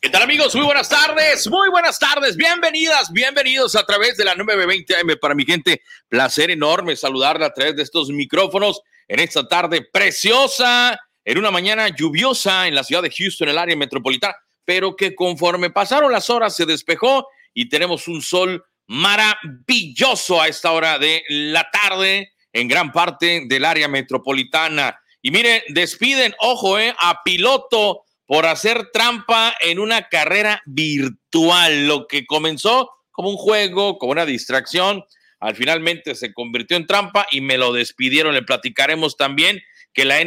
¿Qué tal amigos? Muy buenas tardes, muy buenas tardes, bienvenidas, bienvenidos a través de la 920M para mi gente. Placer enorme saludarla a través de estos micrófonos en esta tarde preciosa, en una mañana lluviosa en la ciudad de Houston, en el área metropolitana, pero que conforme pasaron las horas se despejó y tenemos un sol maravilloso a esta hora de la tarde en gran parte del área metropolitana. Y mire, despiden, ojo, eh, a piloto por hacer trampa en una carrera virtual, lo que comenzó como un juego, como una distracción, al finalmente se convirtió en trampa y me lo despidieron. Le platicaremos también que la,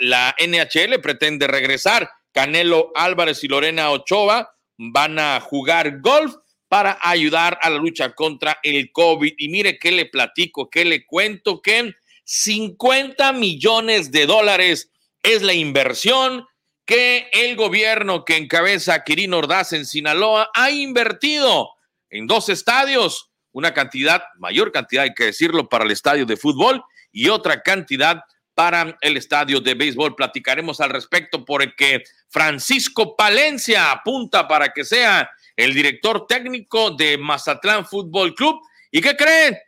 la NHL pretende regresar. Canelo Álvarez y Lorena Ochoa van a jugar golf para ayudar a la lucha contra el COVID. Y mire qué le platico, qué le cuento, que 50 millones de dólares es la inversión que el gobierno que encabeza Quirino Ordaz en Sinaloa ha invertido en dos estadios, una cantidad, mayor cantidad, hay que decirlo, para el estadio de fútbol y otra cantidad para el estadio de béisbol. Platicaremos al respecto porque Francisco Palencia apunta para que sea el director técnico de Mazatlán Fútbol Club. ¿Y qué creen?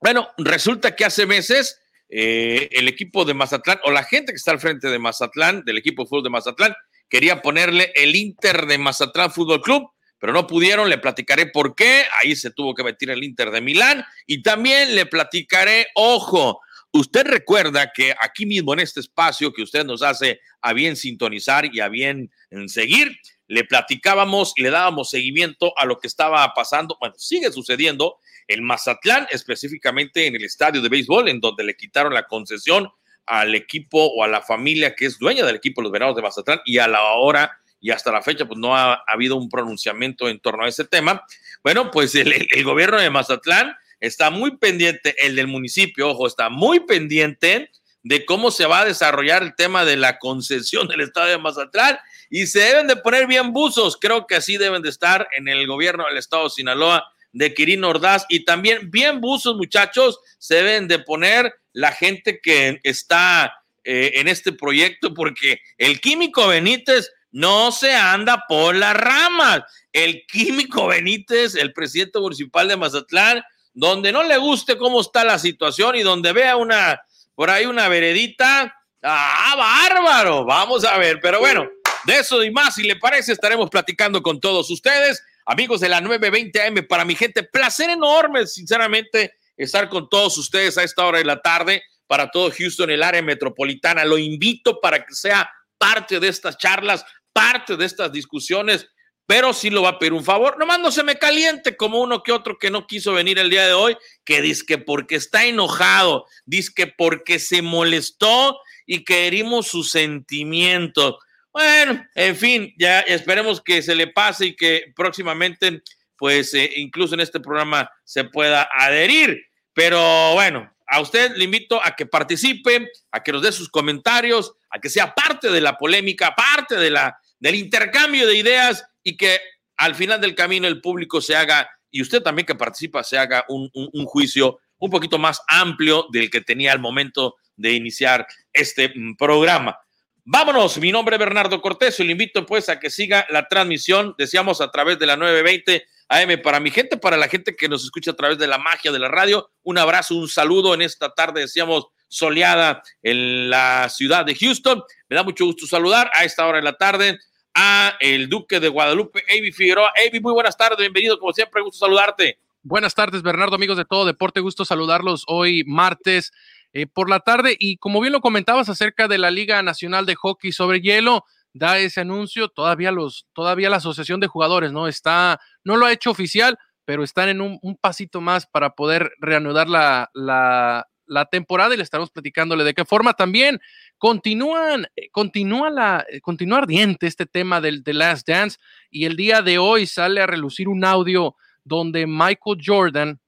Bueno, resulta que hace meses eh, el equipo de Mazatlán o la gente que está al frente de Mazatlán, del equipo de fútbol de Mazatlán, quería ponerle el Inter de Mazatlán Fútbol Club, pero no pudieron, le platicaré por qué, ahí se tuvo que meter el Inter de Milán y también le platicaré, ojo, usted recuerda que aquí mismo en este espacio que usted nos hace a bien sintonizar y a bien seguir, le platicábamos y le dábamos seguimiento a lo que estaba pasando, bueno, sigue sucediendo en Mazatlán, específicamente en el estadio de béisbol, en donde le quitaron la concesión al equipo o a la familia que es dueña del equipo Los Venados de Mazatlán y a la hora y hasta la fecha pues no ha, habido un pronunciamiento en torno a ese tema. Bueno, pues el, el, gobierno de Mazatlán está muy pendiente, el del municipio, ojo, está muy pendiente de cómo se va a desarrollar el tema de la concesión del estadio de Mazatlán y se deben de poner bien buzos, creo que así deben de estar en el gobierno del estado de Sinaloa de Quirino Ordaz. Y también bien buzos, muchachos, se deben de poner la gente que está eh, en este proyecto porque el químico Benítez no se anda por las ramas. El químico Benítez, el presidente municipal de Mazatlán, donde no le guste cómo está la situación y donde vea una, por ahí una veredita, ah, bárbaro, vamos a ver, pero bueno, de eso y más, si le parece, estaremos platicando con todos ustedes. Amigos de la 920 AM, para mi gente, placer enorme, sinceramente, estar con todos ustedes a esta hora de la tarde, para todo Houston, el área metropolitana. Lo invito para que sea parte de estas charlas, parte de estas discusiones, pero sí lo va a pedir un favor. Nomás no se me caliente como uno que otro que no quiso venir el día de hoy, que dice que porque está enojado, dice que porque se molestó y que herimos sus sentimientos. Bueno, en fin, ya esperemos que se le pase y que próximamente, pues eh, incluso en este programa se pueda adherir. Pero bueno, a usted le invito a que participe, a que nos dé sus comentarios, a que sea parte de la polémica, parte de la, del intercambio de ideas y que al final del camino el público se haga, y usted también que participa, se haga un, un juicio un poquito más amplio del que tenía al momento de iniciar este mm, programa. Vámonos, mi nombre es Bernardo Cortés y le invito pues a que siga la transmisión, decíamos a través de la 920 AM para mi gente, para la gente que nos escucha a través de la magia de la radio. Un abrazo, un saludo en esta tarde, decíamos, soleada en la ciudad de Houston. Me da mucho gusto saludar a esta hora de la tarde a el Duque de Guadalupe, Avi Figueroa. Avi, muy buenas tardes, bienvenido, como siempre, gusto saludarte. Buenas tardes, Bernardo, amigos de todo deporte, gusto saludarlos hoy martes eh, por la tarde. Y como bien lo comentabas acerca de la Liga Nacional de Hockey sobre Hielo, da ese anuncio, todavía los, todavía la Asociación de Jugadores, ¿no? Está, no lo ha hecho oficial, pero están en un, pasito más para poder reanudar la, la, temporada y le estamos platicándole de qué forma también continúan, eh, continúa la, eh, continúa ardiente este tema del The Last Dance y el día de hoy sale a relucir un audio donde Michael Jordan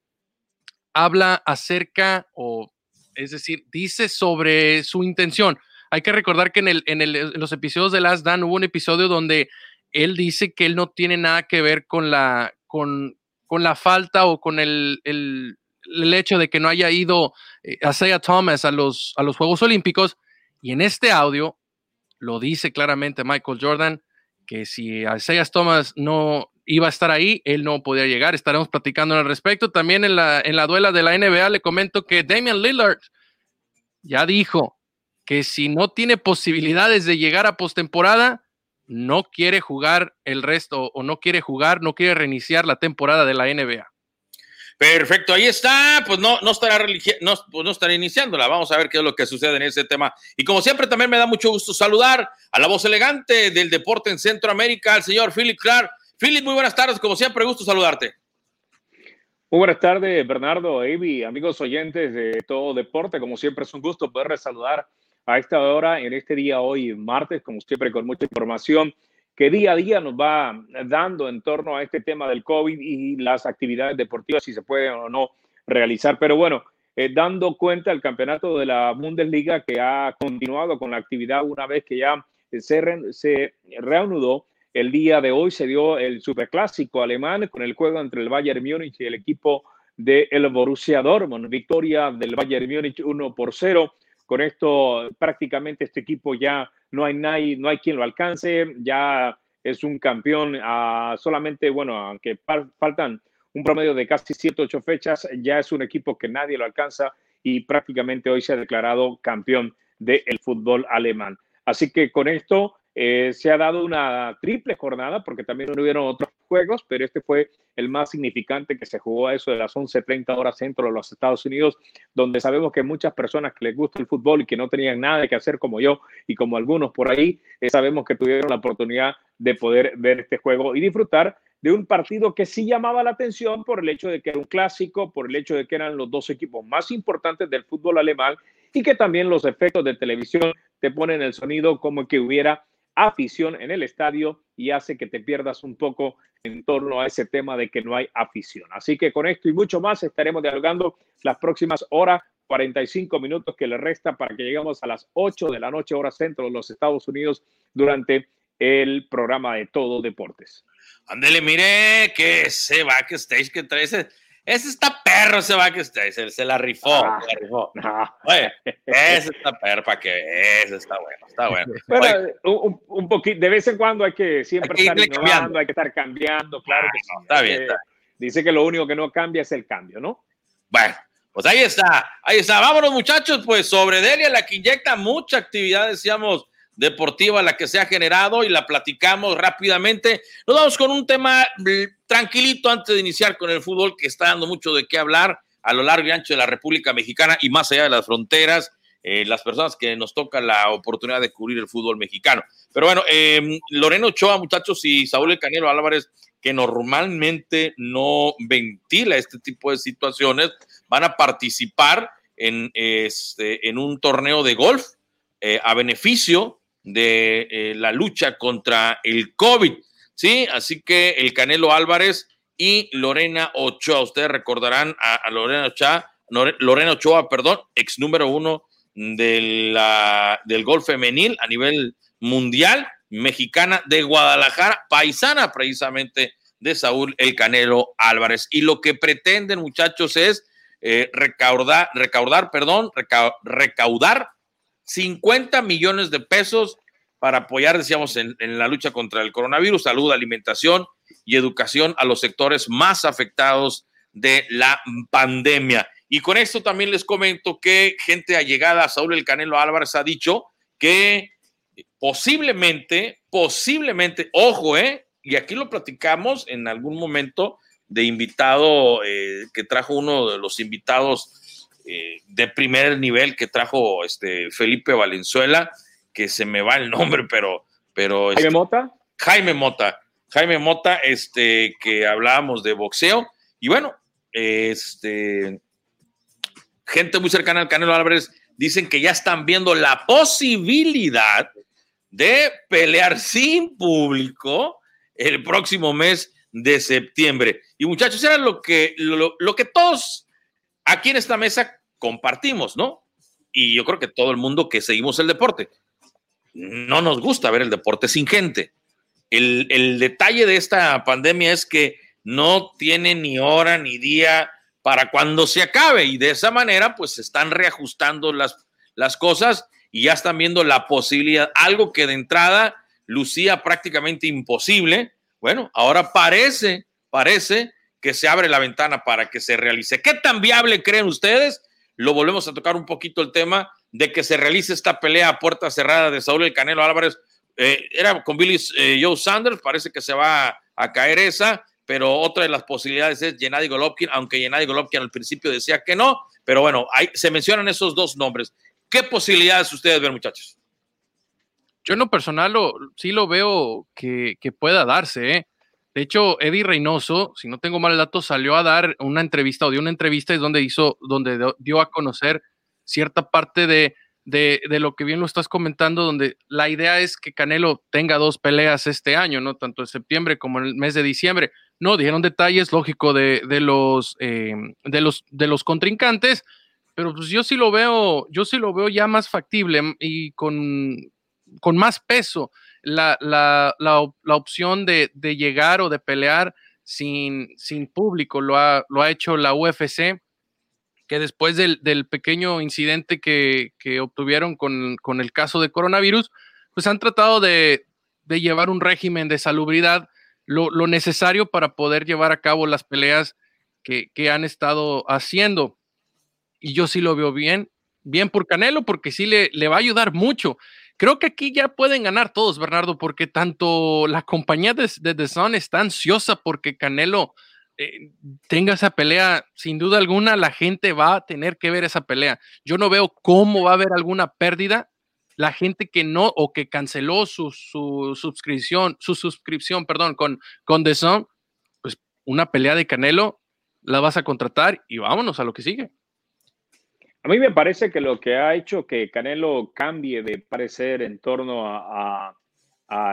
habla acerca o es decir, dice sobre su intención. Hay que recordar que en, el, en, los episodios de Last Dan hubo un episodio donde él dice que él no tiene nada que ver con la, con, con la falta o con el, el, hecho de que no haya ido eh, a Isaiah Thomas a los, a los Juegos Olímpicos. Y en este audio lo dice claramente Michael Jordan que si Isaiah Thomas no iba a estar ahí, él no podía llegar. Estaremos platicando al respecto. También en la, en la duela de la NBA le comento que Damian Lillard ya dijo que si no tiene posibilidades de llegar a postemporada, no quiere jugar el resto o no quiere jugar, no quiere reiniciar la temporada de la NBA. Perfecto, ahí está. Pues no, no estará no, pues no estará iniciándola. Vamos a ver qué es lo que sucede en ese tema. Y como siempre, también me da mucho gusto saludar a la voz elegante del deporte en Centroamérica, al señor Philip Clark. Philip, muy buenas tardes. Como siempre, gusto saludarte. Muy buenas tardes, Bernardo, Avi, amigos oyentes de todo deporte. Como siempre, es un gusto poder saludar a esta hora, en este día hoy, martes, como siempre, con mucha información que día a día nos va dando en torno a este tema del COVID y las actividades deportivas, si se pueden o no realizar. Pero bueno, eh, dando cuenta del campeonato de la Bundesliga que ha continuado con la actividad una vez que ya se, se reanudó. El día de hoy se dio el superclásico alemán con el juego entre el Bayern Múnich y el equipo del el Borussia Dortmund. Victoria del Bayern Múnich 1 por 0. Con esto prácticamente este equipo ya no hay nadie, no hay quien lo alcance, ya es un campeón solamente, bueno, aunque faltan un promedio de casi 7, 8 fechas, ya es un equipo que nadie lo alcanza y prácticamente hoy se ha declarado campeón del fútbol alemán. Así que con esto eh, se ha dado una triple jornada porque también hubieron otros juegos, pero este fue el más significante que se jugó a eso de las 11.30 horas centro de los Estados Unidos, donde sabemos que muchas personas que les gusta el fútbol y que no tenían nada que hacer como yo y como algunos por ahí, eh, sabemos que tuvieron la oportunidad de poder ver este juego y disfrutar de un partido que sí llamaba la atención por el hecho de que era un clásico, por el hecho de que eran los dos equipos más importantes del fútbol alemán y que también los efectos de televisión te ponen el sonido como que hubiera afición en el estadio y hace que te pierdas un poco en torno a ese tema de que no hay afición. Así que con esto y mucho más estaremos dialogando las próximas horas, 45 minutos que le resta para que lleguemos a las 8 de la noche, hora centro de los Estados Unidos, durante el programa de Todo Deportes. Ándele, mire que se va que estéis que trae ese ese está perro, ese va que está, se, se la rifó, ah, se la rifó. Oye, ese está perro para que ese está bueno, está bueno. Bueno, un, un, poquito, de vez en cuando hay que siempre estar innovando, hay que estar cambiando, claro que sí. Está bien, está. Dice que lo único que no cambia es el cambio, ¿no? Bueno, pues ahí está, ahí está. Vámonos, muchachos, pues sobre Delia, la que inyecta mucha actividad, decíamos, deportiva la que se ha generado y la platicamos rápidamente. Nos vamos con un tema tranquilito antes de iniciar con el fútbol que está dando mucho de qué hablar a lo largo y ancho de la República Mexicana y más allá de las fronteras. Eh, las personas que nos toca la oportunidad de cubrir el fútbol mexicano. Pero bueno, eh, Loreno Ochoa, muchachos, y Saúl El Canelo Álvarez, que normalmente no ventila este tipo de situaciones, van a participar en, este, en un torneo de golf eh, a beneficio de eh, la lucha contra el COVID. Sí, así que el Canelo Álvarez y Lorena Ochoa, ustedes recordarán a, Lorena Ochoa, Lorena Ochoa, perdón, ex número uno de la, del golf femenil a nivel mundial, mexicana de Guadalajara, paisana precisamente de Saúl El Canelo Álvarez. Y lo que pretenden, muchachos, es eh, recaudar, recaudar, perdón, recaudar 50 millones de pesos para apoyar, decíamos, en, la lucha contra el coronavirus, salud, alimentación y educación a los sectores más afectados de la pandemia. Y con esto también les comento que gente allegada a Saúl El Canelo Álvarez ha dicho que posiblemente, posiblemente, ojo, ¿eh? Y aquí lo platicamos en algún momento de invitado eh, que trajo uno de los invitados eh, de primer nivel que trajo este Felipe Valenzuela, que se me va el nombre, pero... pero Jaime este, Mota. Jaime Mota. Jaime Mota, este, que hablábamos de boxeo. Y bueno, este, gente muy cercana al Canelo Álvarez dicen que ya están viendo la posibilidad de pelear sin público el próximo mes de septiembre. Y muchachos, era lo que, lo, lo que todos aquí en esta mesa compartimos, ¿no? Y yo creo que todo el mundo que seguimos el deporte no nos gusta ver el deporte sin gente. El, detalle de esta pandemia es que no tiene ni hora ni día para cuando se acabe y de esa manera pues se están reajustando las, las cosas y ya están viendo la posibilidad, algo que de entrada lucía prácticamente imposible. Bueno, ahora parece, parece que se abre la ventana para que se realice. ¿Qué tan viable creen ustedes? Lo volvemos a tocar un poquito el tema de que se realice esta pelea a puerta cerrada de Saúl El Canelo Álvarez. Eh, era con Billy eh, Joe Sanders, parece que se va a caer esa, pero otra de las posibilidades es Gennady Golovkin, aunque Gennady Golovkin al principio decía que no, pero bueno, ahí se mencionan esos dos nombres. ¿Qué posibilidades ustedes ven, muchachos? Yo en lo personal sí lo veo que, pueda darse. ¿eh? De hecho, Eddie Reynoso, si no tengo mal dato, salió a dar una entrevista o dio una entrevista es donde hizo, donde dio a conocer cierta parte de, de, lo que bien lo estás comentando, donde la idea es que Canelo tenga dos peleas este año, ¿no? Tanto en septiembre como en el mes de diciembre. No, dijeron detalles, lógico, de, de los, eh, de, los, de los contrincantes, pero pues yo sí lo veo, yo sí lo veo ya más factible y con, con más peso la, la, la, opción de, de, llegar o de pelear sin, sin público. Lo ha, lo ha hecho la UFC, que después del, del pequeño incidente que, que obtuvieron con, con, el caso de coronavirus, pues han tratado de, de llevar un régimen de salubridad, lo, lo, necesario para poder llevar a cabo las peleas que, que han estado haciendo. Y yo sí lo veo bien, bien por Canelo, porque sí le, le va a ayudar mucho. Creo que aquí ya pueden ganar todos, Bernardo, porque tanto la compañía de, de The Sun está ansiosa porque Canelo eh, tenga esa pelea, sin duda alguna, la gente va a tener que ver esa pelea. Yo no veo cómo va a haber alguna pérdida. La gente que no o que canceló su, suscripción, su suscripción, perdón, con, con The Sun, pues una pelea de Canelo la vas a contratar y vámonos a lo que sigue. A mí me parece que lo que ha hecho que Canelo cambie de parecer en torno a,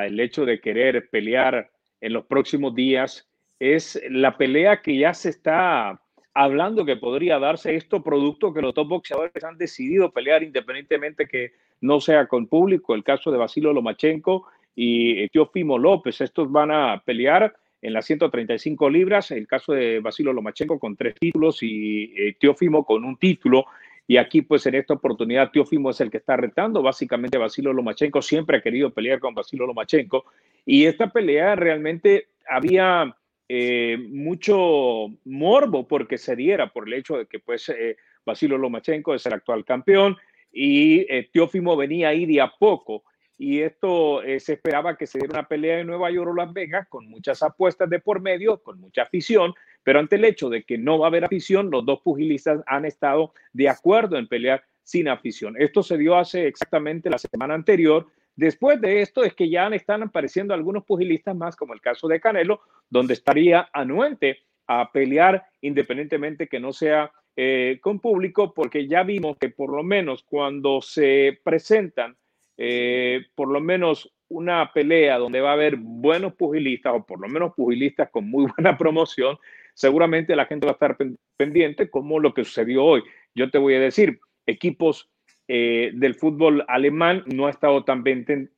el hecho de querer pelear en los próximos días es la pelea que ya se está hablando que podría darse esto producto que los top boxeadores han decidido pelear independientemente que no sea con público. El caso de Basilo Lomachenko y Teofimo López, estos van a pelear en las 135 libras. El caso de Basilo Lomachenko con tres títulos y eh, Teofimo con un título. Y aquí, pues en esta oportunidad, Teofimo es el que está retando. Básicamente, Basilo Lomachenko siempre ha querido pelear con Basilo Lomachenko. Y esta pelea realmente había eh, mucho morbo porque se diera por el hecho de que, pues, eh, Basilo Lomachenko es el actual campeón y eh, Teófimo venía ahí de a poco. Y esto se esperaba que se diera una pelea en Nueva York o Las Vegas con muchas apuestas de por medio, con mucha afición, pero ante el hecho de que no va a haber afición, los dos pugilistas han estado de acuerdo en pelear sin afición. Esto se dio hace exactamente la semana anterior. Después de esto es que ya están apareciendo algunos pugilistas más, como el caso de Canelo, donde estaría anuente a pelear independientemente que no sea eh, con público, porque ya vimos que por lo menos cuando se presentan eh, por lo menos una pelea donde va a haber buenos pugilistas o por lo menos pugilistas con muy buena promoción, seguramente la gente va a estar pendiente como lo que sucedió hoy. Yo te voy a decir, equipos eh, del fútbol alemán no ha estado tan,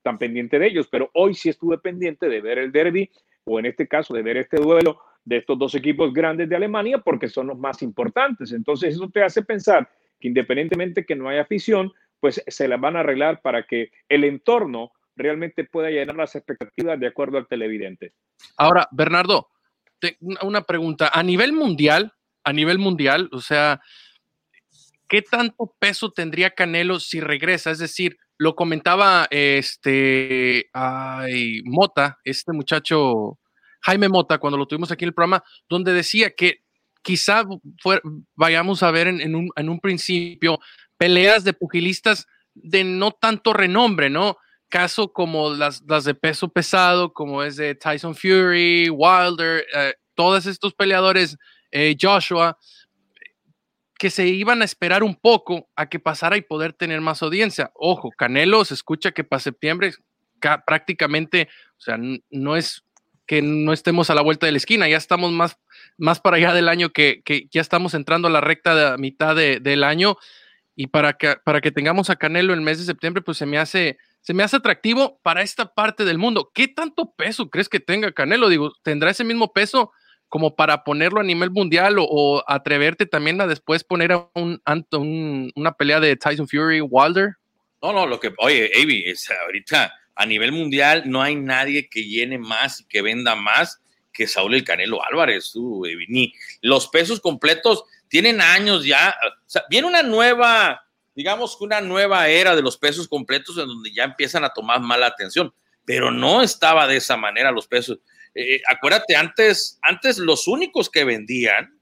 tan pendiente de ellos, pero hoy sí estuve pendiente de ver el derby o en este caso de ver este duelo de estos dos equipos grandes de Alemania porque son los más importantes. Entonces eso te hace pensar que independientemente que no haya afición, pues se la van a arreglar para que el entorno realmente pueda llenar las expectativas de acuerdo al televidente. Ahora, Bernardo, una pregunta. A nivel mundial, a nivel mundial, o sea, ¿qué tanto peso tendría Canelo si regresa? Es decir, lo comentaba este ay, Mota, este muchacho Jaime Mota, cuando lo tuvimos aquí en el programa, donde decía que quizá vayamos a ver en, un, en un principio peleas de pugilistas de no tanto renombre, ¿no? Caso como las, las de peso pesado, como es de Tyson Fury, Wilder, eh, todos estos peleadores, eh, Joshua, que se iban a esperar un poco a que pasara y poder tener más audiencia. Ojo, Canelo se escucha que para septiembre prácticamente, o sea, no es que no estemos a la vuelta de la esquina, ya estamos más, más para allá del año que, que ya estamos entrando a la recta de mitad de, del año y para que, para que tengamos a Canelo el mes de septiembre, pues se me hace se me hace atractivo para esta parte del mundo. ¿Qué tanto peso crees que tenga Canelo? Digo, ¿tendrá ese mismo peso como para ponerlo a nivel mundial o, atreverte también a después poner a un, una pelea de Tyson Fury Wilder? No, no, lo que, oye, Avi, ahorita a nivel mundial no hay nadie que llene más y que venda más que Saúl el Canelo Álvarez. ni los pesos completos tienen años ya. viene una nueva, digamos que una nueva era de los pesos completos en donde ya empiezan a tomar mala atención, pero no estaba de esa manera los pesos. Eh, acuérdate, antes, antes los únicos que vendían,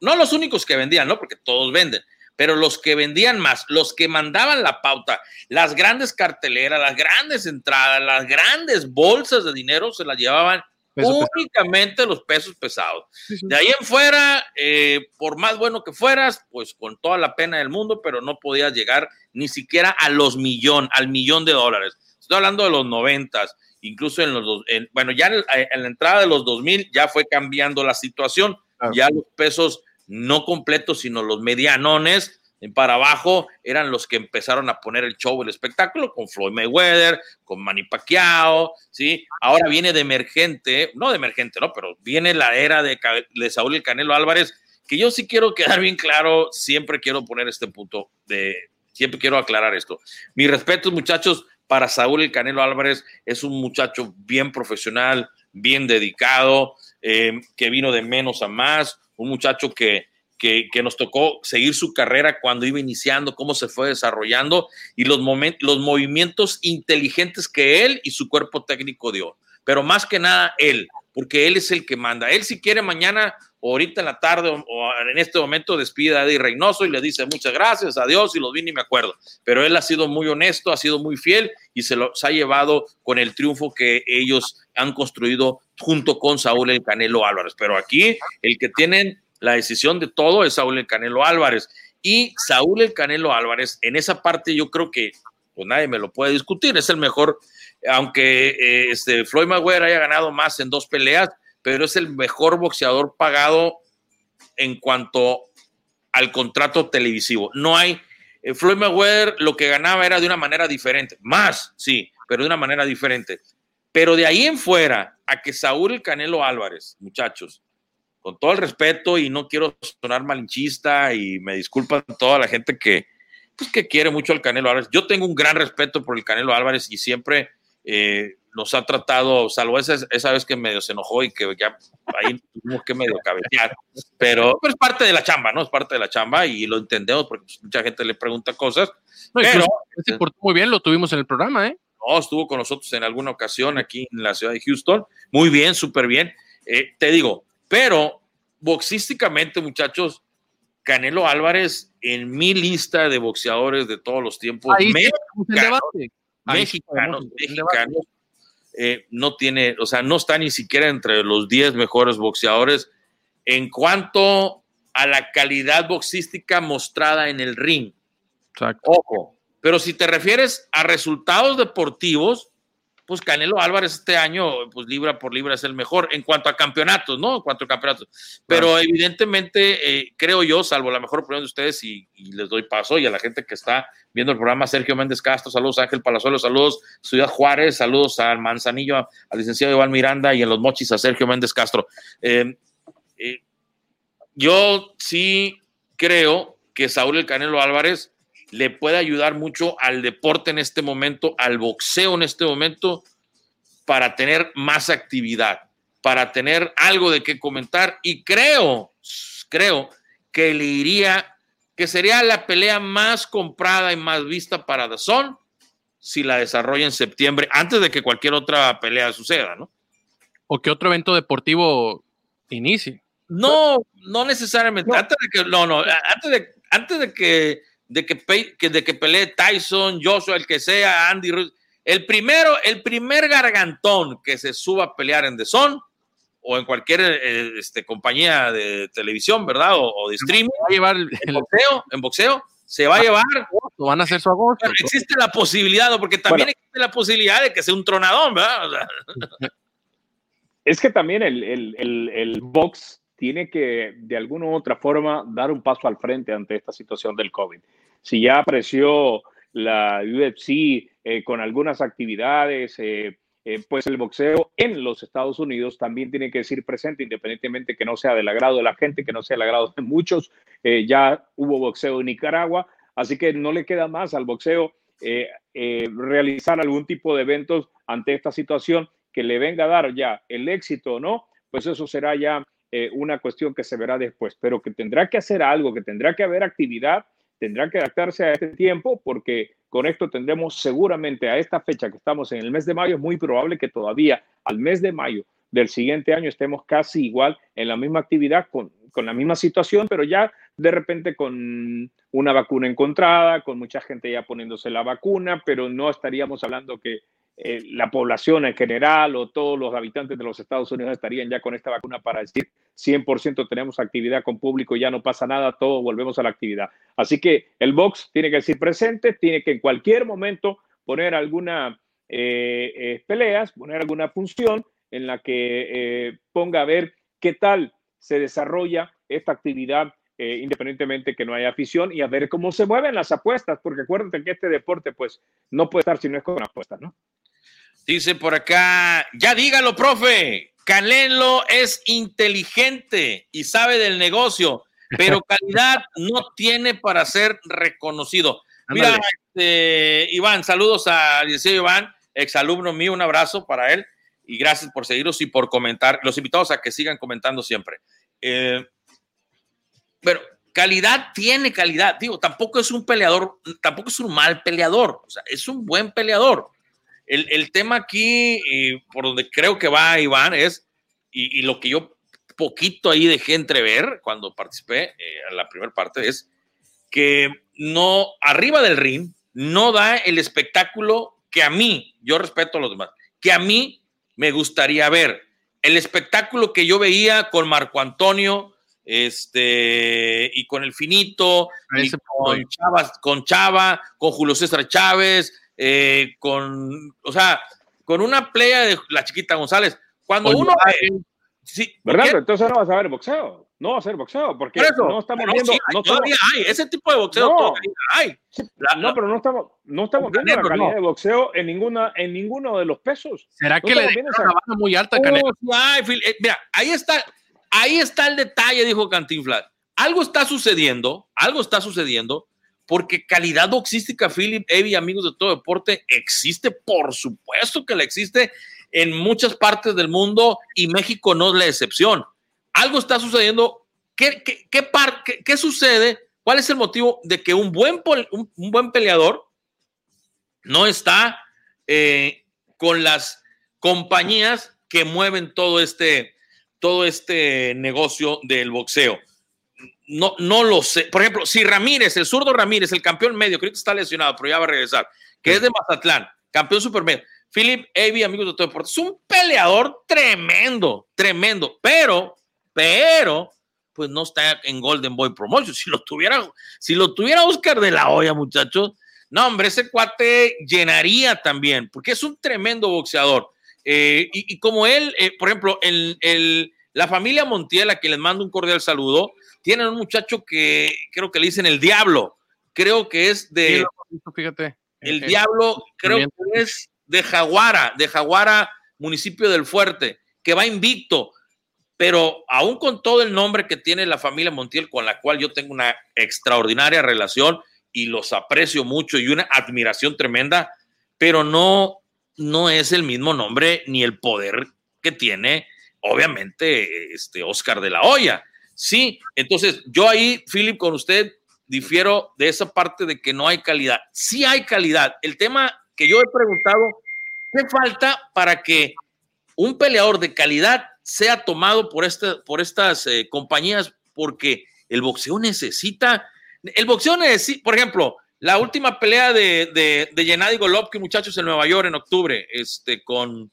no los únicos que vendían, ¿no? Porque todos venden, pero los que vendían más, los que mandaban la pauta, las grandes carteleras, las grandes entradas, las grandes bolsas de dinero se las llevaban únicamente los pesos pesados. De ahí en fuera, eh, por más bueno que fueras, pues con toda la pena del mundo, pero no podías llegar ni siquiera a los millón, al millón de dólares. Estoy hablando de los noventas, incluso en los dos, bueno, ya en, la entrada de los 2000 ya fue cambiando la situación, ya los pesos no completos, sino los medianones, para abajo eran los que empezaron a poner el show, el espectáculo, con Floyd Mayweather, con Manny Pacquiao, ¿sí? Ahora viene de emergente, no de emergente, no, pero viene la era de, Saúl el Canelo Álvarez, que yo sí quiero quedar bien claro, siempre quiero poner este punto de, siempre quiero aclarar esto. Mi respeto, muchachos, para Saúl el Canelo Álvarez, es un muchacho bien profesional, bien dedicado, eh, que vino de menos a más, un muchacho que, que, nos tocó seguir su carrera cuando iba iniciando, cómo se fue desarrollando y los, los movimientos inteligentes que él y su cuerpo técnico dio. Pero más que nada él, porque él es el que manda. Él si quiere mañana o ahorita en la tarde o en este momento despide a Eddie Reynoso y le dice muchas gracias, adiós y los vi ni me acuerdo. Pero él ha sido muy honesto, ha sido muy fiel y se los ha llevado con el triunfo que ellos han construido junto con Saúl el Canelo Álvarez. Pero aquí el que tienen la decisión de todo es Saúl el Canelo Álvarez. Y Saúl el Canelo Álvarez, en esa parte yo creo que pues nadie me lo puede discutir, es el mejor, aunque eh, este, Floyd Mayweather haya ganado más en dos peleas, pero es el mejor boxeador pagado en cuanto al contrato televisivo. No hay, eh, Floyd Mayweather lo que ganaba era de una manera diferente, más, sí, pero de una manera diferente. Pero de ahí en fuera, a que Saúl el Canelo Álvarez, muchachos, con todo el respeto y no quiero sonar malinchista y me disculpan toda la gente que, pues, que quiere mucho al Canelo Álvarez. Yo tengo un gran respeto por el Canelo Álvarez y siempre eh, nos ha tratado, salvo esa, esa vez que medio se enojó y que ya ahí tuvimos que medio cabecear, pero, es parte de la chamba, ¿no? Es parte de la chamba y lo entendemos porque pues, mucha gente le pregunta cosas. pero se portó muy bien, lo tuvimos en el programa, ¿eh? No, estuvo con nosotros en alguna ocasión aquí en la ciudad de Houston. Muy bien, súper bien. Eh, te digo, pero boxísticamente, muchachos, Canelo Álvarez en mi lista de boxeadores de todos los tiempos, mexicanos, mexicanos, mexicanos eh, no tiene, o sea, no está ni siquiera entre los 10 mejores boxeadores. En cuanto a la calidad boxística mostrada en el ring. Ojo, pero si te refieres a resultados deportivos, pues Canelo Álvarez este año, pues libra por libra es el mejor en cuanto a campeonatos, ¿no? En cuanto a campeonatos. Pero evidentemente, eh, creo yo, salvo la mejor opinión de ustedes, y, les doy paso, y a la gente que está viendo el programa, Sergio Méndez Castro, saludos Ángel Palazuelo, saludos Ciudad Juárez, saludos al Manzanillo, al licenciado Iván Miranda, y en los mochis a Sergio Méndez Castro. Eh, eh, yo sí creo que Saúl el Canelo Álvarez le puede ayudar mucho al deporte en este momento, al boxeo en este momento, para tener más actividad, para tener algo de qué comentar. Y creo, creo que le iría, que sería la pelea más comprada y más vista para Dazón si la desarrolla en septiembre, antes de que cualquier otra pelea suceda, ¿no? O que otro evento deportivo inicie. No, no necesariamente. Antes de que, no, no, antes de, antes de que de que, de que pelee Tyson, Joshua, el que sea, Andy Ruiz. El primero, el primer gargantón que se suba a pelear en The Zone o en cualquier eh, este, compañía de televisión, ¿verdad? O, de streaming. Va a llevar el, boxeo, en boxeo se va a llevar. Van a hacer su agosto. existe la posibilidad, porque también existe la posibilidad de que sea un tronadón, ¿verdad? es que también el, el, el, el box tiene que de alguna u otra forma dar un paso al frente ante esta situación del COVID. Si ya apareció la UFC eh, con algunas actividades, eh, eh, pues el boxeo en los Estados Unidos también tiene que decir presente, independientemente que no sea del agrado de la gente, que no sea del agrado de muchos. ya hubo boxeo en Nicaragua, así que no le queda más al boxeo realizar algún tipo de eventos ante esta situación que le venga a dar ya el éxito o no, pues eso será ya eh, una cuestión que se verá después, pero que tendrá que hacer algo, que tendrá que haber actividad, tendrá que adaptarse a este tiempo, porque con esto tendremos seguramente a esta fecha que estamos en el mes de mayo, es muy probable que todavía al mes de mayo del siguiente año estemos casi igual en la misma actividad, con, con la misma situación, pero ya de repente con una vacuna encontrada, con mucha gente ya poniéndose la vacuna, pero no estaríamos hablando que eh, la población en general o todos los habitantes de los Estados Unidos estarían ya con esta vacuna para decir 100% tenemos actividad con público, ya no pasa nada, todo volvemos a la actividad. Así que el box tiene que decir presente, tiene que en cualquier momento poner alguna eh, eh, peleas, poner alguna función en la que ponga a ver qué tal se desarrolla esta actividad eh, independientemente que no haya afición y a ver cómo se mueven las apuestas, porque acuérdate que este deporte pues no puede estar si no es con apuestas, ¿no? Dice por acá, ya dígalo, profe, Canelo es inteligente y sabe del negocio, pero calidad no tiene para ser reconocido. Mira, este, Iván, saludos a Liceo Iván, exalumno mío, un abrazo para él y gracias por seguirnos y por comentar. Los invitados a que sigan comentando siempre. Eh, pero calidad tiene calidad. Digo, tampoco es un peleador, tampoco es un mal peleador, o sea, es un buen peleador. El, tema aquí, por donde creo que va Iván, es, y, lo que yo poquito ahí dejé entrever cuando participé eh, en la primera parte, es que no, arriba del ring, no da el espectáculo que a mí, yo respeto a los demás, que a mí me gustaría ver. El espectáculo que yo veía con Marco Antonio, este, y con el Finito, con, con Chava, con Julio César Chávez, eh, con, o sea, con una playa de la chiquita González. Cuando uno... sí, ¿Verdad? entonces no vas a ver boxeo. No va a ser boxeo, porque no estamos viendo. no todavía hay, ese tipo de boxeo no, hay. no, pero no estamos, no estamos viendo la calidad de boxeo en ninguna, en ninguno de los pesos. ¿Será que le dejaron una banda muy alta, Canelo? Eh, mira, ahí está, Ahí está el detalle, dijo Cantinflas. Algo está sucediendo, algo está sucediendo, porque calidad boxística, Philip, Evi, amigos de todo deporte, existe, por supuesto que la existe en muchas partes del mundo y México no es la excepción. Algo está sucediendo. ¿Qué, qué, qué, sucede? ¿Cuál es el motivo de que un buen, un, buen peleador no está eh, con las compañías que mueven todo este, todo este negocio del boxeo. No, no lo sé. Por ejemplo, si Ramírez, el zurdo Ramírez, el campeón medio, creo que está lesionado, pero ya va a regresar, que es de Mazatlán, campeón supermedio. Philip Avi, amigos de todo deporte, es un peleador tremendo, tremendo, pero, pero, pues no está en Golden Boy Promotion. Si lo tuviera, si lo tuviera Oscar de la Hoya, muchachos, no, hombre, ese cuate llenaría también, porque es un tremendo boxeador. Eh, y, como él, eh, por ejemplo, el, el, la familia Montiel, a quien les mando un cordial saludo, tienen un muchacho que creo que le dicen el Diablo. Creo que es de. fíjate. El Diablo, creo que es de Jaguara, de Jaguara, municipio del Fuerte, que va invicto. Pero aún con todo el nombre que tiene la familia Montiel, con la cual yo tengo una extraordinaria relación y los aprecio mucho y una admiración tremenda, pero no, no es el mismo nombre ni el poder que tiene, obviamente, este Oscar de la Hoya. Sí, entonces yo ahí, Philip, con usted difiero de esa parte de que no hay calidad. Sí hay calidad. El tema que yo he preguntado, ¿qué falta para que un peleador de calidad sea tomado por, por estas eh, compañías? Porque el boxeo necesita, el boxeo necesita, por ejemplo, la última pelea de, de, de Golovkin, muchachos, en Nueva York en octubre, este, con,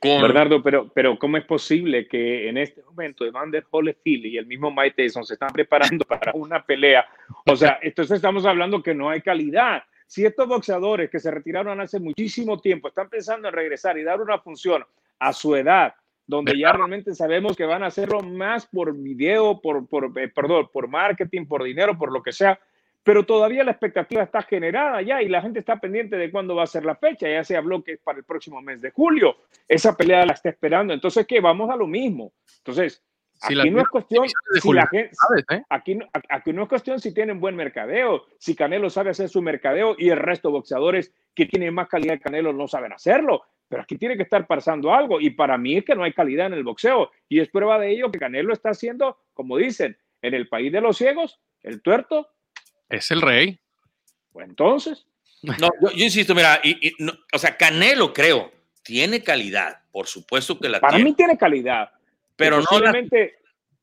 con... Bernardo, pero, pero ¿cómo es posible que en este momento Evander Holyfield y el mismo Mike Tyson se están preparando para una pelea? O sea, entonces estamos hablando que no hay calidad. Si estos boxeadores que se retiraron hace muchísimo tiempo están pensando en regresar y dar una función a su edad, donde ya realmente sabemos que van a hacerlo más por video, por, por eh, perdón, por marketing, por dinero, por lo que sea, pero todavía la expectativa está generada ya y la gente está pendiente de cuándo va a ser la fecha. Ya se habló que es para el próximo mes de julio. Esa pelea la está esperando. Entonces, ¿qué? Vamos a lo mismo. Entonces, aquí no es cuestión si la gente, ¿eh? aquí, aquí no es cuestión si tienen buen mercadeo, si Canelo sabe hacer su mercadeo y el resto de boxeadores que tienen más calidad que Canelo no saben hacerlo. Pero aquí tiene que estar pasando algo y para mí es que no hay calidad en el boxeo y es prueba de ello que Canelo está haciendo, como dicen, en el país de los ciegos, el tuerto. Es el rey. Pues entonces. No, yo, insisto, mira, y, o sea, Canelo creo, tiene calidad, por supuesto que la Para tiene. mí tiene calidad. Pero no solamente,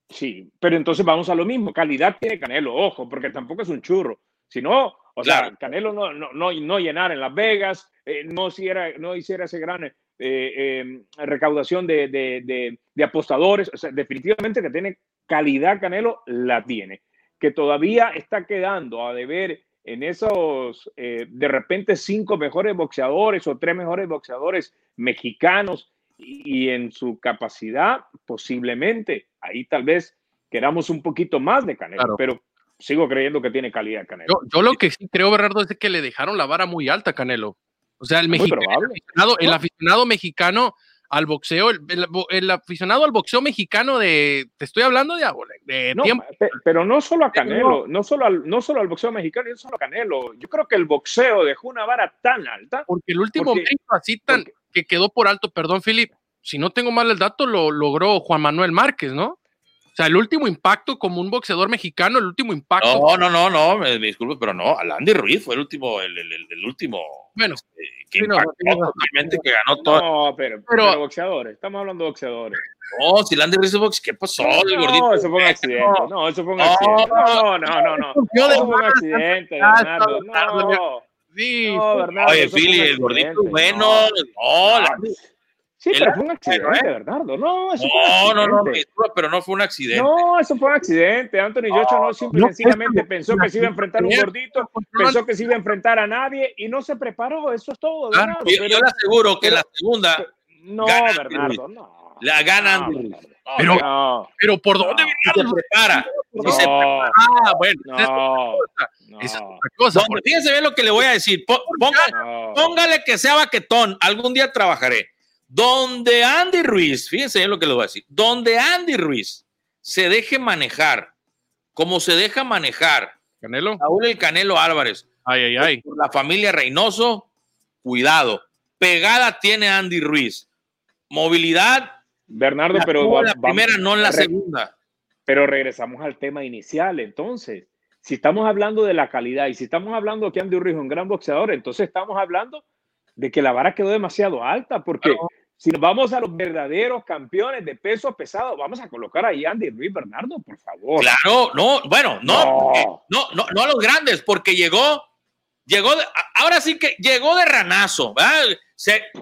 sí, pero entonces vamos a lo mismo, calidad tiene Canelo, ojo, porque tampoco es un churro. Si no, o sea, Canelo no, no, no, no, llenar en Las Vegas, eh, no, hiciera, no hiciera ese gran eh, eh, recaudación de, de, de, apostadores. O sea, definitivamente que tiene calidad Canelo, la tiene. Que todavía está quedando a deber en esos, de repente, cinco mejores boxeadores o tres mejores boxeadores mexicanos y, en su capacidad, posiblemente. Ahí tal vez queramos un poquito más de Canelo, pero sigo creyendo que tiene calidad Canelo. Yo, lo que sí creo, Bernardo, es que le dejaron la vara muy alta a Canelo. O sea, el, mexicano, el, aficionado, mexicano al boxeo, el, aficionado al boxeo mexicano de, te estoy hablando de, de tiempo. Pero no solo a Canelo, no solo al, no solo al boxeo mexicano, no solo a Canelo. Yo creo que el boxeo dejó una vara tan alta. Porque el último así tan, que quedó por alto, perdón, Philip, si no tengo mal el dato, lo logró Juan Manuel Márquez, ¿no? O sea, el último impacto como un boxeador mexicano, el último impacto. No, no, no, no, me, disculpe, pero no, Andy Ruiz fue el último, el, el, el último. Bueno, este, que, impactó, que ganó todo. No, pero, pero, boxeadores, estamos hablando de boxeadores. No, si Andy Ruiz es boxeador, ¿qué pasó? No, no, eso fue un accidente. No, eso fue un accidente. No, no, no, no. Eso fue un accidente, Bernardo. No. Sí, no, Bernardo. Oye, Philly, el gordito bueno. No, la Sí, pero fue un accidente, ¿eh? Bernardo. No, eso no, no, no, pero no fue un accidente. No, eso fue un accidente. Anthony Joshua no, simple, sencillamente pensó que se iba a enfrentar a un gordito, pensó que se iba a enfrentar a nadie y no se preparó. Eso es todo. Bernardo. yo, le aseguro que la segunda. No, Bernardo, no. La ganan. pero, pero ¿por dónde se prepara? No, se prepara. Ah, bueno. No, es otra cosa. Fíjense bien lo que le voy a decir. póngale que sea baquetón. Algún día trabajaré donde Andy Ruiz, fíjense lo que les voy a decir, donde Andy Ruiz se deje manejar, como se deja manejar Canelo. Raúl el Canelo Álvarez, ay, ay, ay. Por la familia Reynoso, cuidado, pegada tiene Andy Ruiz, movilidad. Bernardo, pero la primera, no en la segunda. Pero regresamos al tema inicial, entonces, si estamos hablando de la calidad y si estamos hablando que Andy Ruiz es un gran boxeador, entonces estamos hablando de que la vara quedó demasiado alta, porque si nos vamos a los verdaderos campeones de peso pesado, vamos a colocar ahí a Andy Ruiz Bernardo, por favor. Claro, no, bueno, no, no, no, no, a los grandes, porque llegó, llegó, ahora sí que llegó de ranazo, ¿verdad?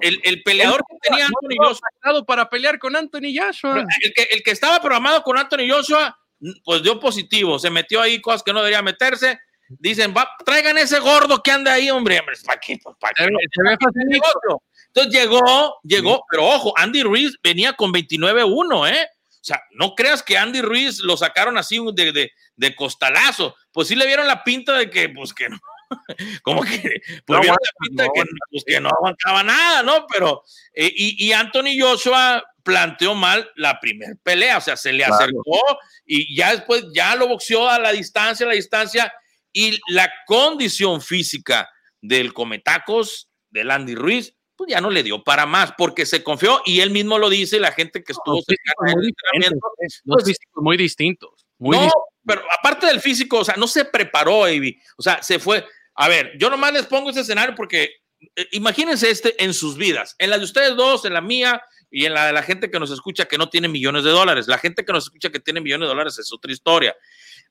el, el, peleador que tenía Anthony Joshua para pelear con Anthony Joshua. El que, el que estaba programado con Anthony Joshua, pues dio positivo, se metió ahí cosas que no debería meterse Dicen, va, traigan ese gordo que anda ahí, hombre. ¿Para qué? ¿Para qué? Entonces llegó, llegó, pero ojo, Andy Ruiz venía con 29-1, ¿eh? O sea, no creas que Andy Ruiz lo sacaron así de, de, de, costalazo. Pues sí le vieron la pinta de que, pues que no. Como que, pues vieron la pinta de que, pues, que no aguantaba nada, ¿no? Pero, eh, y, y Anthony Joshua planteó mal la primera pelea, o sea, se le acercó y ya después ya lo boxeó a la distancia, a la distancia, y la condición física del Cometacos, del Andy Ruiz, pues ya no le dio para más, porque se confió y él mismo lo dice, la gente que estuvo cerca del entrenamiento. Pues, muy distintos. Muy no, pero aparte del físico, o sea, no se preparó, Avi. O sea, se fue. A ver, yo nomás les pongo ese escenario porque eh, imagínense este en sus vidas, en la de ustedes dos, en la mía y en la de la gente que nos escucha que no tiene millones de dólares. La gente que nos escucha que tiene millones de dólares es otra historia.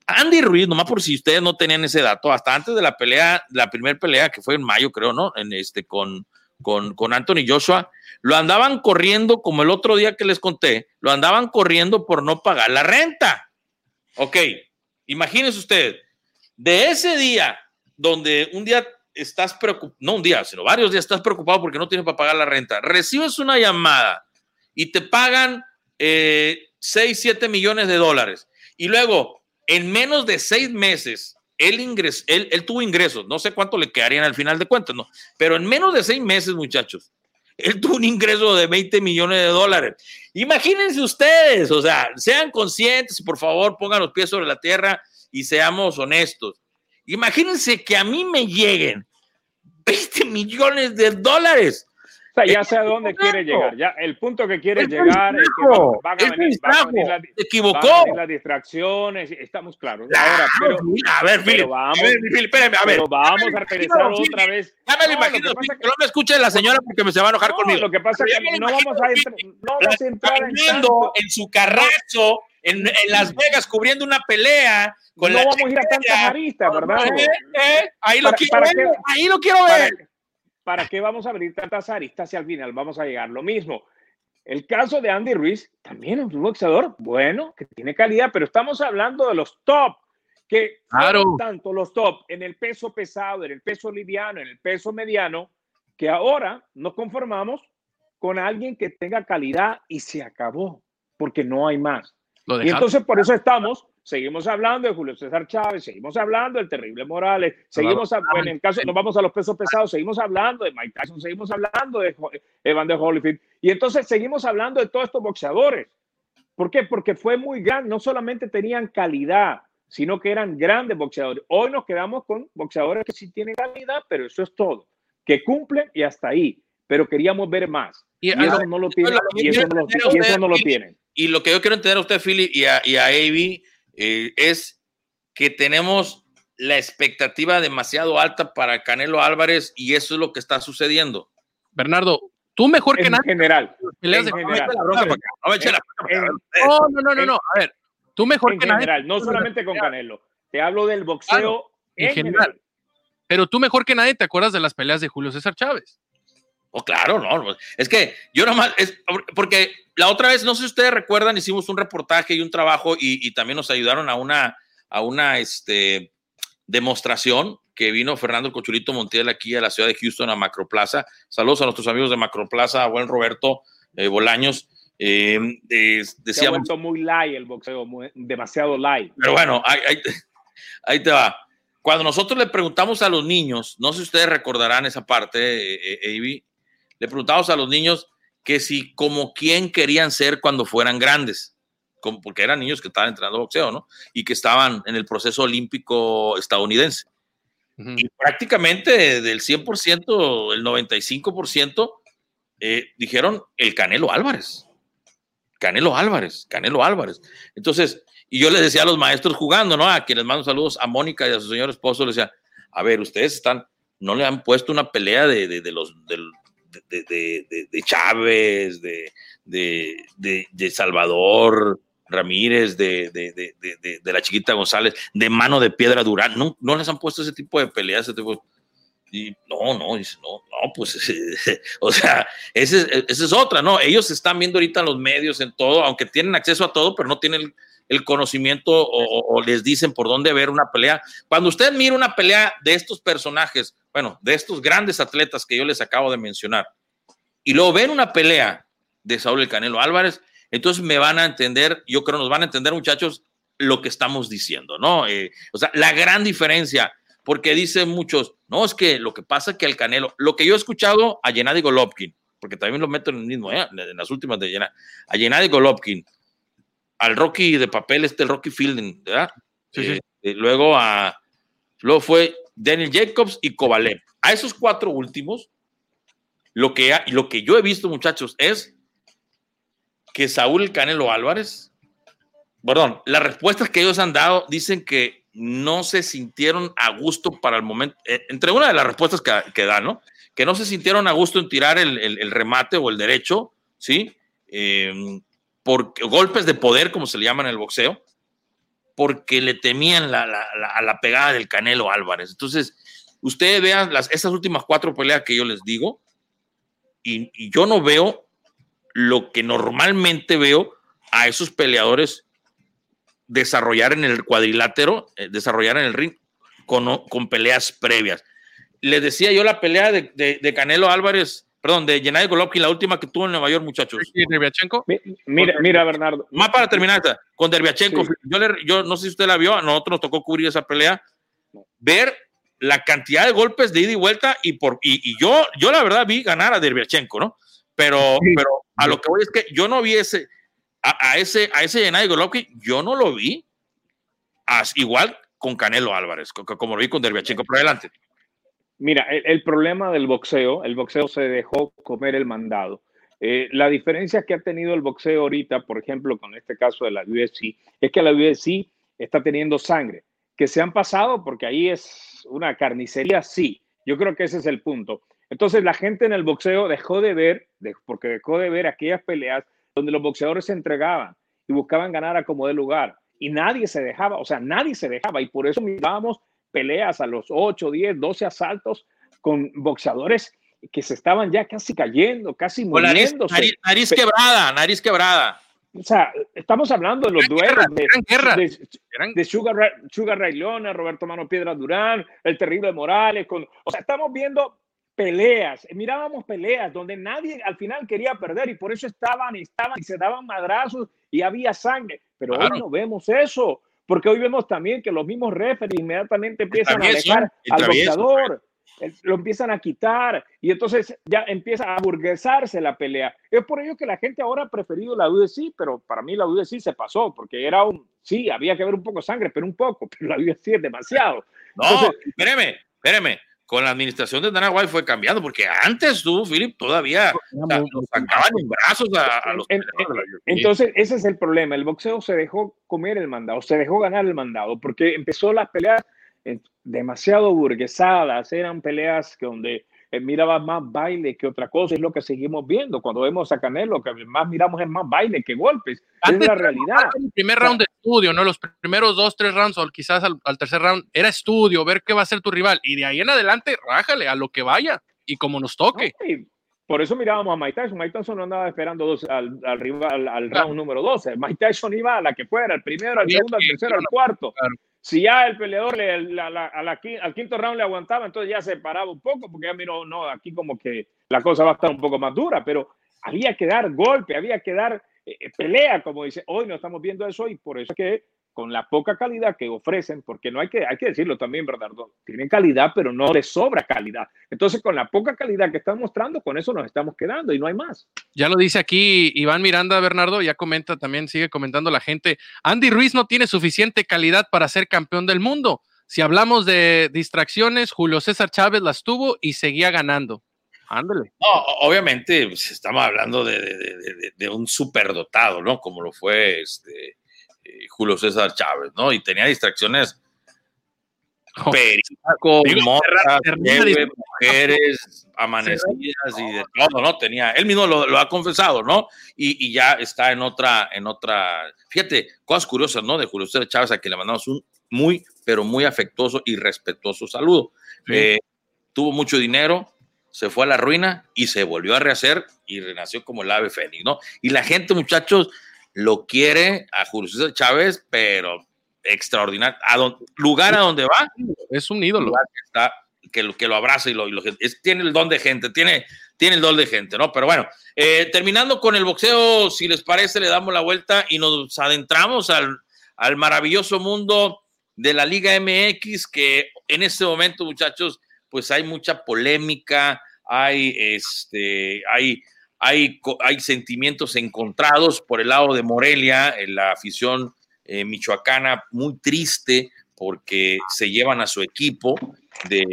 Andy Ruiz, nomás por si ustedes no tenían ese dato, hasta antes de la pelea, la primera pelea que fue en mayo, creo, ¿no? En este, con, con, con Anthony Joshua, lo andaban corriendo, como el otro día que les conté, lo andaban corriendo por no pagar la renta. Ok, imagínense usted, de ese día, donde un día estás preocupado, no un día, sino varios días estás preocupado porque no tienes para pagar la renta, recibes una llamada y te pagan eh, 6, 7 millones de dólares. Y luego en menos de seis meses, él, él, tuvo ingresos, no sé cuánto le quedarían al final de cuentas, ¿no? Pero en menos de seis meses, muchachos, él tuvo un ingreso de 20 millones de dólares. Imagínense ustedes, o sea, sean conscientes por favor pongan los pies sobre la tierra y seamos honestos. Imagínense que a mí me lleguen 20 millones de dólares sea, ya sé a dónde quiere llegar. Ya, el punto que quiere llegar es que van, a venir, las, equivocó. las distracciones, estamos claros. Ahora, pero, a ver, Philip, vamos, a ver, espérame, a ver. Pero vamos a regresar otra vez. Ya me lo imagino, no, que, no me escuche la señora porque me se va a enojar conmigo. Lo que pasa es que no vamos a, entrar, no vamos a entrar en, en su carrazo en, en, Las Vegas cubriendo una pelea. Con no la vamos a ir a tantas aristas, ¿verdad? Eh, eh, ahí, lo quiero ver, ahí lo quiero ver. ¿Para qué vamos a abrir tantas aristas si al final vamos a llegar lo mismo? El caso de Andy Ruiz también es un boxeador bueno, que tiene calidad, pero estamos hablando de los top, que claro. tanto los top en el peso pesado, en el peso liviano, en el peso mediano, que ahora nos conformamos con alguien que tenga calidad y se acabó, porque no hay más. Y entonces por eso estamos seguimos hablando de Julio César Chávez, seguimos hablando del terrible Morales, seguimos, en el caso, nos vamos a los pesos pesados, seguimos hablando de Mike Tyson, seguimos hablando de Evander Holyfield, y entonces seguimos hablando de todos estos boxeadores. ¿Por qué? Porque fue muy grande, no solamente tenían calidad, sino que eran grandes boxeadores. Hoy nos quedamos con boxeadores que sí tienen calidad, pero eso es todo, que cumplen y hasta ahí, pero queríamos ver más. Y, eso no lo tienen. Y eso no lo, tienen. Y lo que yo quiero entender a usted, Philly, y a, y a Avi, eh, es que tenemos la expectativa demasiado alta para Canelo Álvarez y eso es lo que está sucediendo. Bernardo, tú mejor que nadie. General. En general. No, no, no, no, no. A ver, tú mejor en que general, no solamente con Canelo. Te hablo del boxeo en, general. Pero tú mejor que nadie te acuerdas de las peleas de Julio César Chávez. Oh, claro, no. Es que yo nomás, es porque la otra vez, no sé si ustedes recuerdan, hicimos un reportaje y un trabajo y, también nos ayudaron a una, a una este, demostración que vino Fernando Cochurito Montiel aquí a la ciudad de Houston, a Macroplaza. Saludos a nuestros amigos de Macroplaza, a buen Roberto eh, Bolaños. Eh, decíamos, Se ha muy light el boxeo, demasiado light. Pero bueno, ahí, ahí, te va. Cuando nosotros le preguntamos a los niños, no sé si ustedes recordarán esa parte, eh, eh le preguntamos a los niños que si como quién querían ser cuando fueran grandes, como, porque eran niños que estaban entrenando boxeo, ¿no? Y que estaban en el proceso olímpico estadounidense. Y prácticamente del 100%, el 95%, eh, dijeron el Canelo Álvarez. Canelo Álvarez, Canelo Álvarez. Entonces, y yo les decía a los maestros jugando, ¿no? A quienes mando saludos, a Mónica y a su señor esposo, les decía, a ver, ustedes están, no le han puesto una pelea de, de, de los, de, Chávez, de, Salvador Ramírez, de, la chiquita González, de mano de piedra Durán. No, no les han puesto ese tipo de peleas, No, no, no, no, pues, o sea, esa es otra, ¿no? Ellos están viendo ahorita en los medios, en todo, aunque tienen acceso a todo, pero no tienen el, conocimiento o, o, les dicen por dónde ver una pelea. Cuando usted mira una pelea de estos personajes, bueno, de estos grandes atletas que yo les acabo de mencionar, y luego ven una pelea de Saúl el Canelo Álvarez, entonces me van a entender, yo creo nos van a entender muchachos lo que estamos diciendo, ¿no? Eh, o sea, la gran diferencia, porque dicen muchos, no, es que lo que pasa es que el Canelo, lo que yo he escuchado a Gennady Golovkin, porque también lo meto en el mismo, ¿eh? en las últimas de Gennady, a Gennady Golovkin, al Rocky de papel, este el Rocky Fielding, ¿verdad? Sí, sí. Eh, luego a, luego fue Daniel Jacobs y Kovalev. A esos cuatro últimos, lo que, lo que yo he visto, muchachos, es que Saúl Canelo Álvarez, perdón, las respuestas que ellos han dado dicen que no se sintieron a gusto para el momento, eh, entre una de las respuestas que, que dan, ¿no? Que no se sintieron a gusto en tirar el, remate o el derecho, ¿sí? Em, por golpes de poder, como se le llama en el boxeo, porque le temían la, la, la, pegada del Canelo Álvarez. Entonces, ustedes vean las, esas últimas cuatro peleas que yo les digo, y, yo no veo lo que normalmente veo a esos peleadores desarrollar en el cuadrilátero, eh, desarrollar en el ring con, con, peleas previas. Les decía yo la pelea de, de, de Canelo Álvarez perdón, de Gennady Golovkin, la última que tuvo en Nueva York, muchachos. ¿Derbiachenko? Mira, mira, Bernardo. Más para terminar esta, con Derbiachenko. Yo, yo no sé si usted la vio, a nosotros nos tocó cubrir esa pelea. Ver la cantidad de golpes de ida y vuelta y por y, y yo yo la verdad vi ganar a Derbiachenko, ¿no? pero, pero a lo que voy es que yo no vi ese, a, ese, a ese Gennady Golovkin, yo no lo vi. igual con Canelo Álvarez, como lo vi con Derbiachenko. Por adelante. Mira, el, problema del boxeo, el boxeo se dejó comer el mandado. Eh, la diferencia que ha tenido el boxeo ahorita, por ejemplo, con este caso de la UFC, es que la UFC está teniendo sangre. Que se han pasado porque ahí es una carnicería, sí. Yo creo que ese es el punto. Entonces la gente en el boxeo dejó de ver, porque dejó de ver aquellas peleas donde los boxeadores se entregaban y buscaban ganar a como de lugar. Y nadie se dejaba, o sea, nadie se dejaba. Y por eso mirábamos peleas a los 8, 10, 12 asaltos con boxeadores que se estaban ya casi cayendo, casi muriendo. Nariz, quebrada, nariz quebrada. O sea, estamos hablando de los duelos de, de, Sugar, Sugar Ray Leona, Roberto Mano Piedra Durán, el terrible Morales. Con, o sea, estamos viendo peleas, mirábamos peleas donde nadie al final quería perder y por eso estaban y estaban y se daban madrazos y había sangre. Pero hoy no vemos eso, porque hoy vemos también que los mismos referees inmediatamente empiezan a alejar al boxeador, lo empiezan a quitar y entonces ya empieza a burguesarse la pelea. Es por ello que la gente ahora ha preferido la UFC, pero para mí la UFC se pasó porque era un, sí, había que ver un poco de sangre, pero un poco, pero la UFC es demasiado. No, espéreme, espéreme con la administración de Dana White fue cambiando, porque antes tú, Philip, todavía sacaban en brazos a, los. entonces, ese es el problema. El boxeo se dejó comer el mandado, se dejó ganar el mandado, porque empezó las peleas demasiado burguesadas, eran peleas que donde eh, miraba más baile que otra cosa, es lo que seguimos viendo. Cuando vemos a Canelo, que más miramos es más baile que golpes. es la realidad. El primer round de estudio, ¿no? Los primeros dos, tres rounds, o quizás al, tercer round, era estudio, ver qué va a ser tu rival. Y de ahí en adelante, rájale a lo que vaya y como nos toque. Por eso mirábamos a Mike Tyson. Mike Tyson no andaba esperando dos, al, al, rival, al, round número 12. Mike Tyson iba a la que fuera, el primero, al segundo, al tercero, al cuarto. Si ya el peleador le, al quinto round le aguantaba, entonces ya se paraba un poco, porque ya miró, no, aquí como que la cosa va a estar un poco más dura, pero había que dar golpe, había que dar eh, eh, pelea, como dice. Hoy no estamos viendo eso y por eso es que con la poca calidad que ofrecen, porque no hay que, hay que decirlo también, Bernardo, tienen calidad, pero no les sobra calidad. Entonces, con la poca calidad que están mostrando, con eso nos estamos quedando y no hay más. Ya lo dice aquí Iván Miranda, Bernardo, ya comenta también, sigue comentando la gente, Andy Ruiz no tiene suficiente calidad para ser campeón del mundo. Si hablamos de distracciones, Julio César Chávez las tuvo y seguía ganando. Ándale. No, obviamente pues, estamos hablando de, de, de, un superdotado, ¿no? Como lo fue este, eh, Julio César Chávez, ¿no? Y tenía distracciones oh, perico, mujeres amanecidas y de todo, ¿no? Tenía, él mismo lo, ha confesado, ¿no? Y, ya está en otra, en otra, fíjate, cosas curiosas, ¿no? De Julio César Chávez, a quien le mandamos un muy, pero muy afectuoso y respetuoso saludo. Eh, tuvo mucho dinero, se fue a la ruina y se volvió a rehacer y renació como el ave fénix, ¿no? Y la gente, muchachos, lo quiere a Julio César Chávez, pero extraordinario. A lugar a donde va. Es un ídolo. Que, está, que, lo, que lo abraza y lo, tiene el don de gente, tiene, tiene el don de gente, ¿no? Pero bueno, eh, terminando con el boxeo, si les parece, le damos la vuelta y nos adentramos al, al maravilloso mundo de la Liga MX, que en este momento, muchachos, pues hay mucha polémica, hay, este, hay hay, sentimientos encontrados por el lado de Morelia, en la afición eh, michoacana muy triste porque se llevan a su equipo de,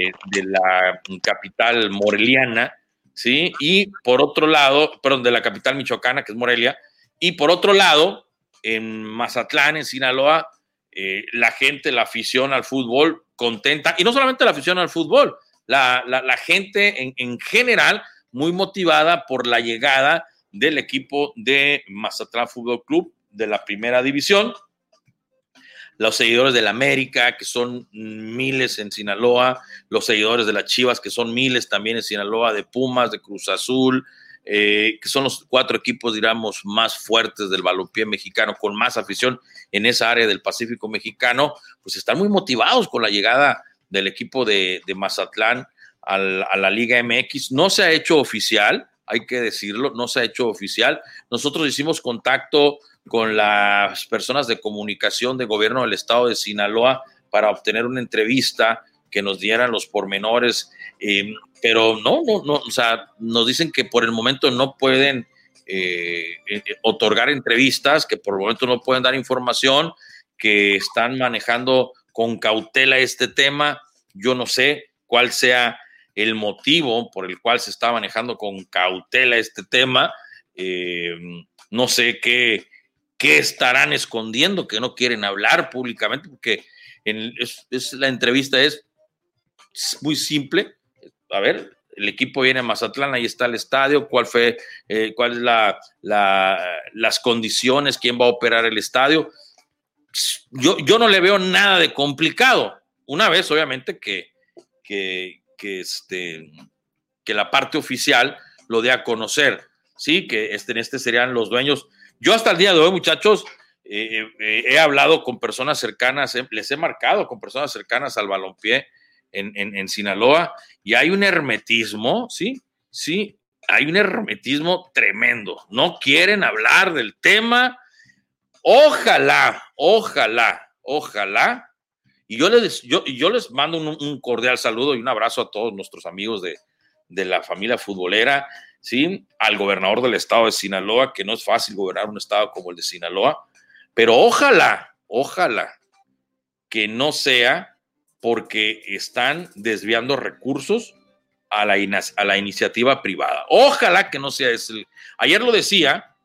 la capital moreliana, ¿sí? Y por otro lado, perdón, de la capital michoacana, que es Morelia, y por otro lado, en Mazatlán, en Sinaloa, eh, la gente, la afición al fútbol contenta, y no solamente la afición al fútbol, la, gente en, en general muy motivada por la llegada del equipo de Mazatlán Fútbol Club de la primera división. Los seguidores del América, que son miles en Sinaloa, los seguidores de las Chivas, que son miles también en Sinaloa, de Pumas, de Cruz Azul, eh, que son los cuatro equipos, digamos, más fuertes del balompié mexicano, con más afición en esa área del Pacífico mexicano, pues están muy motivados con la llegada del equipo de, de Mazatlán a la Liga MX. No se ha hecho oficial, hay que decirlo, no se ha hecho oficial. Nosotros hicimos contacto con las personas de comunicación de gobierno del estado de Sinaloa para obtener una entrevista que nos dieran los pormenores, eh, pero no, no, no, o sea, nos dicen que por el momento no pueden eh, eh, otorgar entrevistas, que por el momento no pueden dar información, que están manejando con cautela este tema. Yo no sé cuál sea el motivo por el cual se está manejando con cautela este tema. no sé qué, qué estarán escondiendo, que no quieren hablar públicamente, porque es, la entrevista es muy simple. A ver, el equipo viene a Mazatlán, ahí está el estadio, cuál fue, eh, cuál es la, las condiciones, quién va a operar el estadio. Yo, yo no le veo nada de complicado. Una vez, obviamente, que, que, que, este, que la parte oficial lo dé a conocer, ¿sí? Que este, en este serían los dueños yo hasta el día de hoy, muchachos, eh, eh, he hablado con personas cercanas, eh, les he marcado con personas cercanas al balompié en, en, Sinaloa y hay un hermetismo, ¿sí? Sí, hay un hermetismo tremendo. No quieren hablar del tema. Ojalá, ojalá, ojalá. Y yo les, yo, yo les mando un, cordial saludo y un abrazo a todos nuestros amigos de, de la familia futbolera ¿sí? Al gobernador del estado de Sinaloa, que no es fácil gobernar un estado como el de Sinaloa, pero ojalá, ojalá que no sea porque están desviando recursos a la, a la iniciativa privada. Ojalá que no sea ese. Ayer lo decía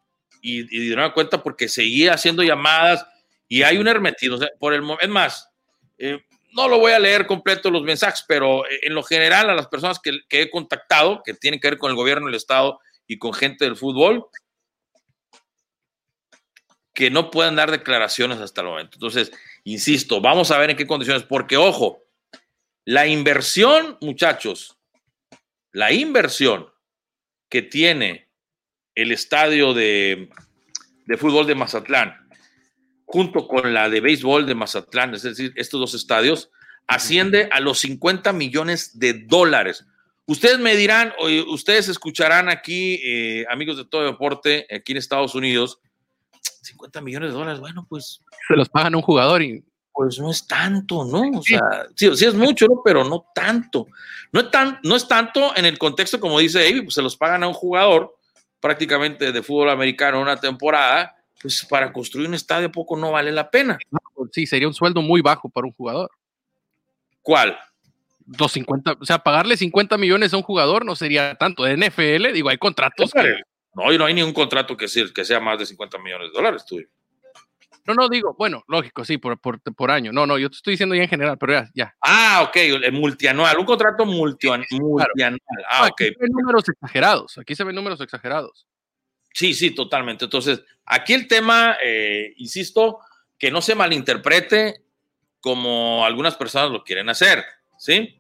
y, y de nueva cuenta porque seguía haciendo llamadas y hay un hermetismo. por el, es más, eh, no lo voy a leer completo los mensajes, pero eh, en lo general a las personas que, he contactado, que tienen que ver con el gobierno del Estado y con gente del fútbol, que no puedan dar declaraciones hasta el momento. Entonces, insisto, vamos a ver en qué condiciones, porque ojo, la inversión, muchachos, la inversión que tiene el estadio de, de fútbol de Mazatlán junto con la de béisbol de Mazatlán, es decir, estos dos estadios, asciende a los 50 millones de dólares. Ustedes me dirán, ustedes escucharán aquí, eh, amigos de todo deporte, aquí en Estados Unidos, 50 millones de dólares, bueno, pues... Se los pagan a un jugador y... Pues no es tanto, ¿no? O sea, sí, sí es mucho, ¿no? Pero no tanto. No es, tan, no es tanto en el contexto, como dice David, pues se los pagan a un jugador prácticamente de fútbol americano una temporada pues para construir un estadio poco no vale la pena. Pues sí, sería un sueldo muy bajo para un jugador. ¿Cuál? 250, o sea, pagarle 50 millones a un jugador no sería tanto. De NFL, digo, hay contratos. No, y no hay ningún contrato que, sea, que sea más de 50 millones de dólares, tú. No, no, digo, bueno, lógico, sí, por, por, por, año. No, no, yo te estoy diciendo ya en general, pero ya. ya. Ah, ok, el multianual, un contrato multianual. Ah, ok. Aquí se ven números exagerados, aquí se ven números exagerados. Sí, sí, totalmente. Entonces, aquí el tema, eh, insisto, que no se malinterprete como algunas personas lo quieren hacer, ¿sí?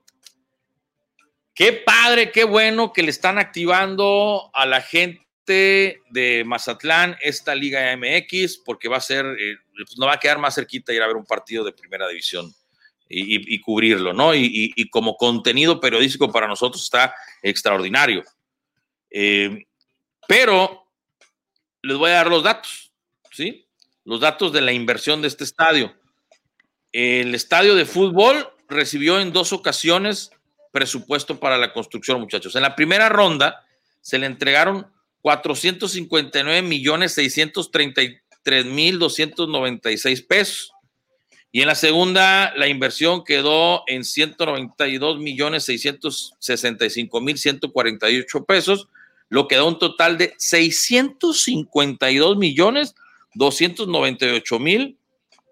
Qué padre, qué bueno que le están activando a la gente de Mazatlán esta Liga MX, porque va a ser, eh, pues no va a quedar más cerquita ir a ver un partido de primera división y, cubrirlo, ¿no? Y, como contenido periodístico para nosotros está extraordinario. Eh, pero les voy a dar los datos, ¿sí? Los datos de la inversión de este estadio. El estadio de fútbol recibió en dos ocasiones presupuesto para la construcción, muchachos. En la primera ronda se le entregaron 459 millones 633 mil 296 pesos. Y en la segunda, la inversión quedó en 192 millones 665 mil 148 pesos lo que da un total de 652 millones 298 mil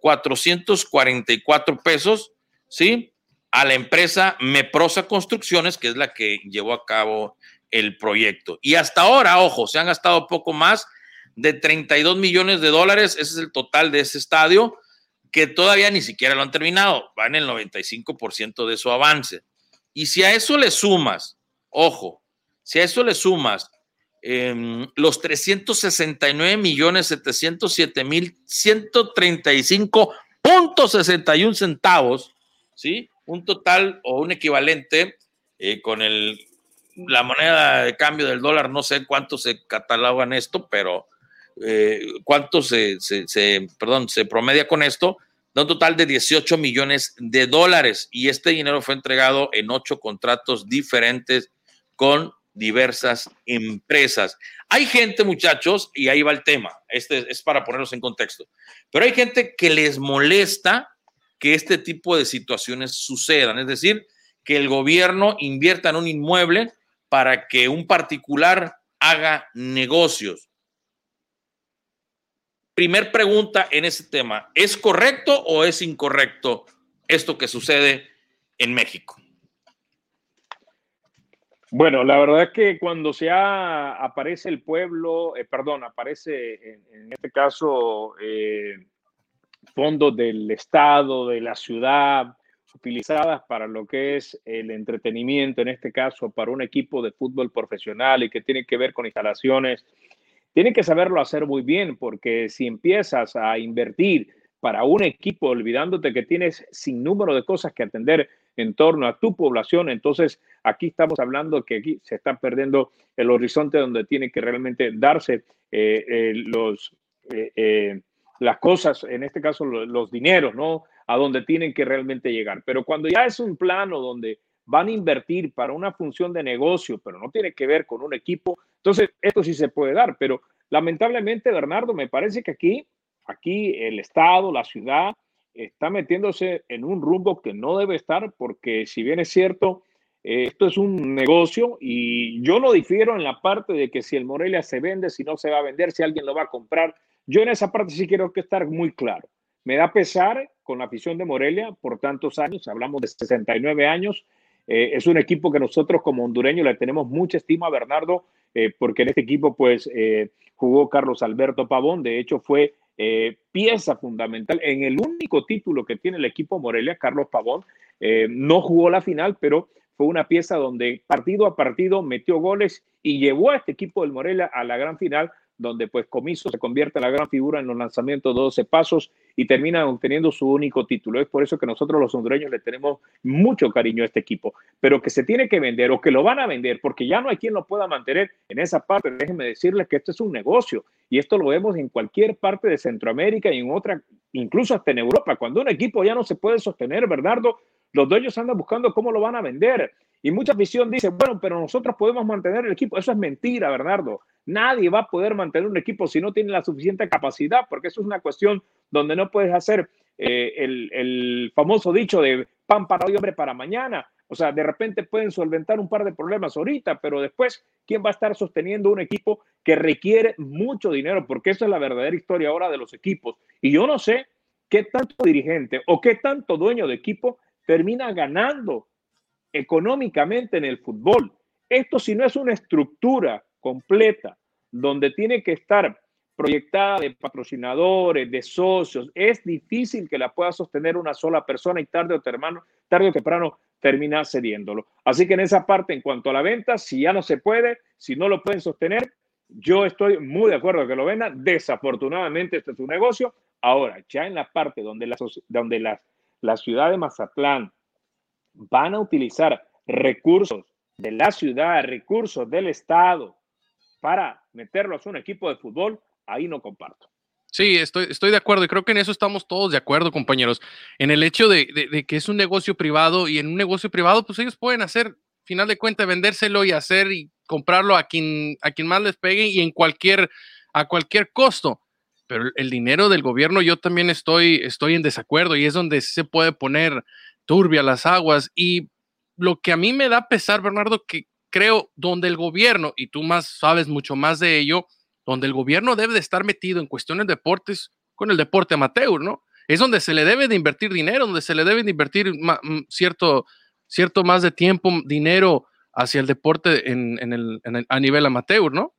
444 pesos, ¿sí? A la empresa Meprosa Construcciones, que es la que llevó a cabo el proyecto. Y hasta ahora, ojo, se han gastado poco más de 32 millones de dólares, ese es el total de ese estadio, que todavía ni siquiera lo han terminado, van el 95% de su avance. Y si a eso le sumas, ojo, si a eso le sumas em, los 369 millones 707 mil 135.61 centavos, ¿sí? Un total o un equivalente eh, con el, la moneda de cambio del dólar, no sé cuánto se catalogan esto, pero eh, cuánto se, perdón, se promedia con esto, da un total de 18 millones de dólares y este dinero fue entregado en ocho contratos diferentes con diversas empresas. Hay gente, muchachos, y ahí va el tema, este es para ponerlos en contexto, pero hay gente que les molesta que este tipo de situaciones sucedan, es decir, que el gobierno invierta en un inmueble para que un particular haga negocios. Primer pregunta en ese tema, ¿es correcto o es incorrecto esto que sucede en México? Bueno, la verdad es que cuando se aparece el pueblo, eh, perdón, aparece en, este caso eh, fondos del Estado, de la ciudad, utilizadas para lo que es el entretenimiento, en este caso para un equipo de fútbol profesional y que tiene que ver con instalaciones, tiene que saberlo hacer muy bien, porque si empiezas a invertir para un equipo olvidándote que tienes sin número de cosas que atender en torno a tu población, entonces aquí estamos hablando que aquí se está perdiendo el horizonte donde tiene que realmente darse eh, eh, los, eh, las cosas, en este caso los, los dineros, ¿no? a donde tienen que realmente llegar. Pero cuando ya es un plano donde van a invertir para una función de negocio, pero no tiene que ver con un equipo, entonces esto sí se puede dar. Pero lamentablemente, Bernardo, me parece que aquí, aquí el Estado, la ciudad, está metiéndose en un rumbo que no debe estar, porque si bien es cierto, esto es un negocio y yo no difiero en la parte de que si el Morelia se vende, si no se va a vender, si alguien lo va a comprar. Yo en esa parte sí quiero que estar muy claro. Me da pesar con la afición de Morelia por tantos años, hablamos de 69 años. Eh, es un equipo que nosotros como hondureños le tenemos mucha estima a Bernardo, eh, porque en este equipo pues eh, jugó Carlos Alberto Pavón, de hecho fue pieza fundamental en el único título que tiene el equipo Morelia, Carlos Pavón. no jugó la final, pero fue una pieza donde partido a partido metió goles y llevó a este equipo del Morelia a la gran final donde pues Comiso se convierte en la gran figura en los lanzamientos de 12 pasos y termina obteniendo su único título. Es por eso que nosotros los hondureños le tenemos mucho cariño a este equipo, pero que se tiene que vender o que lo van a vender porque ya no hay quien lo pueda mantener en esa parte. Déjenme decirles que esto es un negocio y esto lo vemos en cualquier parte de Centroamérica y en otra, incluso hasta en Europa. Cuando un equipo ya no se puede sostener, Bernardo, los dueños andan buscando cómo lo van a vender. Y mucha afición dice, bueno, pero nosotros podemos mantener el equipo. Eso es mentira, Bernardo. Nadie va a poder mantener un equipo si no tiene la suficiente capacidad, porque eso es una cuestión donde no puedes hacer eh, el, famoso dicho de pan para hoy, hombre para mañana. O sea, de repente pueden solventar un par de problemas ahorita, pero después, ¿quién va a estar sosteniendo un equipo que requiere mucho dinero? Porque esa es la verdadera historia ahora de los equipos. Y yo no sé qué tanto dirigente o qué tanto dueño de equipo termina ganando económicamente en el fútbol. Esto si no es una estructura completa, donde tiene que estar proyectada de patrocinadores, de socios, es difícil que la pueda sostener una sola persona y tarde o temprano, tarde o temprano termina cediéndolo. Así que en esa parte, en cuanto a la venta, si ya no se puede, si no lo pueden sostener, yo estoy muy de acuerdo que lo vendan. Desafortunadamente, este es un negocio. Ahora, ya en la parte donde la, donde la, la ciudad de Mazatlán van a utilizar recursos de la ciudad, recursos del Estado, para meterlo a un equipo de fútbol, ahí no comparto. Sí, estoy, estoy de acuerdo y creo que en eso estamos todos de acuerdo, compañeros. En el hecho de, que es un negocio privado y en un negocio privado, pues ellos pueden hacer, final de cuentas, vendérselo y hacer y comprarlo a quien, a quien más les pegue y en cualquier, a cualquier costo. Pero el dinero del gobierno, yo también estoy, estoy en desacuerdo y es donde se puede poner turbia las aguas. Y lo que a mí me da pesar, Bernardo, que creo, donde el gobierno, y tú más sabes mucho más de ello, donde el gobierno debe de estar metido en cuestiones de deportes con el deporte amateur, ¿no? Es donde se le debe de invertir dinero, donde se le debe de invertir mm, cierto, cierto más de tiempo, dinero hacia el deporte en, el, a nivel amateur, ¿no?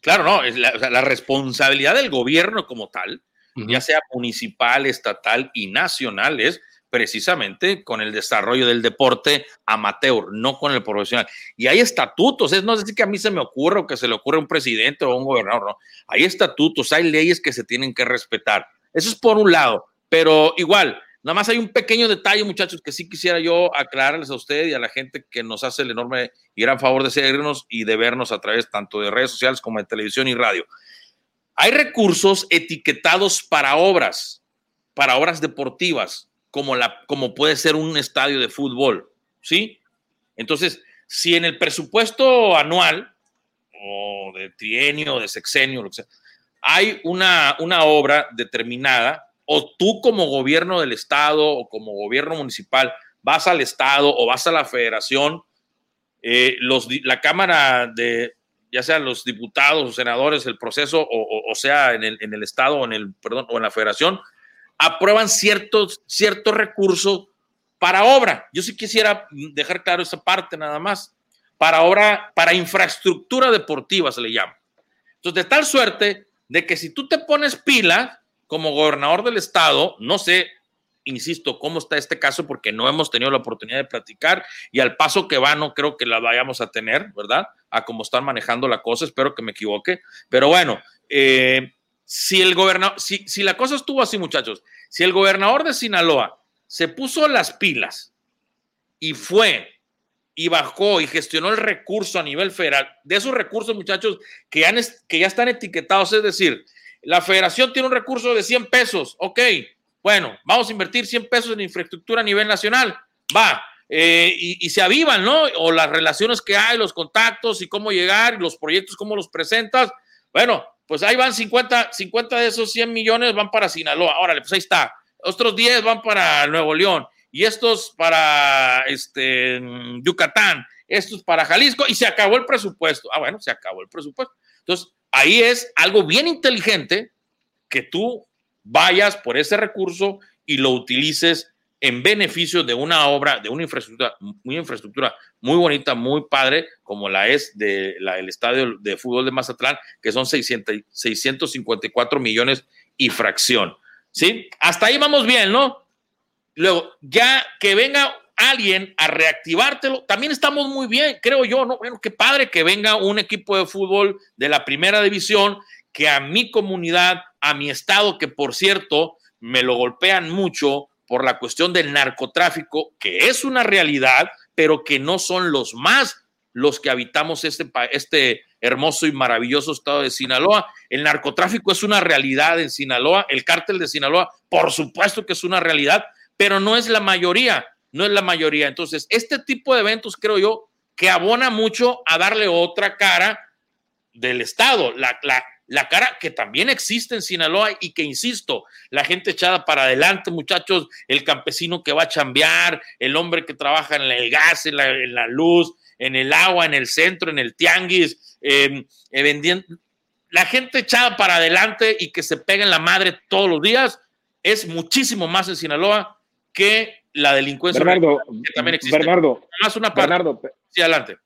Claro, no, es la, responsabilidad del gobierno como tal, ya sea municipal, estatal y nacional, es precisamente con el desarrollo del deporte amateur, no con el profesional. Y hay estatutos, es no decir que a mí se me ocurra o que se le ocurra a un presidente o a un gobernador, no. Hay estatutos, hay leyes que se tienen que respetar. Eso es por un lado, pero igual, nada más hay un pequeño detalle, muchachos, que sí quisiera yo aclararles a usted y a la gente que nos hace el enorme y gran favor de seguirnos y de vernos a través tanto de redes sociales como de televisión y radio. Hay recursos etiquetados para obras para obras deportivas, como, la, como puede ser un estadio de fútbol, ¿sí? Entonces, si en el presupuesto anual, o de trienio, o de sexenio, lo que sea, hay una, una obra determinada, o tú como gobierno del estado o como gobierno municipal vas al estado o vas a la federación, eh, los, la Cámara de, ya sea los diputados o senadores, el proceso, o, sea, en el, en el Estado o en, el, perdón, o en la Federación, aprueban ciertos, ciertos recursos para obra. Yo sí quisiera dejar claro esa parte nada más. Para obra, para infraestructura deportiva se le llama. Entonces, de tal suerte de que si tú te pones pila como gobernador del estado, no sé, insisto, cómo está este caso porque no hemos tenido la oportunidad de platicar y al paso que va no creo que la vayamos a tener, ¿verdad? A cómo están manejando la cosa, espero que me equivoque, pero bueno, eh, si el gobernador, si, si la cosa estuvo así, muchachos, si el gobernador de Sinaloa se puso las pilas y fue y bajó y gestionó el recurso a nivel federal, de esos recursos, muchachos, que ya, que ya están etiquetados, es decir, la federación tiene un recurso de 100 pesos, ok, bueno, vamos a invertir 100 pesos en infraestructura a nivel nacional, va, eh, y, se avivan, ¿no? O las relaciones que hay, los contactos y cómo llegar, los proyectos, cómo los presentas. Bueno, pues ahí van 50, 50 de esos 100 millones van para Sinaloa. Órale, pues ahí está. Otros 10 van para Nuevo León y estos para este, Yucatán, estos para Jalisco y se acabó el presupuesto. Ah, bueno, se acabó el presupuesto. Entonces, ahí es algo bien inteligente que tú vayas por ese recurso y lo utilices en beneficio de una obra, de una infraestructura, muy infraestructura muy bonita, muy padre, como la es de la, el estadio de fútbol de Mazatlán, que son 600, 654 millones y fracción. ¿Sí? Hasta ahí vamos bien, ¿no? Luego, ya que venga alguien a reactivártelo, también estamos muy bien, creo yo, ¿no? Bueno, qué padre que venga un equipo de fútbol de la primera división que a mi comunidad, a mi estado, que por cierto me lo golpean mucho por la cuestión del narcotráfico, que es una realidad, pero que no son los más los que habitamos este, este hermoso y maravilloso estado de Sinaloa. El narcotráfico es una realidad en Sinaloa, el cártel de Sinaloa, por supuesto que es una realidad, pero no es la mayoría, no es la mayoría. Entonces, este tipo de eventos creo yo que abona mucho a darle otra cara del Estado, la, la, la cara que también existe en Sinaloa y que, insisto, la gente echada para adelante, muchachos, el campesino que va a chambear, el hombre que trabaja en el gas, en la, luz, en el agua, en el centro, en el tianguis, em, eh, vendiendo. La gente echada para adelante y que se pega en la madre todos los días es muchísimo más en Sinaloa que la delincuencia Bernardo, que también existe. Bernardo, más una parte. Bernardo, sí, adelante.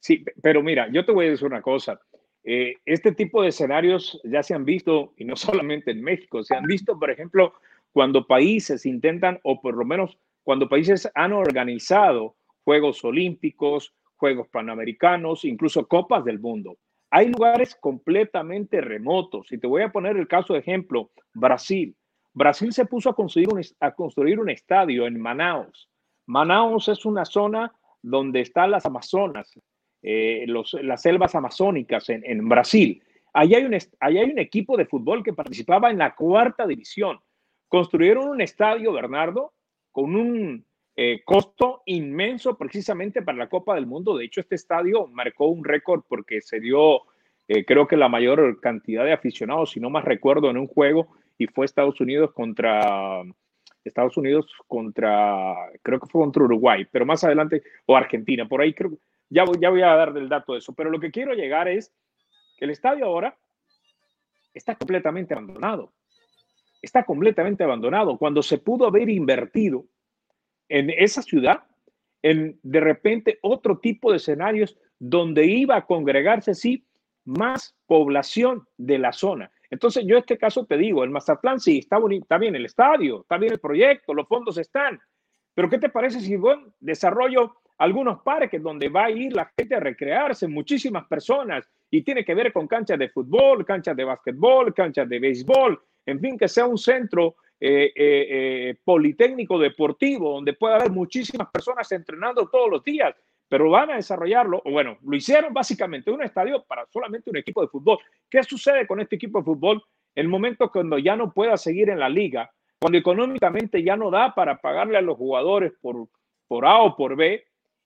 Sí, pero mira, yo te voy a decir una cosa. Eh, este tipo de escenarios ya se han visto, y no solamente en México, se han visto, por ejemplo, cuando países intentan, o por lo menos cuando países han organizado Juegos Olímpicos, Juegos Panamericanos, incluso Copas del Mundo. Hay lugares completamente remotos. Y te voy a poner el caso de ejemplo, Brasil. Brasil se puso a construir un, a construir un estadio en Manaus. Manaus es una zona donde están las Amazonas, eh, las selvas amazónicas en, Brasil. Allí hay, un, hay un equipo de fútbol que participaba en la cuarta división. Construyeron un estadio, Bernardo, con un eh, costo inmenso precisamente para la Copa del Mundo. De hecho, este estadio marcó un récord porque se dio, eh, creo que la mayor cantidad de aficionados, si no más recuerdo, en un juego y fue Estados Unidos contra Estados Unidos contra, creo que fue contra Uruguay, pero más adelante, o Argentina, por ahí creo, ya, ya voy a dar del dato de eso, pero lo que quiero llegar es que el estadio ahora está completamente abandonado. Está completamente abandonado. Cuando se pudo haber invertido en esa ciudad, en de repente otro tipo de escenarios donde iba a congregarse, sí, más población de la zona. Entonces, yo en este caso te digo, el Mazatlán sí, está, bonito, está bien el estadio, está bien el proyecto, los fondos están, pero ¿qué te parece si bueno, desarrollo algunos parques donde va a ir la gente a recrearse, muchísimas personas, y tiene que ver con canchas de fútbol, canchas de básquetbol, canchas de béisbol, en fin, que sea un centro eh, eh, eh, politécnico deportivo donde pueda haber muchísimas personas entrenando todos los días, pero van a desarrollarlo, o bueno, lo hicieron básicamente un estadio para solamente un equipo de fútbol. ¿Qué sucede con este equipo de fútbol? El momento cuando ya no pueda seguir en la liga, cuando económicamente ya no da para pagarle a los jugadores por, por A o por B,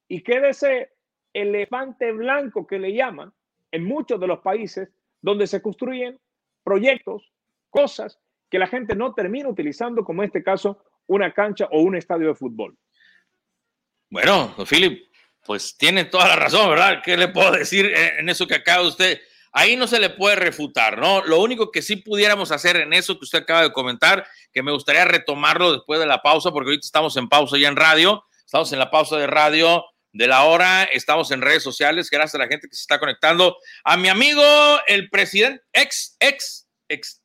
y queda ese elefante blanco que le llaman en muchos de los países donde se construyen proyectos, cosas que la gente no termina utilizando, como en este caso una cancha o un estadio de fútbol. Bueno, Philip, pues tiene toda la razón, ¿verdad? ¿Qué le puedo decir en eso que acaba usted? Ahí no se le puede refutar, ¿no? Lo único que sí pudiéramos hacer en eso que usted acaba de comentar, que me gustaría retomarlo después de la pausa, porque ahorita estamos en pausa ya en radio, estamos en la pausa de radio de la hora, estamos en redes sociales, gracias a la gente que se está conectando. A mi amigo, el presidente, ex, ex, ex,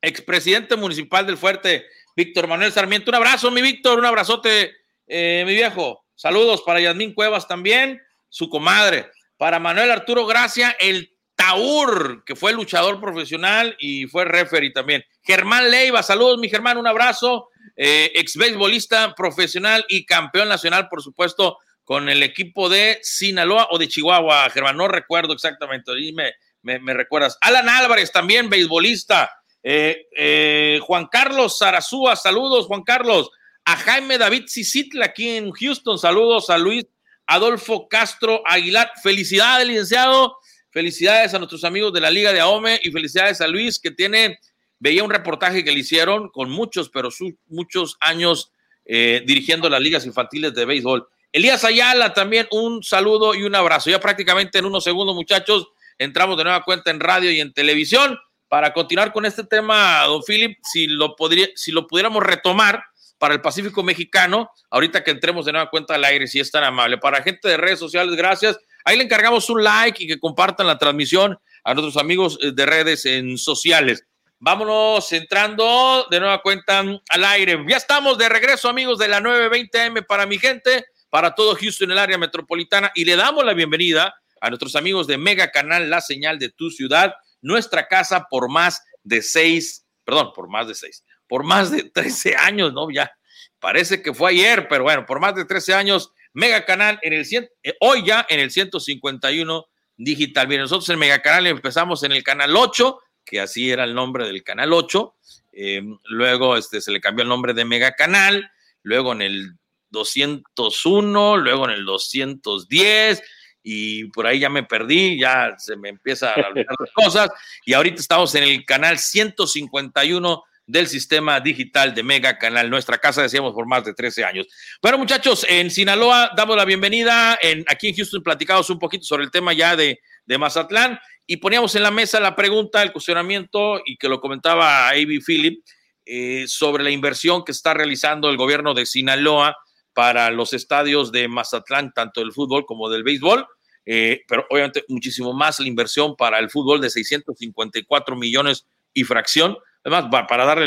expresidente municipal del Fuerte, Víctor Manuel Sarmiento. Un abrazo, mi Víctor, un abrazote, eh, mi viejo. Saludos para Yasmín Cuevas también, su comadre. Para Manuel Arturo Gracia, el Taur, que fue luchador profesional y fue referee también. Germán Leiva, saludos, mi Germán, un abrazo. Eh, ex beisbolista profesional y campeón nacional, por supuesto, con el equipo de Sinaloa o de Chihuahua, Germán, no recuerdo exactamente, dime, me, me recuerdas. Alan Álvarez, también beisbolista. Eh, eh, Juan Carlos Zarazúa, saludos, Juan Carlos. A Jaime David Cicitla aquí en Houston, saludos a Luis Adolfo Castro Aguilar. Felicidades, licenciado. Felicidades a nuestros amigos de la Liga de AOME y felicidades a Luis que tiene, veía un reportaje que le hicieron con muchos, pero muchos años eh, dirigiendo las ligas infantiles de béisbol. Elías Ayala también un saludo y un abrazo. Ya prácticamente en unos segundos, muchachos, entramos de nueva cuenta en radio y en televisión. Para continuar con este tema, don Philip, si lo, podría, si lo pudiéramos retomar para el Pacífico Mexicano, ahorita que entremos de nueva cuenta al aire, si es tan amable. Para gente de redes sociales, gracias. Ahí le encargamos un like y que compartan la transmisión a nuestros amigos eh, de redes en sociales. Vámonos entrando de nueva cuenta al aire. Ya estamos de regreso, amigos de la 920M para mi gente, para todo Houston, el área metropolitana, y le damos la bienvenida a nuestros amigos de Mega Canal La Señal de tu ciudad, nuestra casa por más de seis, perdón, por más de seis, por más de 13 años, ¿no? Ya parece que fue ayer, pero bueno, por más de 13 años Mega Canal en el 100, eh, hoy ya en el 151 digital. Bien, nosotros en Mega Canal empezamos en el canal 8, que así era el nombre del canal 8. Em, luego este, se le cambió el nombre de Mega Canal. Luego en el 201, luego en el 210 y por ahí ya me perdí, ya se me empieza a hablar las cosas y ahorita estamos en el canal 151 del sistema digital de Mega Canal, nuestra casa, decíamos, por más de 13 años. Bueno, muchachos, en Sinaloa damos la bienvenida, en, aquí en Houston platicamos un poquito sobre el tema ya de, de Mazatlán y poníamos en la mesa la pregunta, el cuestionamiento y que lo comentaba Avi Philip eh, sobre la inversión que está realizando el gobierno de Sinaloa para los estadios de Mazatlán, tanto del fútbol como del béisbol. Eh, pero obviamente muchísimo más la inversión para el fútbol de 654 millones y fracción Además, para darle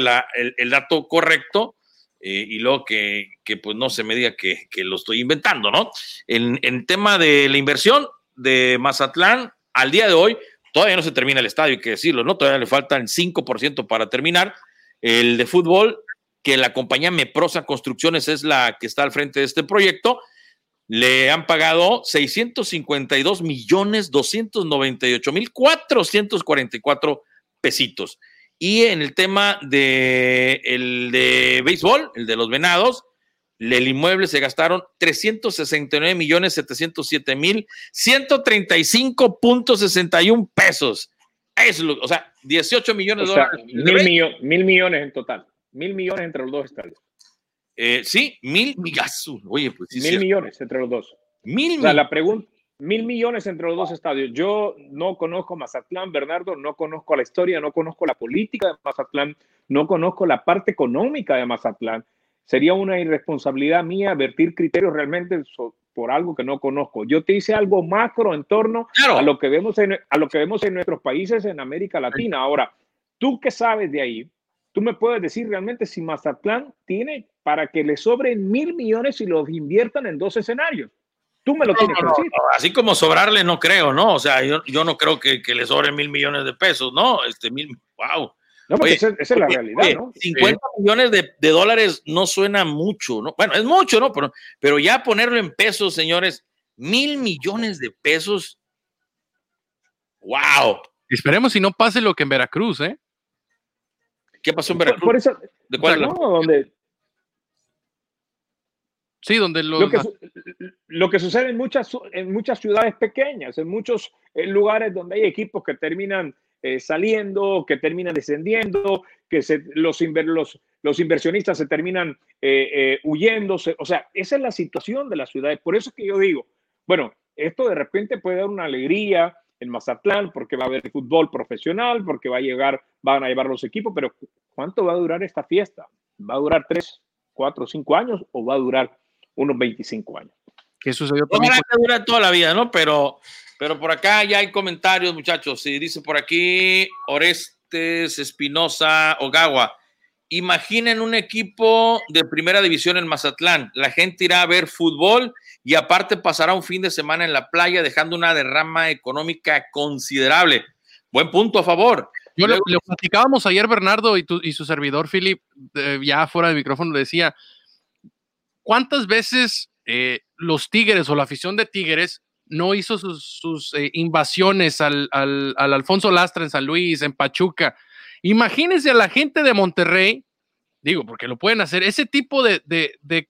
el, dato correcto eh, y luego que, pues no se me diga que, lo estoy inventando, ¿no? En, en, tema de la inversión de Mazatlán, al día de hoy, todavía no se termina el estadio, hay que decirlo, ¿no? Todavía le faltan el 5% para terminar. El de fútbol, que la compañía Meprosa Construcciones es la que está al frente de este proyecto, le han pagado 652 millones 298 mil 444 pesitos. Y en el tema de el de béisbol, el de los venados, el inmueble se gastaron 369 millones 707 mil 135.61 pesos. Es o sea, 18 millones de dólares. Mil, millones en total. Mil millones entre los dos estadios. Eh, sí, mil millones. Oye, pues Mil millones entre los dos. Mil o sea, la pregunta, Mil millones entre los dos estadios. Yo no conozco Mazatlán, Bernardo, no conozco la historia, no conozco la política de Mazatlán, no conozco la parte económica de Mazatlán. Sería una irresponsabilidad mía vertir criterios realmente por algo que no conozco. Yo te hice algo macro en torno a, lo que vemos en, a lo que vemos en nuestros países en América Latina. Ahora, tú que sabes de ahí, tú me puedes decir realmente si Mazatlán tiene para que le sobren mil millones y los inviertan en dos escenarios. Tú me lo tienes que decir. así como sobrarle, no creo, ¿no? O sea, yo, yo no creo que, que, le sobren mil millones de pesos, ¿no? Este mil, wow. No, porque esa, es la realidad, ¿no? 50 millones de, de, dólares no suena mucho, ¿no? Bueno, es mucho, ¿no? Pero, pero ya ponerlo en pesos, señores, mil millones de pesos. ¡Wow! Esperemos si no pase lo que en Veracruz, ¿eh? ¿Qué pasó en Veracruz? Por, eso, ¿De cuál? No, donde, Sí, donde lo, que, lo que sucede en muchas, en muchas ciudades pequeñas, en muchos eh, lugares donde hay equipos que terminan eh, saliendo, que terminan descendiendo, que se, los, los, los inversionistas se terminan eh, huyéndose. O sea, esa es la situación de las ciudades. Por eso es que yo digo, bueno, esto de repente puede dar una alegría en Mazatlán porque va a haber fútbol profesional, porque va a llegar, van a llevar los equipos, pero ¿cuánto va a durar esta fiesta? ¿Va a durar tres, cuatro, cinco años o va a durar unos 25 años. Que sucedió también. que dura toda la vida, ¿no? Pero, pero por acá ya hay comentarios, muchachos. Sí, dice por aquí Orestes Espinosa Ogawa. Imaginen un equipo de primera división en Mazatlán. La gente irá a ver fútbol y aparte pasará un fin de semana en la playa dejando una derrama económica considerable. Buen punto a favor. Yo lo, platicábamos ayer, Bernardo, y, y su servidor, Philip, ya fuera del micrófono, decía, ¿Cuántas veces eh, los Tigres o la afición de Tigres no hizo sus, eh, invasiones al, Alfonso Lastra en San Luis, en Pachuca? Imagínense a la gente de Monterrey, digo, porque lo pueden hacer, ese tipo de, de,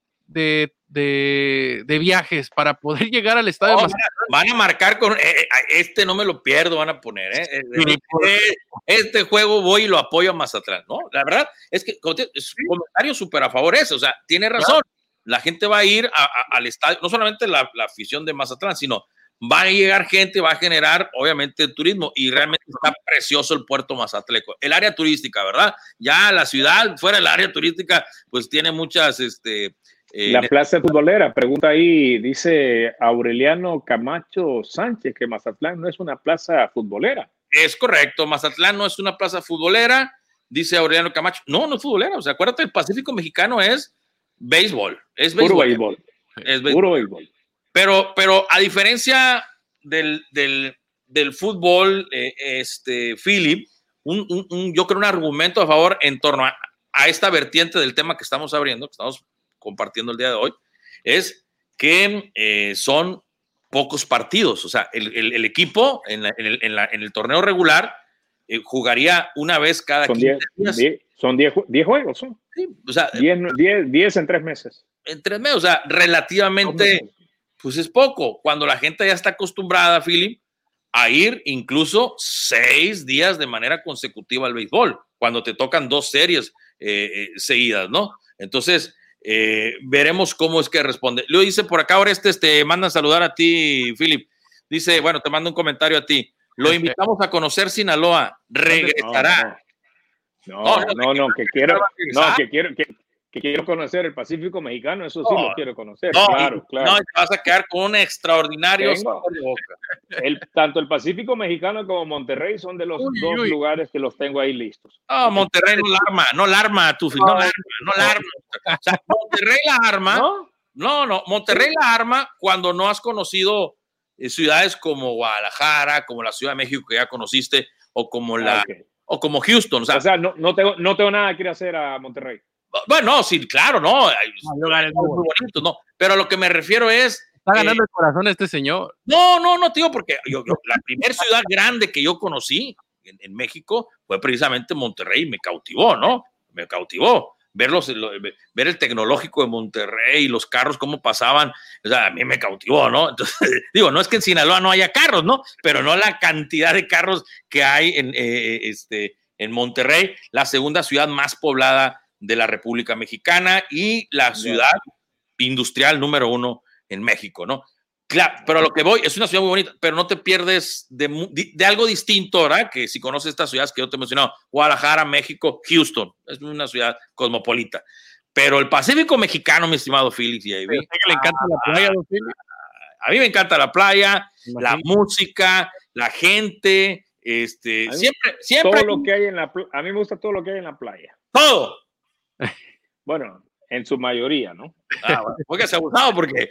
viajes para poder llegar al estadio. van, a, marcar con eh, este no me lo pierdo, van a poner, este, juego voy y lo apoyo a Mazatlán, ¿no? La verdad es que es un comentario súper a favor eso, o sea, tiene razón la gente va a ir al estadio, no solamente la, afición de Mazatlán, sino va a llegar gente, va a generar obviamente turismo y realmente está precioso el puerto Mazatleco. El área turística, ¿verdad? Ya la ciudad, fuera del área turística, pues tiene muchas, este... Eh, la plaza futbolera, pregunta ahí, dice Aureliano Camacho Sánchez que Mazatlán no es una plaza futbolera. Es correcto, Mazatlán no es una plaza futbolera, dice Aureliano Camacho. No, no es futbolera, o sea, acuérdate, el Pacífico Mexicano es béisbol. Es béisbol. Es Puro béisbol. Pero, pero a diferencia del, del, fútbol, eh, este, Philip, un, un, yo creo un argumento a favor en torno a, esta vertiente del tema que estamos abriendo, que estamos compartiendo el día de hoy, es que eh, son pocos partidos. O sea, el, equipo en, el, en, el, torneo regular eh, jugaría una vez cada 15 días. Son 10 juegos, son. Sí, o sea, 10 en tres meses. En tres meses, o sea, relativamente, pues es poco. Cuando la gente ya está acostumbrada, Philip, a ir incluso seis días de manera consecutiva al béisbol, cuando te tocan dos series eh, eh, seguidas, ¿no? Entonces, eh, veremos cómo es que responde. Lo dice por acá, ahora este, te mandan saludar a ti, Philip. Dice, bueno, te mando un comentario a ti. Lo invitamos a conocer Sinaloa. Regresará. No, no, no, que quiero, no, que quiero, que, quiero conocer el Pacífico Mexicano, eso sí lo quiero conocer, claro, claro. No, te vas a quedar con un extraordinario. el, tanto el Pacífico Mexicano como Monterrey son de los dos lugares que los tengo ahí listos. Ah, Monterrey no la arma, no la arma, tu no la arma, no la arma. O sea, Monterrey la arma. ¿No? no, Monterrey la arma cuando no has conocido eh, ciudades como Guadalajara, como la Ciudad de México que ya conociste, o como la, o como Houston. O sea, no, no, tengo, no tengo nada que ir a hacer a Monterrey. Bueno, sí, claro, no. no. Pero a lo que me refiero es. Está ganando el corazón este señor. No, no, no, tío, porque yo, la primera ciudad grande que yo conocí en, en, México fue precisamente Monterrey. Me cautivó, ¿no? Me cautivó ver el tecnológico de Monterrey, los carros, cómo pasaban, o sea, a mí me cautivó, ¿no? Entonces, digo, no es que en Sinaloa no haya carros, ¿no? Pero no la cantidad de carros que hay en, eh, este, en Monterrey, la segunda ciudad más poblada de la República Mexicana y la ciudad industrial número uno en México, ¿no? Claro, pero lo que voy es una ciudad muy bonita, pero no te pierdes de, de, algo distinto, ¿verdad? Que si conoces estas ciudades que yo te he mencionado, Guadalajara, México, Houston, es una ciudad cosmopolita. Pero el Pacífico mexicano, mi estimado Félix y Ivy, le encanta la playa, A mí me encanta la playa, la música, la gente, este, siempre, siempre. Todo lo que hay en la, a mí me gusta todo lo que hay en la playa. Todo. Bueno, en su mayoría, ¿no? Ah, bueno, póngase abusado porque,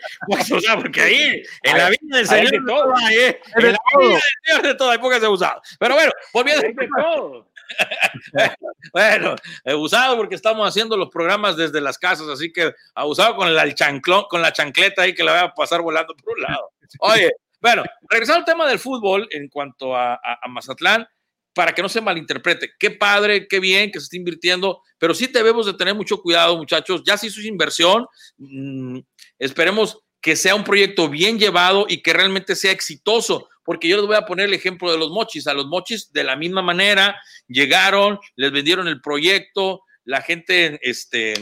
porque ahí, en la vida del Señor, de todo, hay, ¿eh? en la vida del Señor de todo, hay póngase abusado. Pero bueno, volviendo de todo. bueno, abusado porque estamos haciendo los programas desde las casas, así que abusado con el chanclón, con la chancleta ahí que la va a pasar volando por un lado. Oye, bueno, regresando al tema del fútbol en cuanto a, a, Mazatlán, para que no se malinterprete. Qué padre, qué bien que se esté invirtiendo, pero sí debemos de tener mucho cuidado, muchachos. Ya se hizo inversión. Mm, esperemos que sea un proyecto bien llevado y que realmente sea exitoso, porque yo les voy a poner el ejemplo de los mochis. A los mochis, de la misma manera, llegaron, les vendieron el proyecto, la gente este,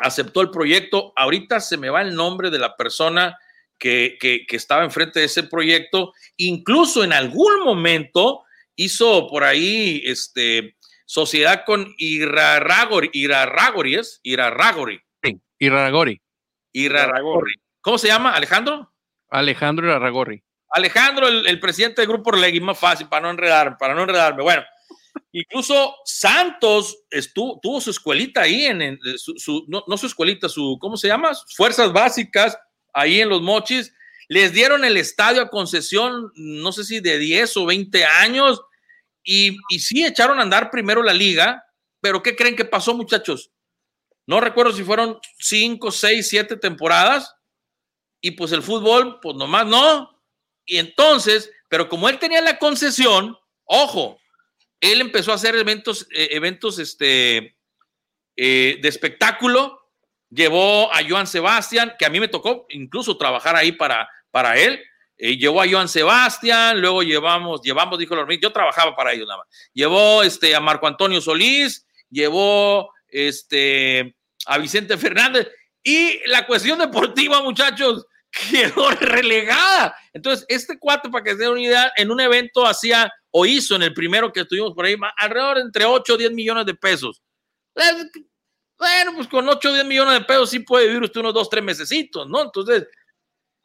aceptó el proyecto. Ahorita se me va el nombre de la persona que, que, que estaba enfrente de ese proyecto. Incluso en algún momento hizo por ahí este, sociedad con Irarragori, Irarragori es, Irarragori. Sí, Irarragori. Irarragori. ¿Cómo se llama? ¿Alejandro? Alejandro Irarragori. Alejandro, el, presidente del grupo Orlegui, más fácil, para no enredar, para no enredarme. Bueno, incluso Santos estuvo, tuvo su escuelita ahí, en, su, no, no, su escuelita, su, ¿cómo se llama? fuerzas básicas, ahí en los mochis, les dieron el estadio a concesión, no sé si de 10 o 20 años, y, sí echaron a andar primero la liga, pero ¿qué creen que pasó, muchachos? No recuerdo si fueron 5, 6, 7 temporadas, y pues el fútbol, pues nomás no. Y entonces, pero como él tenía la concesión, ojo, él empezó a hacer eventos, eh, eventos este, eh, de espectáculo, llevó a Joan Sebastián, que a mí me tocó incluso trabajar ahí para, para él. Eh, llevó a Joan Sebastián, luego llevamos, llevamos, dijo Lormín, yo trabajaba para ellos nada más. Llevó este, a Marco Antonio Solís, llevó este, a Vicente Fernández. Y la cuestión deportiva, muchachos, quedó relegada. Entonces, este cuate, para que se den una idea, en un evento hacía o hizo en el primero que estuvimos por ahí, alrededor entre 8 o 10 millones de pesos. Bueno, pues con 8 o 10 millones de pesos sí puede vivir usted unos 2, 3 mesecitos, ¿no? Entonces,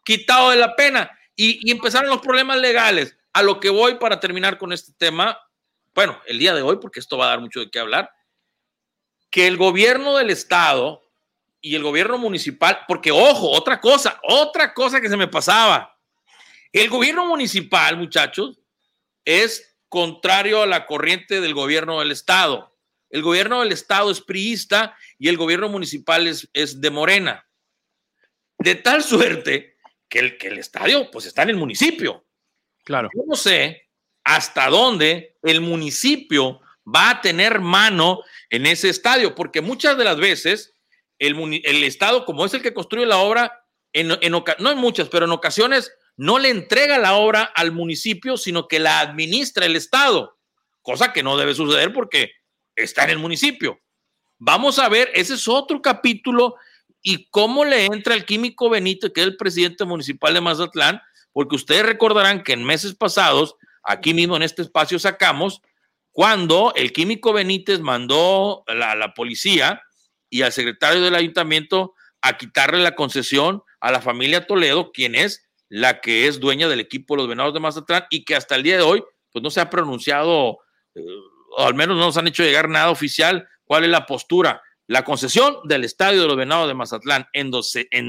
quitado de la pena. Y, empezaron los problemas legales. A lo que voy para terminar con este tema, bueno, el día de hoy, porque esto va a dar mucho de qué hablar, que el gobierno del estado y el gobierno municipal, porque ojo, otra cosa, otra cosa que se me pasaba. El gobierno municipal, muchachos, es contrario a la corriente del gobierno del estado. El gobierno del estado es priista y el gobierno municipal es, es de Morena. De tal suerte que el, que el estadio pues está en el municipio. Claro. Yo no sé hasta dónde el municipio va a tener mano en ese estadio, porque muchas de las veces el, el Estado, como es el que construye la obra, en, en, no en muchas, pero en ocasiones no le entrega la obra al municipio, sino que la administra el Estado, cosa que no debe suceder porque está en el municipio. Vamos a ver, ese es otro capítulo y cómo le entra el químico Benito, que es el presidente municipal de Mazatlán, porque ustedes recordarán que en meses pasados, aquí mismo en este espacio sacamos, cuando el químico Benítez mandó a la, policía y al secretario del ayuntamiento a quitarle la concesión a la familia Toledo, quien es la que es dueña del equipo de los Venados de Mazatlán y que hasta el día de hoy pues no se ha pronunciado, eh, o al menos no nos han hecho llegar nada oficial, cuál es la postura la concesión del Estadio de los Venados de Mazatlán, en,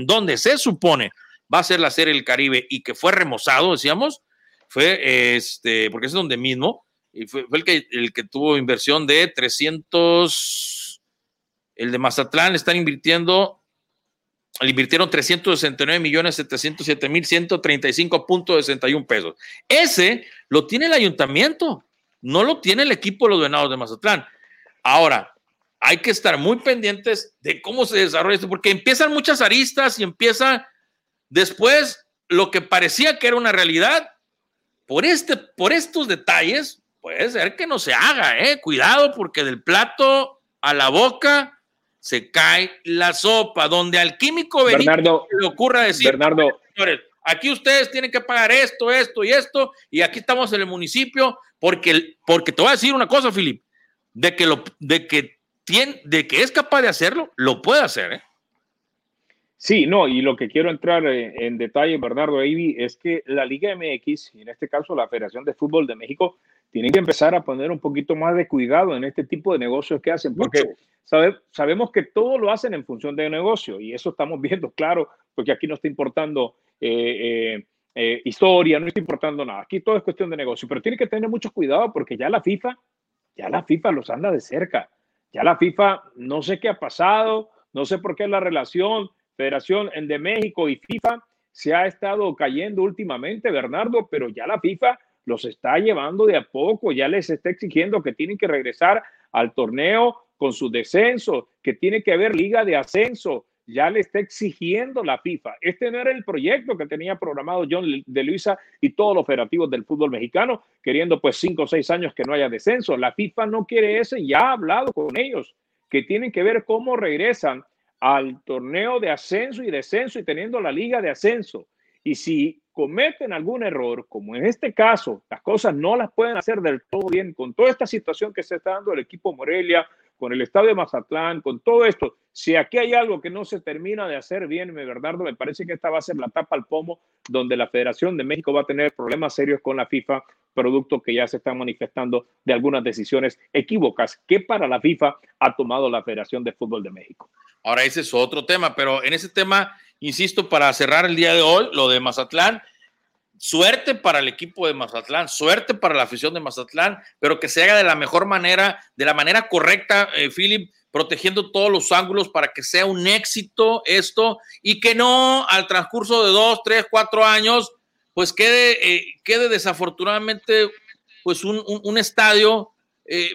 donde se supone va a ser la Serie del Caribe y que fue remozado, decíamos, fue este, porque es donde mismo, y fue, el, que, el que tuvo inversión de 300, el de Mazatlán están invirtiendo, le invirtieron 369 millones 707 mil 135.61 pesos. Ese lo tiene el ayuntamiento, no lo tiene el equipo de los Venados de Mazatlán. Ahora, hay que estar muy pendientes de cómo se desarrolla esto, porque empiezan muchas aristas y empieza después lo que parecía que era una realidad. Por, este, por estos detalles, puede ser que no se haga, ¿eh? Cuidado, porque del plato a la boca se cae la sopa, donde al químico Bernardo, le ocurra decir, Bernardo, aquí ustedes tienen que pagar esto, esto y esto, y aquí estamos en el municipio, porque, porque te voy a decir una cosa, Filip, de que, lo, de que de que es capaz de hacerlo, lo puede hacer. ¿eh? Sí, no, y lo que quiero entrar en, detalle, Bernardo Avi, es que la Liga MX, y en este caso la Federación de Fútbol de México, tiene que empezar a poner un poquito más de cuidado en este tipo de negocios que hacen, porque sabemos que todo lo hacen en función de negocio, y eso estamos viendo claro, porque aquí no está importando eh, eh, eh, historia, no está importando nada, aquí todo es cuestión de negocio, pero tiene que tener mucho cuidado porque ya la FIFA, ya la FIFA los anda de cerca. Ya la FIFA, no sé qué ha pasado, no sé por qué la relación Federación de México y FIFA se ha estado cayendo últimamente, Bernardo, pero ya la FIFA los está llevando de a poco, ya les está exigiendo que tienen que regresar al torneo con su descenso, que tiene que haber liga de ascenso, ya le está exigiendo la FIFA. Este no era el proyecto que tenía programado John de Luisa y todos los operativos del fútbol mexicano, queriendo pues cinco o seis años que no haya descenso. La FIFA no quiere eso y ya ha hablado con ellos, que tienen que ver cómo regresan al torneo de ascenso y descenso y teniendo la liga de ascenso. Y si cometen algún error, como en este caso, las cosas no las pueden hacer del todo bien con toda esta situación que se está dando el equipo Morelia, con el estadio de Mazatlán, con todo esto. Si aquí hay algo que no se termina de hacer bien, Bernardo, me parece que esta va a ser la tapa al pomo donde la Federación de México va a tener problemas serios con la FIFA, producto que ya se están manifestando de algunas decisiones equívocas que para la FIFA ha tomado la Federación de Fútbol de México. Ahora ese es otro tema, pero en ese tema, insisto, para cerrar el día de hoy, lo de Mazatlán, Suerte para el equipo de Mazatlán, suerte para la afición de Mazatlán, pero que se haga de la mejor manera, de la manera correcta, eh, Philip, protegiendo todos los ángulos para que sea un éxito esto y que no al transcurso de dos, tres, cuatro años, pues quede, eh, quede desafortunadamente pues un, estadio eh,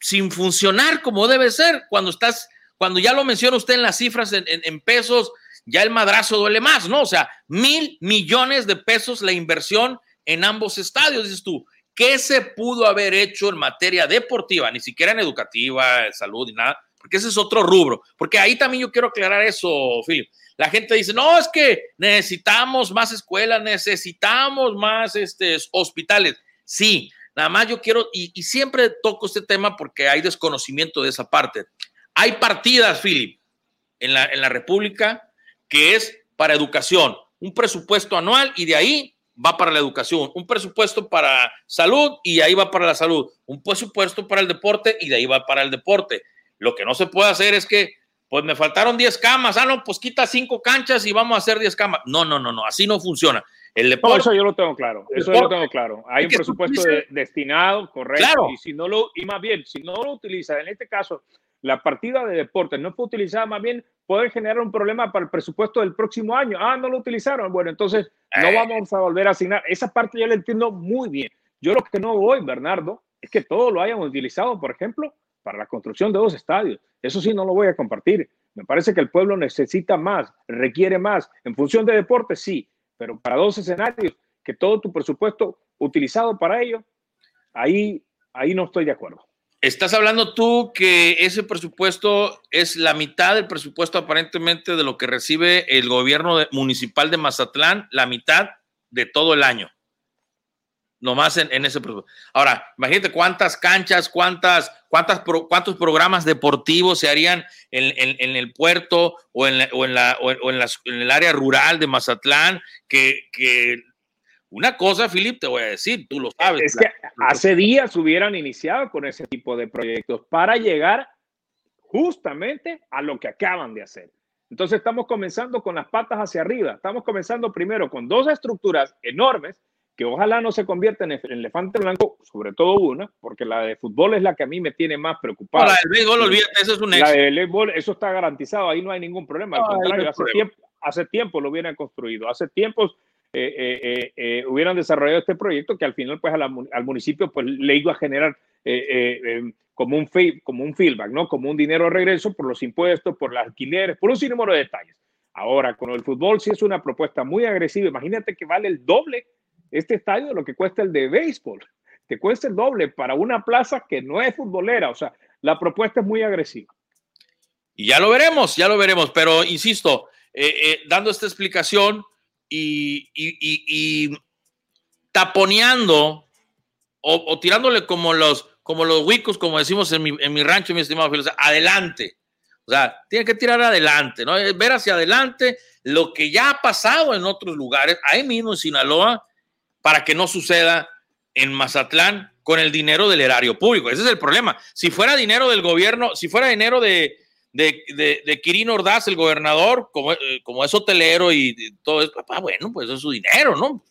sin funcionar como debe ser cuando estás, cuando ya lo menciona usted en las cifras en pesos, ya el madrazo duele más, ¿no? O sea, mil millones de pesos la inversión en ambos estadios, dices tú. ¿Qué se pudo haber hecho en materia deportiva, ni siquiera en educativa, salud y nada? Porque ese es otro rubro. Porque ahí también yo quiero aclarar eso, Philip. La gente dice, no, es que necesitamos más escuelas, necesitamos más este, hospitales. Sí, nada más yo quiero, y, siempre toco este tema porque hay desconocimiento de esa parte. Hay partidas, Philip, en la, en la República que es para educación, un presupuesto anual y de ahí va para la educación, un presupuesto para salud y ahí va para la salud, un presupuesto para el deporte y de ahí va para el deporte. Lo que no se puede hacer es que, pues me faltaron 10 camas, ah, no, pues quita 5 canchas y vamos a hacer 10 camas. No, no, no, no, así no funciona. El deporte, eso yo lo tengo claro, eso yo lo tengo claro. Hay un presupuesto destinado, correcto, y si no lo, y más bien, si no lo utiliza, en este caso, la partida de deportes no fue utilizada, más bien puede generar un problema para el presupuesto del próximo año. Ah, no lo utilizaron. Bueno, entonces no eh. vamos a volver a asignar. Esa parte ya la entiendo muy bien. Yo lo que no voy, Bernardo, es que todo lo hayan utilizado, por ejemplo, para la construcción de dos estadios. Eso sí, no lo voy a compartir. Me parece que el pueblo necesita más, requiere más. En función de deportes, sí, pero para dos escenarios, que todo tu presupuesto utilizado para ello, ahí, ahí no estoy de acuerdo. Estás hablando tú que ese presupuesto es la mitad del presupuesto aparentemente de lo que recibe el gobierno municipal de Mazatlán, la mitad de todo el año. Nomás en, en ese presupuesto. Ahora, imagínate cuántas canchas, cuántas, cuántas cuántos programas deportivos se harían en, el puerto o, en, o, en, la, o en, el área rural de Mazatlán que, que una cosa, Philip, te voy a decir, tú lo sabes. Es que hace días hubieran iniciado con ese tipo de proyectos para llegar justamente a lo que acaban de hacer. Entonces estamos comenzando con las patas hacia arriba. Estamos comenzando primero con dos estructuras enormes que ojalá no se conviertan en elefante blanco, sobre todo una, porque la de fútbol es la que a mí me tiene más preocupado. la del béisbol, olvídate, eso es un éxito. La del béisbol, eso está garantizado, ahí no hay ningún problema. Al contrario, hace, Tiempo, hace tiempo lo hubieran construido. Hace tiempos eh, eh, eh, hubieran desarrollado este proyecto que al final pues al municipio pues le iba a generar como, un como un feedback, ¿no? Como un dinero de regreso por los impuestos, por los alquileres, por un sinnúmero de detalles. Ahora, con el fútbol sí es una propuesta muy agresiva. Imagínate que vale el doble este estadio de lo que cuesta el de béisbol. Te cuesta el doble para una plaza que no es futbolera. O sea, la propuesta es muy agresiva. Y ya lo veremos, ya lo veremos. Pero insisto, dando esta explicación, y, taponeando o, tirándole como los, como los huicos, como decimos en mi, en mi rancho, mi estimado Felipe, adelante. O sea, tiene que tirar adelante, ¿no? Ver hacia adelante lo que ya ha pasado en otros lugares, ahí mismo en Sinaloa, para que no suceda en Mazatlán con el dinero del erario público. Ese es el problema. Si fuera dinero del gobierno, si fuera dinero de, de, de, Quirino Ordaz, el gobernador, como, eh, como es hotelero y, todo eso, papá, bueno, pues es su dinero, ¿no?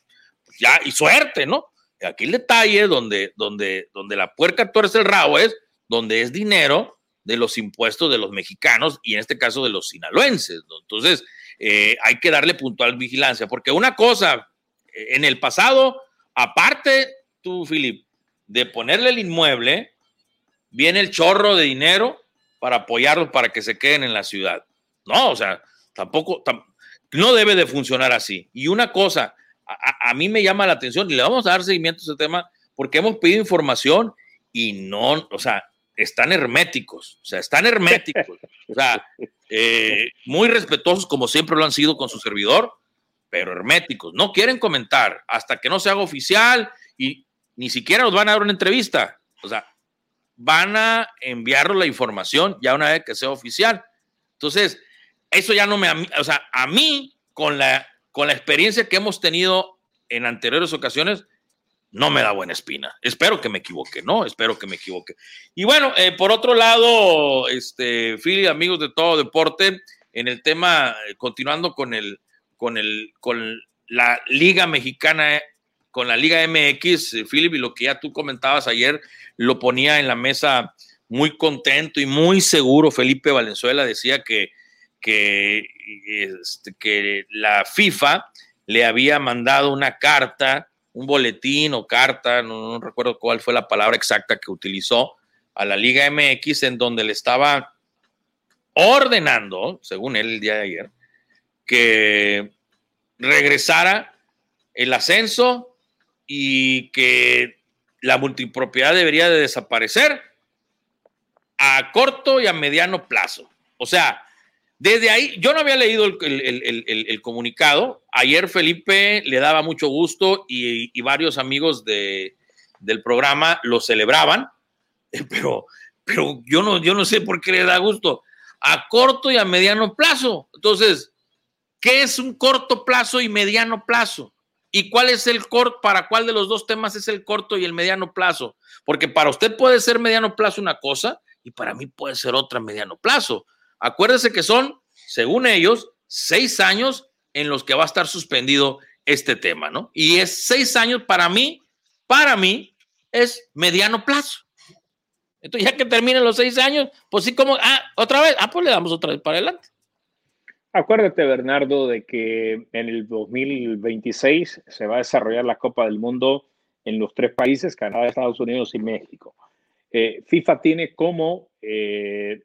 Pues ya, y suerte, ¿no? aquí el detalle donde, donde, donde la puerca tuerce el rabo es donde es dinero de los impuestos de los mexicanos y en este caso de los sinaloenses. Entonces, eh, hay que darle puntual vigilancia, porque una cosa, en el pasado aparte tú, Filip, de ponerle el inmueble, viene el chorro de dinero para apoyarlos para que se queden en la ciudad. No, o sea, tampoco, no debe de funcionar así. Y una cosa, a, mí me llama la atención y le vamos a dar seguimiento a ese tema porque hemos pedido información y no, o sea, están herméticos, o sea, están herméticos, o sea, eh, muy respetuosos como siempre lo han sido con su servidor, pero herméticos. No quieren comentar hasta que no se haga oficial y ni siquiera nos van a dar una entrevista. O sea, van a enviarnos la información ya una vez que sea oficial. Entonces, eso ya no me, o sea, a mí con la, con la experiencia que hemos tenido en anteriores ocasiones, no me da buena espina. Espero que me equivoque, ¿no? Espero que me equivoque. Y bueno, eh, por otro lado, este, Philly, amigos de todo deporte, en el tema, eh, continuando con el, con el, con la Liga Mexicana, con la Liga MX, eh, Philip, y lo que ya tú comentabas ayer, lo ponía en la mesa muy contento y muy seguro. Felipe Valenzuela decía que, que, este, que la FIFA le había mandado una carta un boletín o carta, no, recuerdo cuál fue la palabra exacta que utilizó, a la Liga MX en donde le estaba ordenando, según él el día de ayer, que regresara el ascenso y que la multipropiedad debería de desaparecer a corto y a mediano plazo. O sea, desde ahí, yo no había leído el, comunicado. Ayer Felipe le daba mucho gusto y, varios amigos de, del programa lo celebraban, pero, pero yo, no, yo no sé por qué le da gusto. A corto y a mediano plazo. Entonces, ¿qué es un corto plazo y mediano plazo? ¿Y cuál es el corto? ¿Para cuál de los dos temas es el corto y el mediano plazo? Porque para usted puede ser mediano plazo una cosa y para mí puede ser otra mediano plazo. Acuérdese que son, según ellos, seis años en los que va a estar suspendido este tema, ¿no? Y es seis años para mí, para mí, es mediano plazo. Entonces, ya que terminen los seis años, pues sí, como, ah, otra vez, ah, pues le damos otra vez para adelante. Acuérdate, Bernardo, de que en el 2026 se va a desarrollar la Copa del Mundo en los tres países, Canadá, Estados Unidos y México. Eh, FIFA tiene como eh,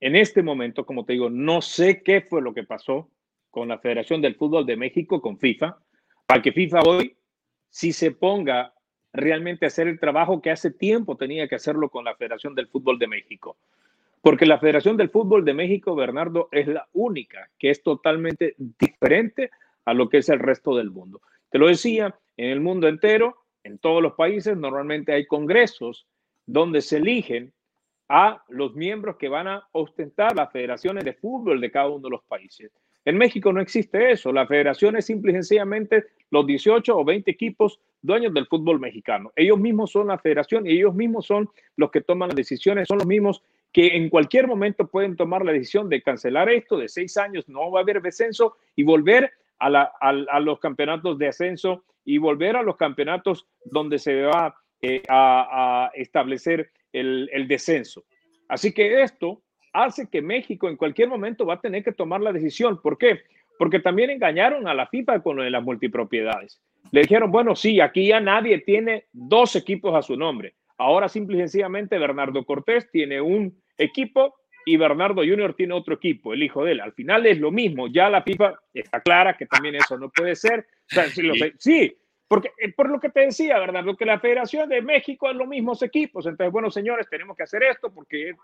en este momento, como te digo, no sé qué fue lo que pasó con la Federación del Fútbol de México, con FIFA, para que FIFA hoy si se ponga realmente a hacer el trabajo que hace tiempo tenía que hacerlo con la Federación del Fútbol de México. Porque la Federación del Fútbol de México, Bernardo, es la única que es totalmente diferente a lo que es el resto del mundo. Te lo decía, en el mundo entero, en todos los países, normalmente hay congresos donde se eligen a los miembros que van a ostentar las federaciones de fútbol de cada uno de los países. En México no existe eso. La federación es simple y sencillamente los 18 o 20 equipos dueños del fútbol mexicano. Ellos mismos son la federación y ellos mismos son los que toman las decisiones, son los mismos que en cualquier momento pueden tomar la decisión de cancelar esto, de seis años no va a haber descenso y volver a, los campeonatos de ascenso y volver a los campeonatos donde se va eh, a establecer el, descenso. Así que esto hace que México en cualquier momento va a tener que tomar la decisión. ¿Por qué? Porque también engañaron a la FIFA con las multipropiedades. Le dijeron, bueno, sí, aquí ya nadie tiene dos equipos a su nombre. Ahora simple y sencillamente Bernardo Cortés tiene un equipo y Bernardo Junior tiene otro equipo, el hijo de él. Al final es lo mismo. Ya la FIFA está clara que también eso no puede ser. sí, porque eh, por lo que te decía, ¿verdad? Lo que la Federación de México es los mismos equipos. Entonces, bueno, señores, tenemos que hacer esto porque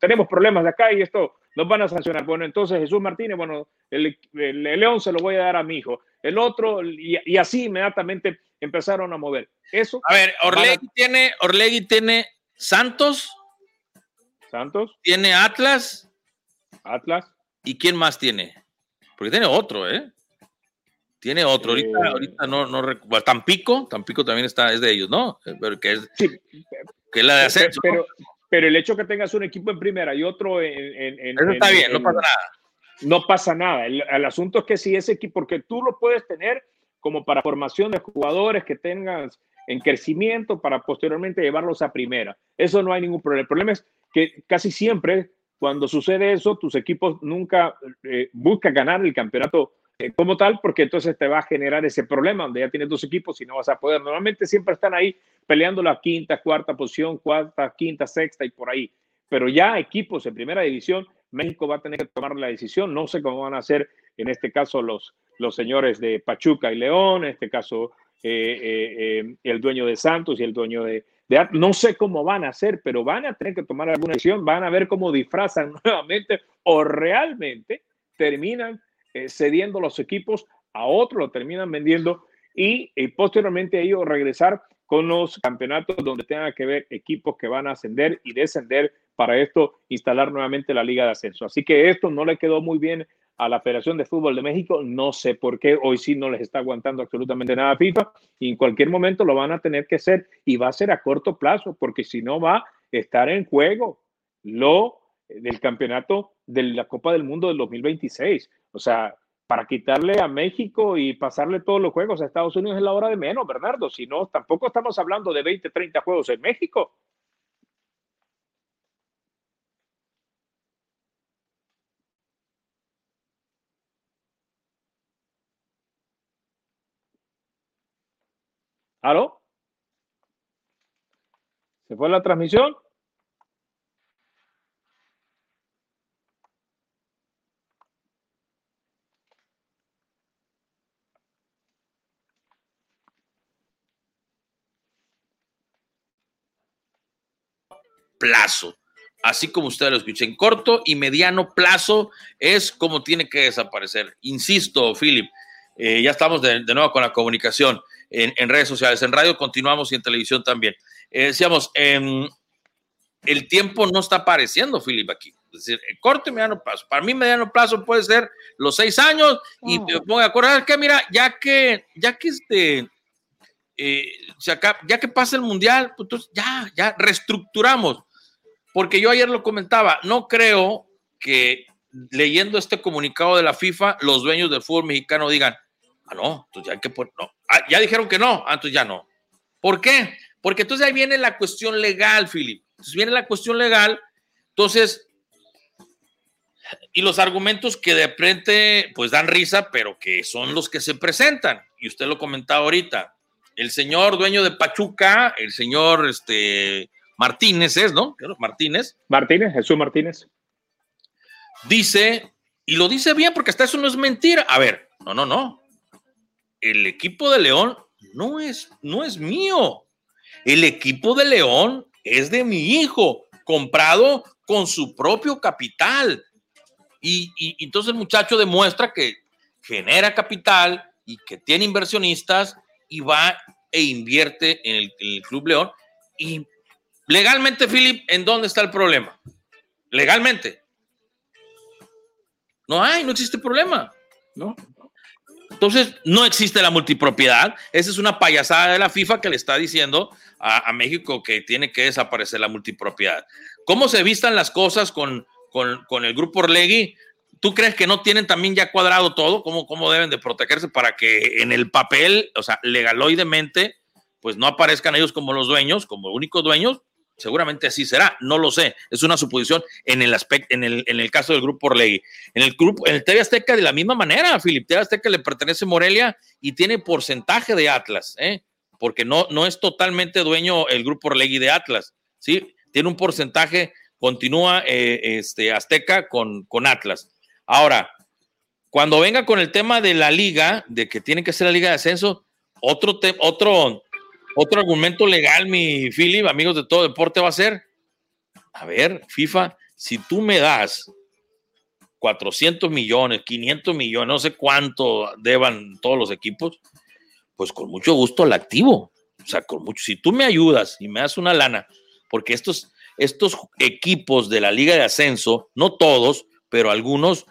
tenemos problemas de acá y esto nos van a sancionar. Bueno, entonces Jesús Martínez, bueno, el, León se lo voy a dar a mi hijo. El otro, y, así inmediatamente empezaron a mover. Eso. A ver, Orlegui tiene, Orlegui tiene Santos. Santos. Tiene Atlas. Atlas. ¿Y quién más tiene? Porque tiene otro, ¿eh? Tiene otro, ahorita, eh, ahorita no, no recuerdo. Tampico, Tampico también está, es de ellos, ¿no? Eh, pero que es, sí, que es la de ascenso. Pero, pero, el hecho que tengas un equipo en primera y otro en. en, Eso está bien, no pasa nada. No pasa nada. El, el, asunto es que si ese equipo, porque tú lo puedes tener como para formación de jugadores que tengas en crecimiento para posteriormente llevarlos a primera. Eso no hay ningún problema. El problema es que casi siempre cuando sucede eso, tus equipos nunca eh, buscan ganar el campeonato como tal, porque entonces te va a generar ese problema donde ya tienes dos equipos y no vas a poder. Normalmente siempre están ahí peleando la quinta, cuarta posición, cuarta, quinta, sexta y por ahí. Pero ya equipos en primera división, México va a tener que tomar la decisión. No sé cómo van a hacer en este caso los, los señores de Pachuca y León, en este caso eh, eh, el dueño de Santos y el dueño de, de, No sé cómo van a hacer, pero van a tener que tomar alguna decisión, van a ver cómo disfrazan nuevamente o realmente terminan eh, cediendo los equipos a otros, lo terminan vendiendo y, posteriormente ellos regresar con los campeonatos donde tengan que ver equipos que van a ascender y descender para esto instalar nuevamente la liga de ascenso. Así que esto no le quedó muy bien a la Federación de Fútbol de México. No sé por qué hoy sí no les está aguantando absolutamente nada FIFA y en cualquier momento lo van a tener que hacer y va a ser a corto plazo porque si no va a estar en juego lo del campeonato de la Copa del Mundo del 2026. O sea, para quitarle a México y pasarle todos los juegos a Estados Unidos es la hora de menos, Bernardo. Si no, tampoco estamos hablando de 20, 30 juegos en México. ¿Aló? ¿Se fue la transmisión? Plazo. Así como ustedes lo escuchen, corto y mediano plazo es como tiene que desaparecer. Insisto, Philip, eh, ya estamos de, nuevo con la comunicación en, redes sociales, en radio continuamos y en televisión también. Eh, decíamos, em, el tiempo no está apareciendo, Philip, aquí. Es decir, corto y mediano plazo. Para mí, mediano plazo puede ser los seis años y me pongo a acordar que, mira, ya que, ya que este, eh, ya que pasa el mundial, pues entonces ya, ya reestructuramos porque yo ayer lo comentaba, no creo que leyendo este comunicado de la FIFA, los dueños del fútbol mexicano digan, ah, no, entonces ya hay que poner, no, ah, ya dijeron que no, ah, entonces ya no. ¿Por qué? Porque entonces ahí viene la cuestión legal, Philip. Entonces viene la cuestión legal, entonces, y los argumentos que de frente, pues dan risa, pero que son los que se presentan. Y usted lo comentaba ahorita. El señor dueño de Pachuca, el señor, este, Martínez es, ¿no? Martínez. Martínez, Jesús Martínez. Dice, y lo dice bien porque hasta eso no es mentira. A ver, no, no, no. El equipo de León no es, no es mío. El equipo de León es de mi hijo, comprado con su propio capital. Y, entonces el muchacho demuestra que genera capital y que tiene inversionistas y va e invierte en el, en el Club León. Y Legalmente, Philip, ¿en dónde está el problema? Legalmente. No hay, no existe problema. ¿no? Entonces, no existe la multipropiedad. Esa es una payasada de la FIFA que le está diciendo a, México que tiene que desaparecer la multipropiedad. ¿Cómo se vistan las cosas con, con, el grupo Orlegui? ¿Tú crees que no tienen también ya cuadrado todo? ¿Cómo, ¿Cómo deben de protegerse para que en el papel, o sea, legaloidemente, pues no aparezcan ellos como los dueños, como únicos dueños, Seguramente así será, no lo sé. Es una suposición en el aspecto, en el, en el caso del grupo Orlegui. En el grupo, en el TV Azteca de la misma manera, Filip. TV Azteca le pertenece Morelia y tiene porcentaje de Atlas, ¿eh? porque no, no es totalmente dueño el grupo Orlegui de Atlas, ¿sí? Tiene un porcentaje, continúa eh, este, Azteca con, con Atlas. Ahora, cuando venga con el tema de la liga, de que tiene que ser la liga de ascenso, otro, otro otro argumento legal, mi Philip, amigos de todo deporte, va a ser, a ver, FIFA, si tú me das 400 millones, 500 millones, no sé cuánto deban todos los equipos, pues con mucho gusto la activo. O sea, con mucho, si tú me ayudas y me das una lana, porque estos, estos equipos de la Liga de Ascenso, no todos, pero algunos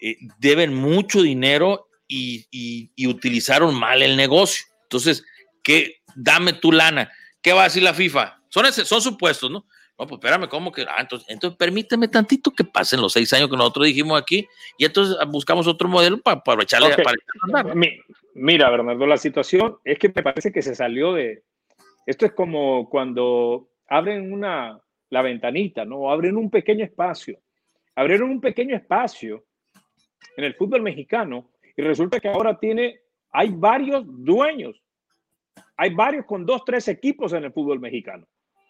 eh, deben mucho dinero y, y, utilizaron mal el negocio. Entonces, ¿qué, dame tu lana. ¿Qué va a decir la FIFA? Son, son supuestos, ¿no? No, pues espérame, ¿cómo que? Ah, entonces, entonces permíteme tantito que pasen los seis años que nosotros dijimos aquí y entonces buscamos otro modelo para, para echarle para Mira, Bernardo, la situación es que me parece que se salió de. Esto es como cuando abren una la ventanita, ¿no? Abren un pequeño espacio. Abrieron un pequeño espacio en el fútbol mexicano y resulta que ahora tiene, hay varios dueños, hay varios con dos, tres equipos en el fútbol mexicano.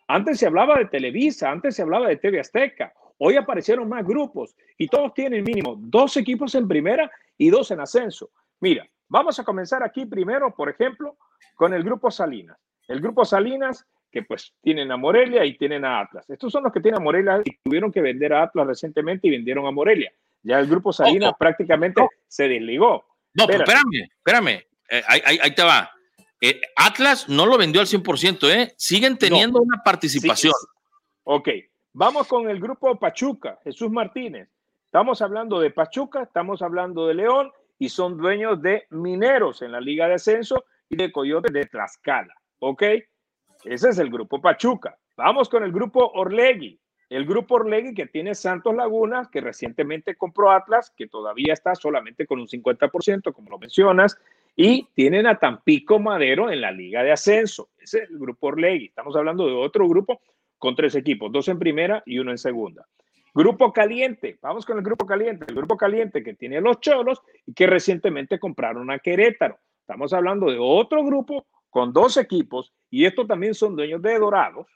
Antes se hablaba de Televisa, antes se hablaba de TV Azteca, hoy aparecieron más grupos y todos tienen mínimo dos equipos en primera y dos en ascenso. Mira, vamos a comenzar aquí primero, por ejemplo, con el grupo Salinas. El grupo Salinas que pues tienen a Morelia y tienen a Atlas. Estos son los que tienen a Morelia y tuvieron que vender a Atlas recientemente y vendieron a Morelia. Ya el grupo Salinas prácticamente se desligó. No, pero espérame, espérame. Eh, ahí, te va. Eh, Atlas no lo vendió al 100%, ¿eh? Siguen teniendo una participación. Ok, vamos con el grupo Pachuca, Jesús Martínez. Estamos hablando de Pachuca, estamos hablando de León y son dueños de Mineros en la Liga de Ascenso y de Coyotes de Tlaxcala. ¿Ok? Ese es el grupo Pachuca. Vamos con el grupo Orlegui. El grupo Orlegui que tiene Santos Laguna, que recientemente compró Atlas, que todavía está solamente con un 50%, como lo mencionas, y tienen a Tampico Madero en la Liga de Ascenso. Ese es el grupo Orlegui. Estamos hablando de otro grupo con tres equipos, dos en primera y uno en segunda. Grupo Caliente, vamos con el Grupo Caliente, el Grupo Caliente que tiene los Cholos y que recientemente compraron a Querétaro. Estamos hablando de otro grupo con dos equipos y estos también son dueños de Dorados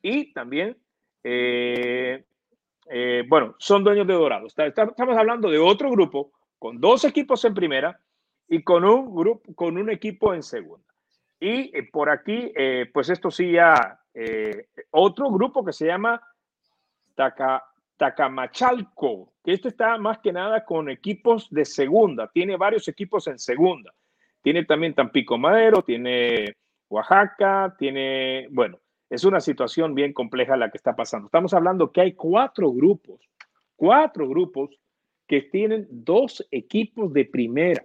y también, eh, eh, bueno, son dueños de Dorados. Estamos hablando de otro grupo con dos equipos en primera y con un grupo, con un equipo en segunda. Y eh, por aquí, pues esto sí ya, otro grupo que se llama Tacamachalco, que este está más que nada con equipos de segunda, tiene varios equipos en segunda. Tiene también Tampico Madero, tiene Oaxaca, tiene, bueno, es una situación bien compleja la que está pasando. Estamos hablando que hay cuatro grupos, cuatro grupos que tienen dos equipos de primera.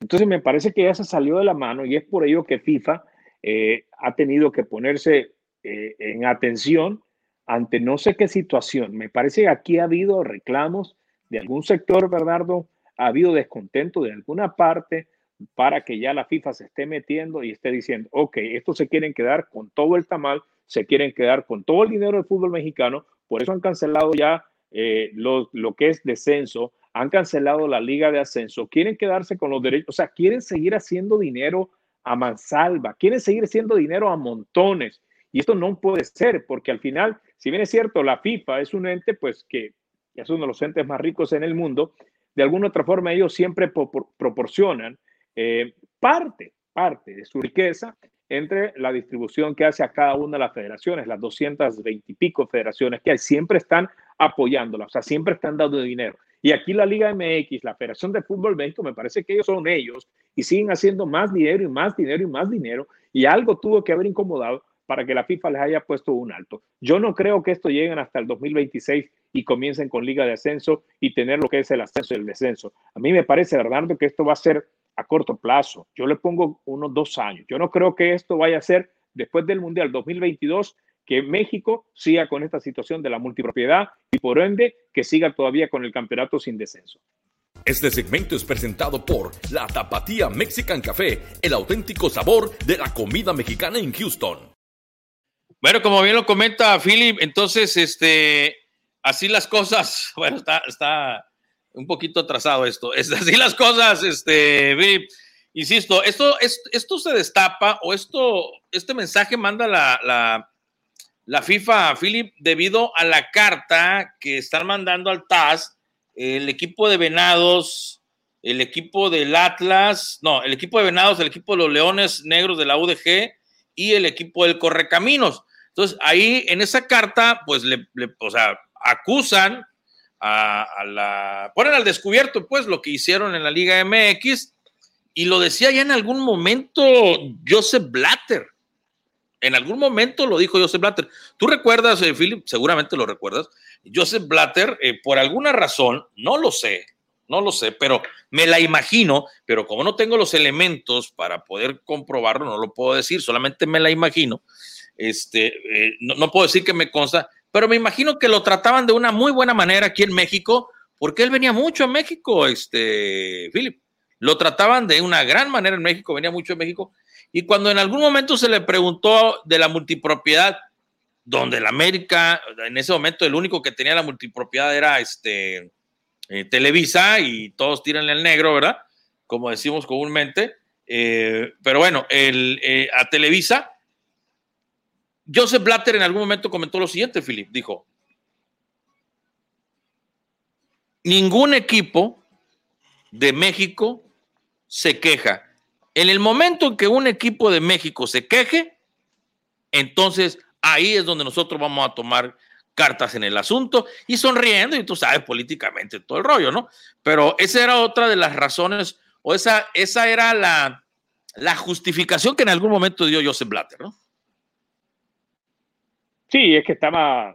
Entonces me parece que ya se salió de la mano y es por ello que FIFA eh, ha tenido que ponerse eh, en atención ante no sé qué situación. Me parece que aquí ha habido reclamos de algún sector, Bernardo, ha habido descontento de alguna parte para que ya la FIFA se esté metiendo y esté diciendo, ok, estos se quieren quedar con todo el tamal, se quieren quedar con todo el dinero del fútbol mexicano, por eso han cancelado ya eh, lo, lo, que es descenso, han cancelado la liga de ascenso, quieren quedarse con los derechos, o sea, quieren seguir haciendo dinero a mansalva, quieren seguir haciendo dinero a montones. Y esto no puede ser, porque al final, si bien es cierto, la FIFA es un ente, pues que es uno de los entes más ricos en el mundo, de alguna otra forma ellos siempre proporcionan eh, parte, parte de su riqueza entre la distribución que hace a cada una de las federaciones, las 220 y pico federaciones que hay, siempre están apoyándola, o sea, siempre están dando dinero. Y aquí la Liga MX, la Federación de Fútbol México, me parece que ellos son ellos y siguen haciendo más dinero y más dinero y más dinero y algo tuvo que haber incomodado para que la FIFA les haya puesto un alto. Yo no creo que esto lleguen hasta el 2026 y comiencen con Liga de Ascenso y tener lo que es el ascenso y el descenso. A mí me parece, Bernardo, que esto va a ser a corto plazo. Yo le pongo unos dos años. Yo no creo que esto vaya a ser después del Mundial 2022 que México siga con esta situación de la multipropiedad y por ende que siga todavía con el campeonato sin descenso. Este segmento es presentado por La Tapatía Mexican Café, el auténtico sabor de la comida mexicana en Houston. Bueno, como bien lo comenta Philip, entonces, este, así las cosas, bueno, está, está, un poquito atrasado esto. Es así las cosas, este, insisto, esto, esto, se destapa o esto, este mensaje manda la, la, la FIFA, Philip, debido a la carta que están mandando al TAS el equipo de Venados, el equipo del Atlas, no, el equipo de Venados, el equipo de los Leones Negros de la UDG y el equipo del Correcaminos. Entonces, ahí en esa carta, pues le, o sea, acusan a, la, ponen al descubierto pues lo que hicieron en la Liga MX y lo decía ya en algún momento Joseph Blatter. En algún momento lo dijo Joseph Blatter. ¿Tú recuerdas, eh, Philip? Seguramente lo recuerdas. Joseph Blatter, eh, por alguna razón, no lo sé, no lo sé, pero me la imagino, pero como no tengo los elementos para poder comprobarlo, no lo puedo decir, solamente me la imagino. Este, eh, no, no, puedo decir que me consta, pero me imagino que lo trataban de una muy buena manera aquí en México, porque él venía mucho a México, este, Philip. Lo trataban de una gran manera en México, venía mucho a México. Y cuando en algún momento se le preguntó de la multipropiedad, donde el América, en ese momento el único que tenía la multipropiedad era este, eh, Televisa y todos tiran el negro, ¿verdad? como decimos comúnmente. Eh, pero bueno, el, eh, a Televisa, Joseph Blatter en algún momento comentó lo siguiente, Philip, dijo, ningún equipo de México se queja. En el momento en que un equipo de México se queje, entonces ahí es donde nosotros vamos a tomar cartas en el asunto y sonriendo y tú sabes políticamente todo el rollo, ¿no? Pero esa era otra de las razones o esa, esa era la, la justificación que en algún momento dio Joseph Blatter, ¿no? Sí, es que estaba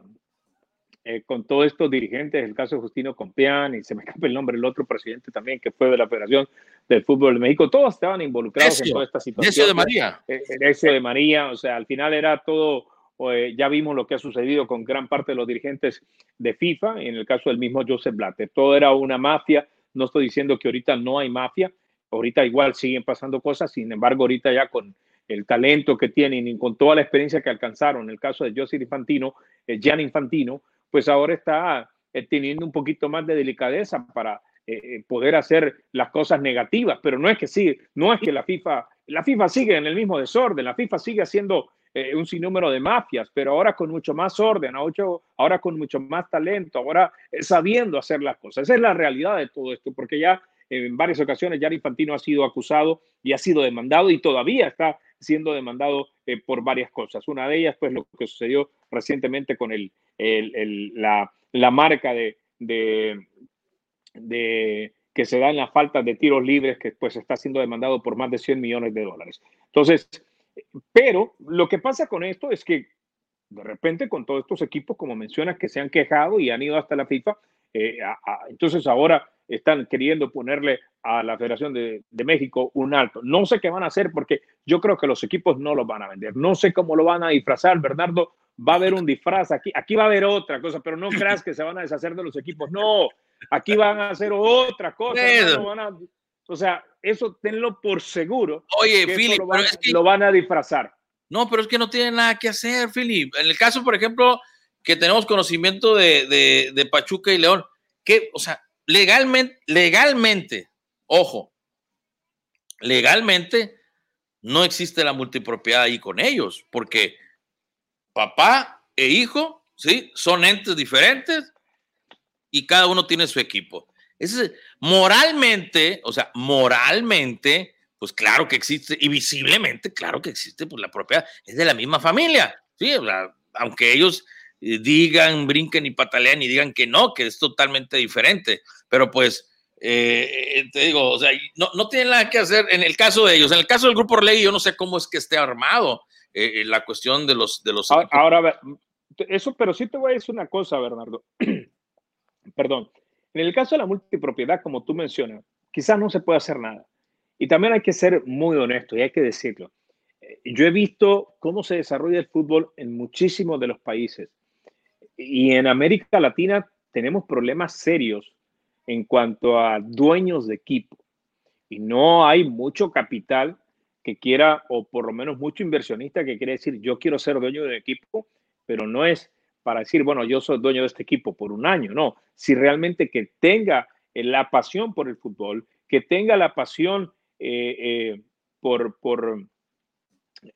eh, con todos estos dirigentes, el caso de Justino Compián y se me escapa el nombre, el otro presidente también que fue de la Federación del Fútbol de México, todos estaban involucrados en toda esta situación. Eso de María. Eso de María, o sea, al final era todo, eh, ya vimos lo que ha sucedido con gran parte de los dirigentes de FIFA, en el caso del mismo Joseph Blatter, todo era una mafia, no estoy diciendo que ahorita no hay mafia, ahorita igual siguen pasando cosas, sin embargo, ahorita ya con el talento que tienen y con toda la experiencia que alcanzaron, en el caso de José Infantino, eh, Gian Infantino, pues ahora está eh, teniendo un poquito más de delicadeza para eh, poder hacer las cosas negativas, pero no es que sí, no es que la FIFA, la FIFA sigue en el mismo desorden, la FIFA sigue haciendo un sinnúmero de mafias, pero ahora con mucho más orden, ahora con mucho más talento, ahora sabiendo hacer las cosas. Esa es la realidad de todo esto, porque ya en varias ocasiones Gianni Infantino ha sido acusado y ha sido demandado y todavía está siendo demandado eh, por varias cosas. Una de ellas, pues lo que sucedió recientemente con el, la, marca de, de, que se da en la falta de tiros libres, que pues está siendo demandado por más de 100 millones de dólares. Entonces, pero lo que pasa con esto es que de repente con todos estos equipos, como mencionas, que se han quejado y han ido hasta la FIFA, eh, entonces ahora están queriendo ponerle a la Federación de, México un alto. No sé qué van a hacer porque yo creo que los equipos no los van a vender. No sé cómo lo van a disfrazar. Bernardo, va a haber un disfraz aquí. Aquí va a haber otra cosa, pero no creas que se van a deshacer de los equipos. No, aquí van a hacer otra cosa. o sea, eso tenlo por seguro. Oye, Philip, lo, van, lo van a disfrazar. No, pero es que no tienen nada que hacer, Philip. En el caso, por ejemplo, que tenemos conocimiento de, de, de Pachuca y León, que, o sea, legalmente, legalmente, ojo, legalmente no existe la multipropiedad ahí con ellos, porque papá e hijo, ¿sí? Son entes diferentes y cada uno tiene su equipo. Moralmente, o sea, moralmente, pues claro que existe, y visiblemente, claro que existe, pues la propiedad es de la misma familia, ¿sí? aunque ellos digan, brinquen y patalean y digan que no, que es totalmente diferente. Pero pues, eh, eh, te digo, o sea, no, no tienen nada que hacer en el caso de ellos. En el caso del grupo Orlegui, yo no sé cómo es que esté armado la cuestión de los... De los ahora, ahora, eso, pero sí te voy a decir una cosa, Bernardo. Perdón. En el caso de la multipropiedad, como tú mencionas, quizás no se puede hacer nada. Y también hay que ser muy honesto y hay que decirlo. Yo he visto cómo se desarrolla el fútbol en muchísimos de los países y en América Latina tenemos problemas serios en cuanto a dueños de equipo. Y no hay mucho capital que quiera, o por lo menos mucho inversionista que quiere decir, yo quiero ser dueño de equipo, pero no es para decir, bueno, yo soy dueño de este equipo por un año, no. Si realmente que tenga la pasión por el fútbol, que tenga la pasión eh, eh, por,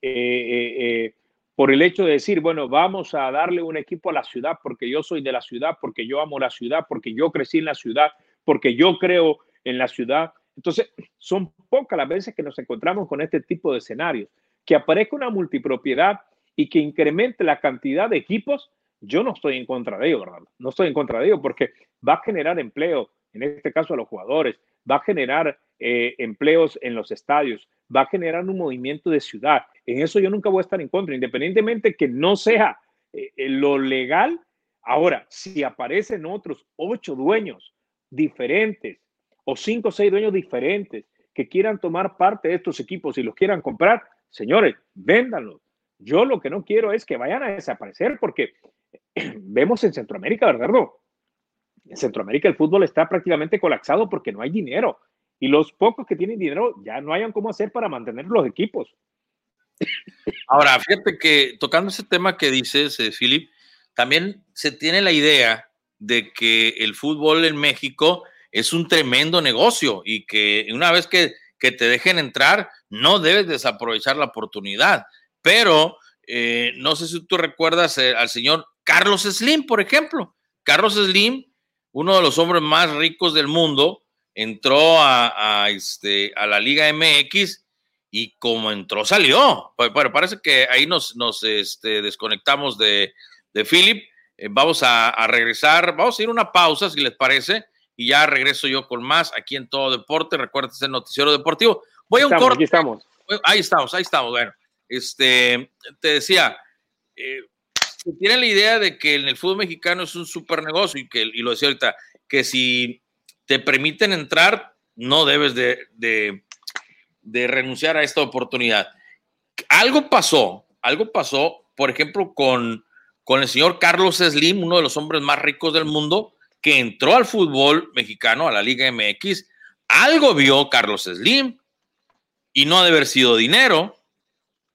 eh, por el hecho de decir, bueno, vamos a darle un equipo a la ciudad porque yo soy de la ciudad, porque yo amo la ciudad, porque yo crecí en la ciudad, porque yo creo en la ciudad. Entonces, son pocas las veces que nos encontramos con este tipo de escenarios. Que aparezca una multipropiedad y que incremente la cantidad de equipos, yo no estoy en contra de ello, ¿verdad? No estoy en contra de ello porque va a generar empleo, en este caso a los jugadores, va a generar eh, empleos en los estadios, va a generar un movimiento de ciudad. En eso yo nunca voy a estar en contra, independientemente que no sea eh, eh, lo legal. Ahora, si aparecen otros ocho dueños diferentes o cinco o seis dueños diferentes que quieran tomar parte de estos equipos y los quieran comprar, señores, véndanlos. Yo lo que no quiero es que vayan a desaparecer porque vemos en Centroamérica, ¿verdad? En Centroamérica el fútbol está prácticamente colapsado porque no hay dinero y los pocos que tienen dinero ya no hayan cómo hacer para mantener los equipos. Ahora, fíjate que tocando ese tema que dices, eh, Philip, también se tiene la idea de que el fútbol en México es un tremendo negocio y que una vez que, te dejen entrar, no debes desaprovechar la oportunidad. Pero eh, no sé si tú recuerdas eh, al señor Carlos Slim, por ejemplo. Carlos Slim, uno de los hombres más ricos del mundo, entró a, este, a la Liga MX y como entró, salió. Pero parece que ahí nos, nos este, desconectamos de, de Philip. Eh, vamos a, regresar, vamos a ir una pausa, si les parece, y ya regreso yo con más aquí en Todo Deporte. Recuerden, el noticiero deportivo. Voy a un corte. estamos. Ahí estamos, ahí estamos. Bueno, este, te decía, eh, si tienen la idea de que en el fútbol mexicano es un super negocio y que, y lo decía ahorita, que si te permiten entrar, no debes de, renunciar a esta oportunidad. Algo pasó, algo pasó, por ejemplo, con, con el señor Carlos Slim, uno de los hombres más ricos del mundo, que entró al fútbol mexicano, a la Liga MX. Algo vio Carlos Slim y no ha de haber sido dinero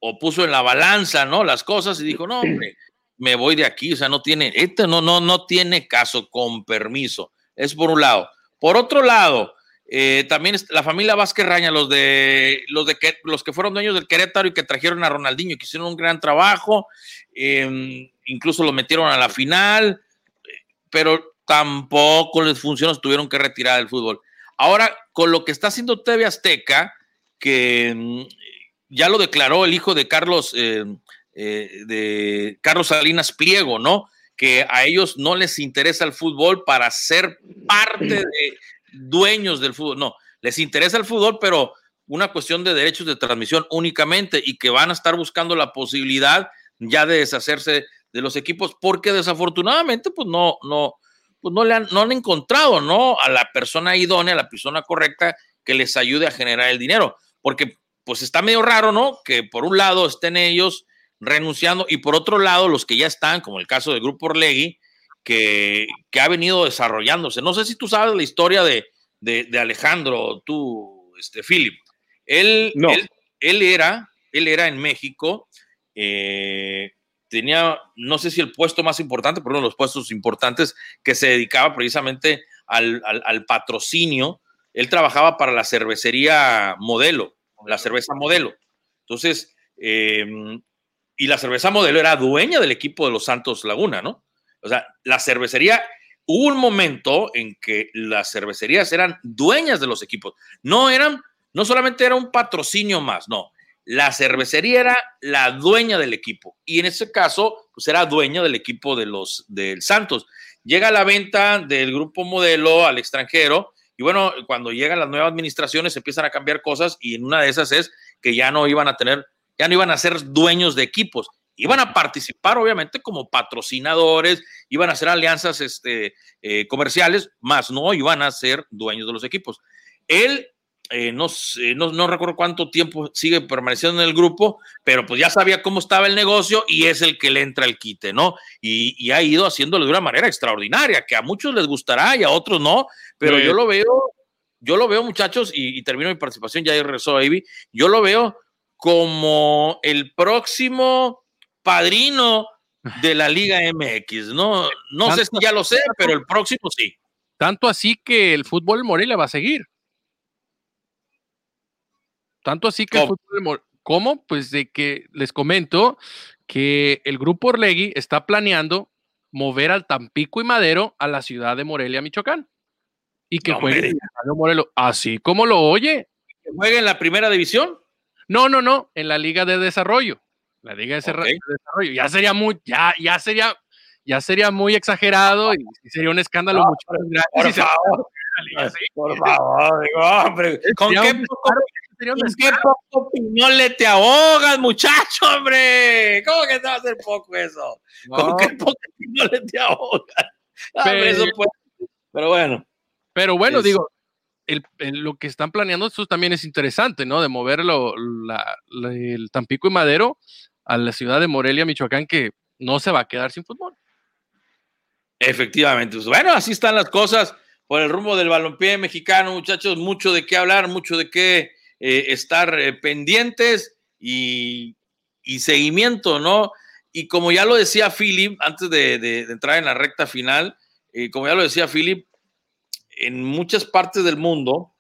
o puso en la balanza, ¿no? Las cosas y dijo, no, hombre, me voy de aquí, o sea, no tiene, este no, no, no tiene caso, con permiso. Es por un lado. Por otro lado, eh, también la familia Vázquez Raña, los de los de que los que fueron dueños del Querétaro y que trajeron a Ronaldinho, que hicieron un gran trabajo, em, incluso lo metieron a la final, pero tampoco les funcionó, tuvieron que retirar del fútbol. Ahora, con lo que está haciendo TV Azteca, que em, ya lo declaró el hijo de Carlos, eh, eh, de Carlos Salinas Pliego, ¿no? Que a ellos no les interesa el fútbol para ser parte de dueños del fútbol. No, les interesa el fútbol, pero una cuestión de derechos de transmisión únicamente y que van a estar buscando la posibilidad ya de deshacerse de los equipos porque desafortunadamente pues no, no, pues no le han, no han encontrado, ¿no? A la persona idónea, a la persona correcta que les ayude a generar el dinero. Porque pues está medio raro, ¿no? Que por un lado estén ellos renunciando y por otro lado los que ya están, como el caso del Grupo Orlegui, que, que ha venido desarrollándose. No sé si tú sabes la historia de, de, Alejandro, tú, este, Philip. Él, no. él, era, él era en México, eh, tenía, no sé si el puesto más importante, pero uno de los puestos importantes que se dedicaba precisamente al, al, al patrocinio. Él trabajaba para la cervecería modelo la cerveza modelo. Entonces, em, y la cerveza modelo era dueña del equipo de los Santos Laguna, ¿no? O sea, la cervecería, hubo un momento en que las cervecerías eran dueñas de los equipos. No eran, no solamente era un patrocinio más, no. La cervecería era la dueña del equipo y en ese caso, pues era dueña del equipo de los del Santos. Llega la venta del grupo modelo al extranjero y bueno, cuando llegan las nuevas administraciones empiezan a cambiar cosas y en una de esas es que ya no iban a tener, ya no iban a ser dueños de equipos, iban a participar obviamente como patrocinadores, iban a hacer alianzas este, eh, comerciales, más no iban a ser dueños de los equipos. Él eh, no, no, recuerdo cuánto tiempo sigue permaneciendo en el grupo, pero pues ya sabía cómo estaba el negocio y es el que le entra el quite, ¿no? Y, ha ido haciéndolo de una manera extraordinaria, que a muchos les gustará y a otros no, pero yo lo veo, yo lo veo muchachos, y, termino mi participación, ya regresó Avi, yo lo veo como el próximo padrino de la Liga MX, ¿no? No sé si ya lo sé, pero el próximo sí. Tanto así que el fútbol Morelia va a seguir. Tanto así que ¿Cómo? el fútbol, ¿cómo? Pues de que les comento que el grupo Orlegui está planeando mover al Tampico y Madero a la ciudad de Morelia, Michoacán. Y que juegue en Morelos, así como lo oye. ¿Que juegue en la primera división? No, no, no, en la Liga de Desarrollo. La Liga de, Desarrollo. Ya sería muy, ya, ya sería, ya sería muy exagerado y sería un escándalo mucho más grande. Por favor, por favor, digo, hombre, ¿con qué qué poco piñole te ahogas, muchacho, hombre? ¿Cómo que te va a hacer poco eso? ¿Con qué poco piñole te ahogas? Pero, pero bueno. Pero bueno, digo, el, lo que están planeando, esto también es interesante, ¿no? De moverlo el Tampico y Madero a la ciudad de Morelia, Michoacán, que no se va a quedar sin fútbol. Efectivamente. Pues bueno, así están las cosas por el rumbo del balompié mexicano, muchachos. Mucho de qué hablar, mucho de qué eh, estar eh, pendientes y, seguimiento, ¿no? Y como ya lo decía Philip, antes de, entrar en la recta final, eh, como ya lo decía Philip, en muchas partes del mundo,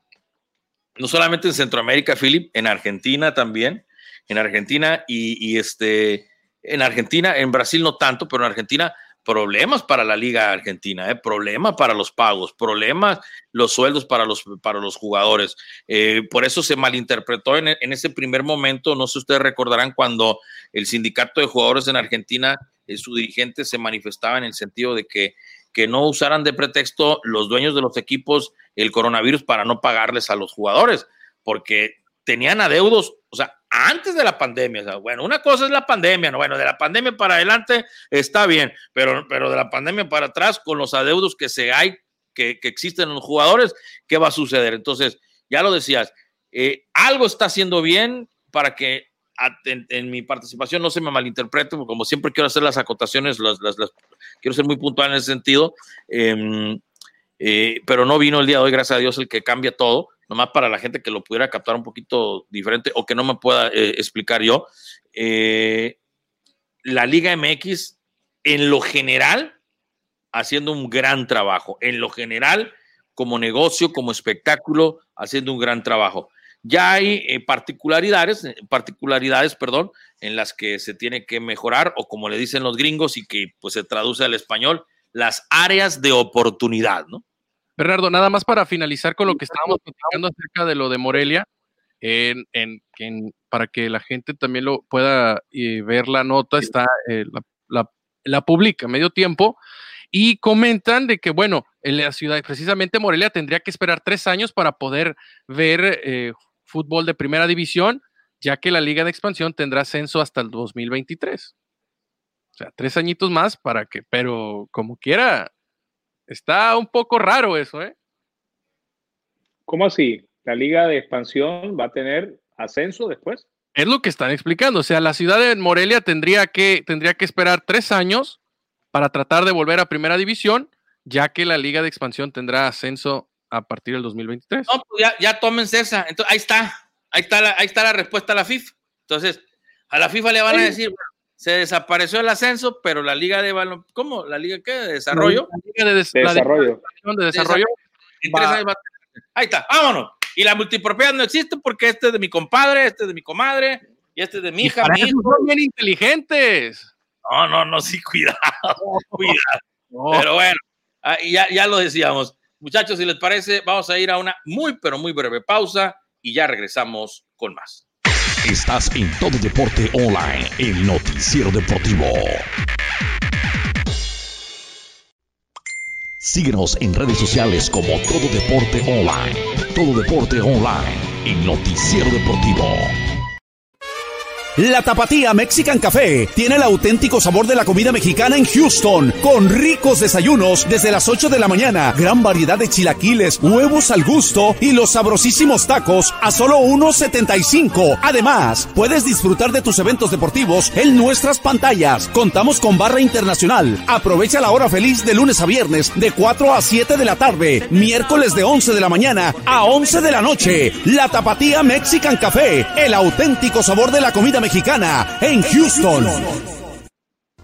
no solamente en Centroamérica, Philip, en Argentina también, en Argentina y, este, en Argentina, en Brasil no tanto, pero en Argentina problemas para la liga argentina, ¿eh? problemas para los pagos, problemas los sueldos para los, para los jugadores. Eh, por eso se malinterpretó en, en, ese primer momento, no sé si ustedes recordarán cuando el sindicato de jugadores en Argentina, eh, su dirigente se manifestaba en el sentido de que, que no usaran de pretexto los dueños de los equipos el coronavirus para no pagarles a los jugadores, porque tenían adeudos, o sea, antes de la pandemia. Bueno, una cosa es la pandemia, no, bueno, de la pandemia para adelante está bien, pero, pero de la pandemia para atrás, con los adeudos que se hay, que, que existen en los jugadores, ¿qué va a suceder? Entonces, ya lo decías, eh, algo está haciendo bien para que en, mi participación no se me malinterprete, porque como siempre quiero hacer las acotaciones, las, quiero ser muy puntual en ese sentido, eh, eh, pero no vino el día de hoy, gracias a Dios, el que cambia todo nomás para la gente que lo pudiera captar un poquito diferente o que no me pueda eh, explicar yo. Eh, la Liga MX, en lo general, haciendo un gran trabajo. En lo general, como negocio, como espectáculo, haciendo un gran trabajo. Ya hay eh, particularidades, particularidades, perdón, en las que se tiene que mejorar, o como le dicen los gringos y que pues se traduce al español, las áreas de oportunidad, ¿no? Bernardo, nada más para finalizar con lo que estábamos platicando acerca de lo de Morelia, en, en, para que la gente también lo pueda eh, ver la nota, está eh, la, la, publica medio tiempo y comentan de que, bueno, en la ciudad, precisamente Morelia, tendría que esperar tres años para poder ver eh, fútbol de primera división, ya que la Liga de Expansión tendrá ascenso hasta el 2023. O sea, tres añitos más para que, pero como quiera, Está un poco raro eso, ¿eh? ¿Cómo así? ¿La liga de expansión va a tener ascenso después? Es lo que están explicando. O sea, la ciudad de Morelia tendría que, tendría que esperar tres años para tratar de volver a primera división, ya que la liga de expansión tendrá ascenso a partir del 2023. No, pues ya, ya tómense esa. Entonces, ahí está. Ahí está, la, ahí está la respuesta a la FIFA. Entonces, a la FIFA le van a decir, se desapareció el ascenso, pero la liga de balón, ¿cómo? ¿La liga qué? ¿De desarrollo? La liga de, desarrollo. De desarrollo. Ahí está, vámonos. Y la multipropiedad no existe porque este es de mi compadre, este es de mi comadre y este es de mi hija. Mi hijo. Son bien inteligentes. No, no, no, sí, cuidado, cuidado. Pero bueno, ya, ya lo decíamos. Muchachos, si les parece, vamos a ir a una muy, pero muy breve pausa y ya regresamos con más. Estás en Todo Deporte Online, el noticiero deportivo. Síguenos en redes sociales como Todo Deporte Online. Todo Deporte Online, el noticiero deportivo. La Tapatía Mexican Café tiene el auténtico sabor de la comida mexicana en Houston, con ricos desayunos desde las 8 de la mañana, gran variedad de chilaquiles, huevos al gusto y los sabrosísimos tacos a solo 1.75. Además, puedes disfrutar de tus eventos deportivos en nuestras pantallas. Contamos con barra internacional. Aprovecha la hora feliz de lunes a viernes de 4 a 7 de la tarde, miércoles de 11 de la mañana a 11 de la noche. La Tapatía Mexican Café, el auténtico sabor de la comida mexicana en Houston.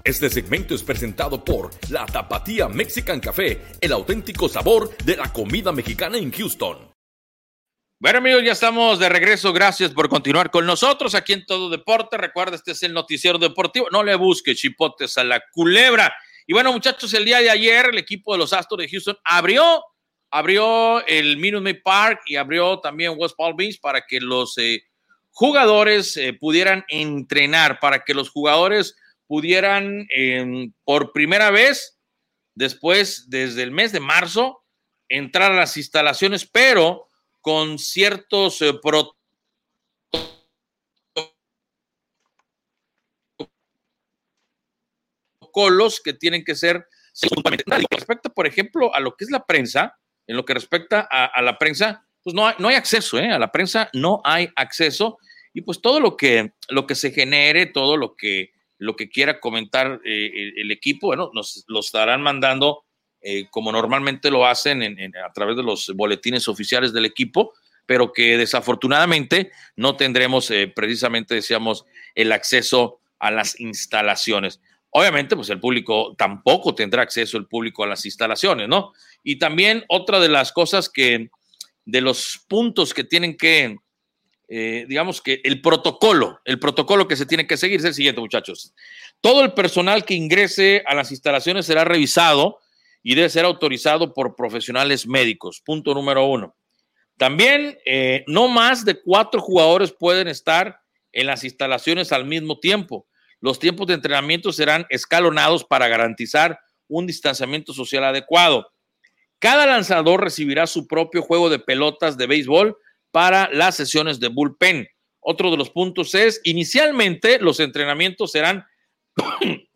Este segmento es presentado por La Tapatía Mexican Café, el auténtico sabor de la comida mexicana en Houston. Bueno amigos, ya estamos de regreso. Gracias por continuar con nosotros aquí en Todo Deporte. Recuerda, este es el noticiero deportivo. No le busque chipotes a la culebra. Y bueno muchachos, el día de ayer el equipo de los Astros de Houston abrió, abrió el Minute Maid Park y abrió también West Palm Beach para que los... Eh, jugadores eh, pudieran entrenar, para que los jugadores pudieran em, por primera vez, después, desde el mes de marzo, entrar a las instalaciones, pero con ciertos eh, protocolos que tienen que ser respecto, por ejemplo, a lo que es la prensa, en lo que respecta a, la prensa, pues no hay, no hay acceso, ¿eh? a la prensa no hay acceso y pues todo lo que, lo que se genere, todo lo que, lo que quiera comentar eh, el, equipo, bueno, nos lo estarán mandando eh, como normalmente lo hacen a través de los boletines oficiales del equipo, pero que desafortunadamente no tendremos eh, precisamente, decíamos, el acceso a las instalaciones. obviamente, pues el público tampoco tendrá acceso el público a las instalaciones, ¿no? Y también otra de las cosas que, de los puntos que tienen que, eh, digamos que el protocolo, el protocolo que se tiene que seguir es el siguiente, muchachos. Todo el personal que ingrese a las instalaciones será revisado y debe ser autorizado por profesionales médicos. Punto número uno. También eh, no más de cuatro jugadores pueden estar en las instalaciones al mismo tiempo. Los tiempos de entrenamiento serán escalonados para garantizar un distanciamiento social adecuado. Cada lanzador recibirá su propio juego de pelotas de béisbol para las sesiones de bullpen. Otro de los puntos es, inicialmente los entrenamientos serán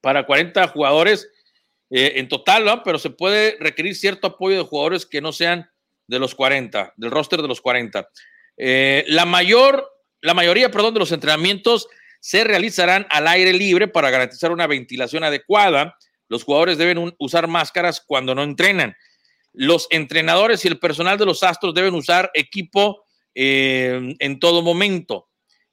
para 40 jugadores eh, en total, pero se puede requerir cierto apoyo de jugadores que no sean de los 40, del roster de los 40. Eh, la mayor, la mayoría, perdón, de los entrenamientos se realizarán al aire libre para garantizar una ventilación adecuada. Los jugadores deben usar máscaras cuando no entrenan. Los entrenadores y el personal de los Astros deben usar equipo eh, en todo momento.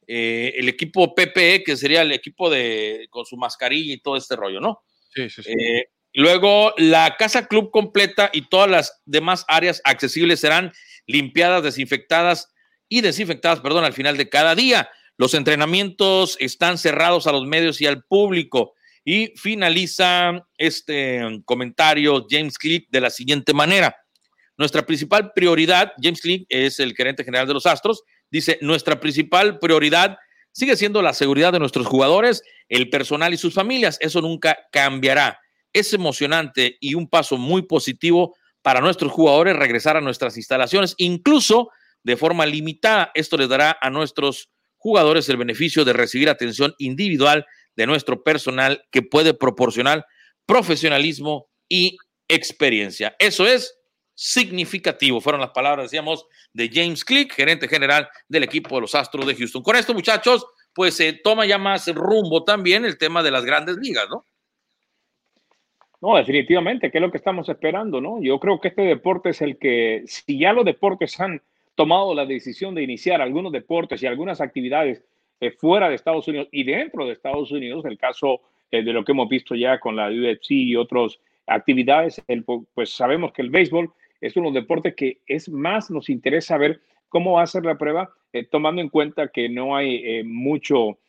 Eh, el equipo PPE, que sería el equipo de con su mascarilla y todo este rollo, ¿no? Sí, sí, sí. Eh, luego, la casa club completa y todas las demás áreas accesibles serán limpiadas, desinfectadas y desinfectadas, perdón, al final de cada día. Los entrenamientos están cerrados a los medios y al público. Y finaliza este comentario James Click de la siguiente manera. Nuestra principal prioridad, James Click es el gerente general de los Astros, dice, nuestra principal prioridad sigue siendo la seguridad de nuestros jugadores, el personal y sus familias. Eso nunca cambiará. Es emocionante y un paso muy positivo para nuestros jugadores regresar a nuestras instalaciones, incluso de forma limitada. Esto les dará a nuestros jugadores el beneficio de recibir atención individual de nuestro personal que puede proporcionar profesionalismo y experiencia. Eso es significativo. Fueron las palabras, decíamos, de James Click, gerente general del equipo de los Astros de Houston. Con esto, muchachos, pues se toma ya más rumbo también el tema de las grandes ligas, ¿no? No, definitivamente, ¿qué es lo que estamos esperando, ¿no? Yo creo que este deporte es el que, si ya los deportes han tomado la decisión de iniciar algunos deportes y algunas actividades eh, fuera de Estados Unidos y dentro de Estados Unidos, el caso eh, de lo que hemos visto ya con la UFC y otras actividades, pues sabemos que el béisbol es uno de los deportes que es más nos interesa ver cómo va a ser la prueba, eh, tomando en cuenta que no hay mucho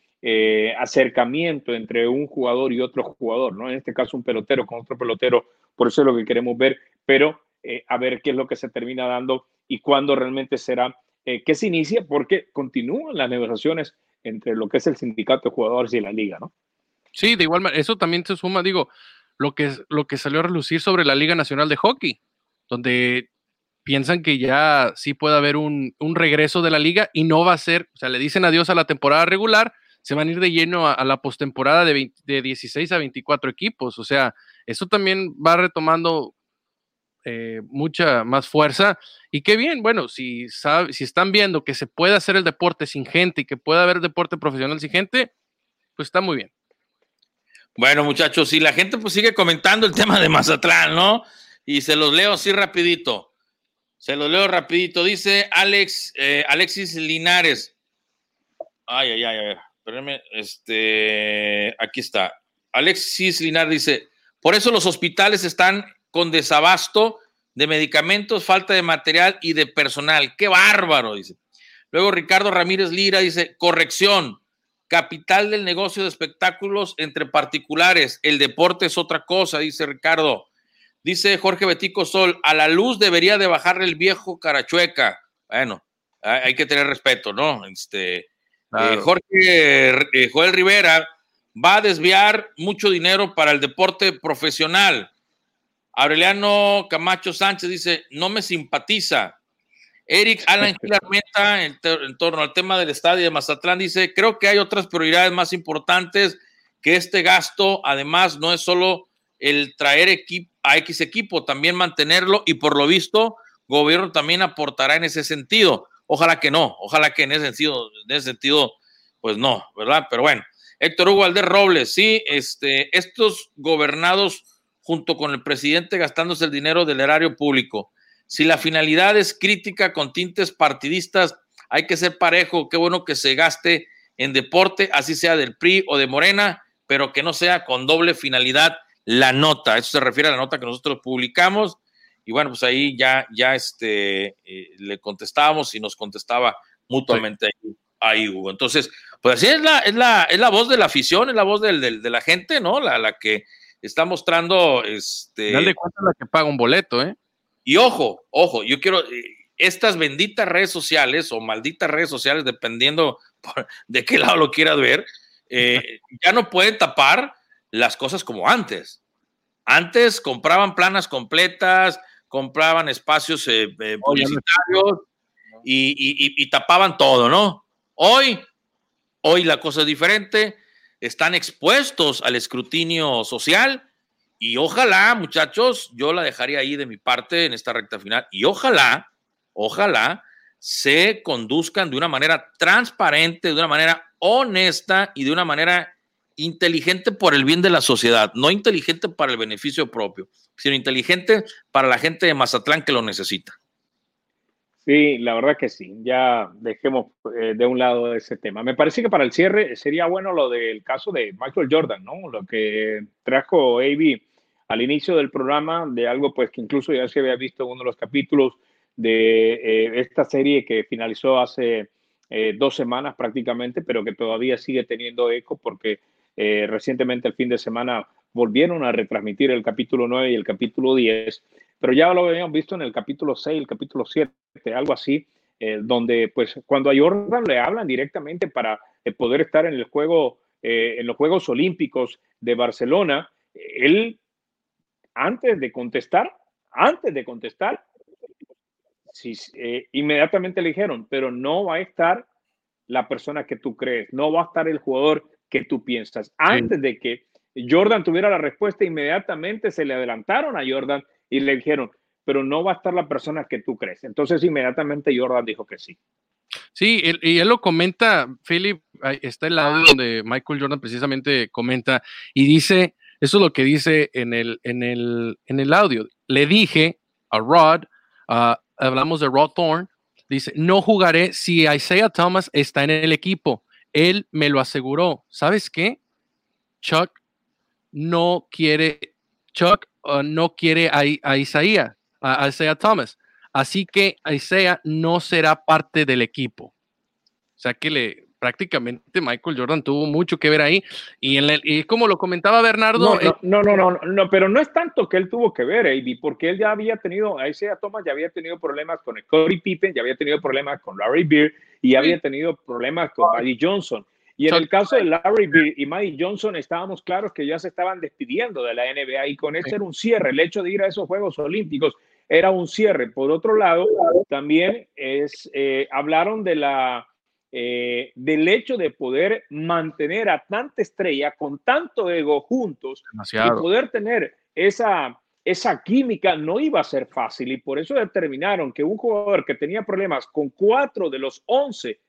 acercamiento entre un jugador y otro jugador, ¿no? En este caso un pelotero con otro pelotero, por eso es lo que queremos ver, pero a ver qué es lo que se termina dando y cuándo realmente será eh, que se inicie, porque continúan las negociaciones entre lo que es el sindicato de jugadores y la liga, ¿no? Sí, de igual manera, eso también se suma, digo, lo que, lo que salió a relucir sobre la Liga Nacional de Hockey, donde piensan que ya sí puede haber un, regreso de la liga y no va a ser, o sea, le dicen adiós a la temporada regular, se van a ir de lleno a, la postemporada de, de 16 a 24 equipos, o sea, eso también va retomando eh, mucha más fuerza. Y qué bien, bueno, si, si están viendo que se puede hacer el deporte sin gente y que puede haber deporte profesional sin gente, pues está muy bien. Bueno, muchachos, si la gente pues sigue comentando el tema de Mazatlán, ¿no? Y se los leo así rapidito. Se los leo rapidito. Dice Alex, eh, Alexis Linares. Ay, ay, ay, ay. Espérenme, este, aquí está. Alexis Linares dice, por eso los hospitales están con desabasto de medicamentos, falta de material y de personal. ¡Qué bárbaro! Dice. Luego Ricardo Ramírez Lira dice, corrección, capital del negocio de espectáculos entre particulares, el deporte es otra cosa, dice Ricardo. Dice Jorge Betico Sol, a la luz debería de bajarle el viejo Carachueca. Bueno, hay que tener respeto, ¿no? Este, eh, Jorge eh, Joel Rivera va a desviar mucho dinero para el deporte profesional. Aureliano Camacho Sánchez dice, no me simpatiza. Eric Alan Meta, en, en, torno al tema del estadio de Mazatlán, dice, creo que hay otras prioridades más importantes que este gasto. Además, no es solo el traer equipo, a X equipo, también mantenerlo y por lo visto, gobierno también aportará en ese sentido. Ojalá que no, ojalá que en ese sentido, en ese sentido, pues no, ¿verdad? Pero bueno, Héctor Hugo Alder Robles, sí, este, estos gobernados junto con el presidente gastándose el dinero del erario público. Si la finalidad es crítica con tintes partidistas, hay que ser parejo. Qué bueno que se gaste en deporte, así sea del PRI o de Morena, pero que no sea con doble finalidad la nota. Eso se refiere a la nota que nosotros publicamos. Y bueno, pues ahí ya, ya este, eh, le contestábamos y nos contestaba mutuamente ahí, Hugo. Entonces, pues así es la, es la, es la voz de la afición, es la voz del, de la gente, ¿no? La, la que está mostrando este. Dale cuenta la que paga un boleto, ¿eh? Y ojo, ojo, yo quiero. Eh, estas benditas redes sociales o malditas redes sociales, dependiendo de qué lado lo quieras ver, eh, ya no pueden tapar las cosas como antes. Antes compraban planas completas, compraban espacios eh, publicitarios y, y tapaban todo, ¿no? Hoy, hoy la cosa es diferente están expuestos al escrutinio social y ojalá, muchachos, yo la dejaría ahí de mi parte en esta recta final y ojalá, ojalá se conduzcan de una manera transparente, de una manera honesta y de una manera inteligente por el bien de la sociedad, no inteligente para el beneficio propio, sino inteligente para la gente de Mazatlán que lo necesita. Sí, la verdad que sí. Ya dejemos eh, de un lado ese tema. Me parece que para el cierre sería bueno lo del caso de Michael Jordan, ¿no? Lo que trajo AB al inicio del programa de algo pues que incluso ya se había visto en uno de los capítulos de eh, esta serie que finalizó hace eh, dos semanas prácticamente, pero que todavía sigue teniendo eco porque recientemente el fin de semana volvieron a retransmitir el capítulo 9 y el capítulo 10 pero ya lo habíamos visto en el capítulo 6, el capítulo 7, algo así, eh, donde pues cuando a Jordan le hablan directamente para eh, poder estar en el juego, eh, en los Juegos Olímpicos de Barcelona, él antes de contestar, antes de contestar, sí, inmediatamente le dijeron, pero no va a estar la persona que tú crees, no va a estar el jugador que tú piensas. Antes de que Jordan tuviera la respuesta, inmediatamente se le adelantaron a Jordan y le dijeron, pero no va a estar la persona que tú crees. Entonces inmediatamente Jordan dijo que sí. Sí, y él lo comenta, Philip, está el lado donde Michael Jordan precisamente comenta y dice, eso es lo que dice en el, en el, en el audio. Le dije a Rod, hablamos de Rod Thorne, dice, no jugaré si Isaiah Thomas está en el equipo. Él me lo aseguró. ¿Sabes qué? Chuck no quiere, Chuck Uh, no quiere a, a Isaías, a, Isaiah Thomas. Así que Isaiah no será parte del equipo. O sea que le, prácticamente Michael Jordan tuvo mucho que ver ahí. Y, en y como lo comentaba Bernardo. Eh, no no, no, no, pero no es tanto que él tuvo que ver, Avi, porque él ya había tenido, Isaiah Thomas ya había tenido problemas con Scottie Pippen, ya había tenido problemas con Larry Beard y ya había tenido problemas con Eddie Johnson. Y en el caso de Larry Bird y Mike Johnson, estábamos claros que ya se estaban despidiendo de la NBA y con eso era un cierre. El hecho de ir a esos Juegos Olímpicos era un cierre. Por otro lado, también es, eh, hablaron de la, eh, del hecho de poder mantener a tanta estrella con tanto ego juntos y poder tener esa, esa química no iba a ser fácil y por eso determinaron que un jugador que tenía problemas con cuatro de los once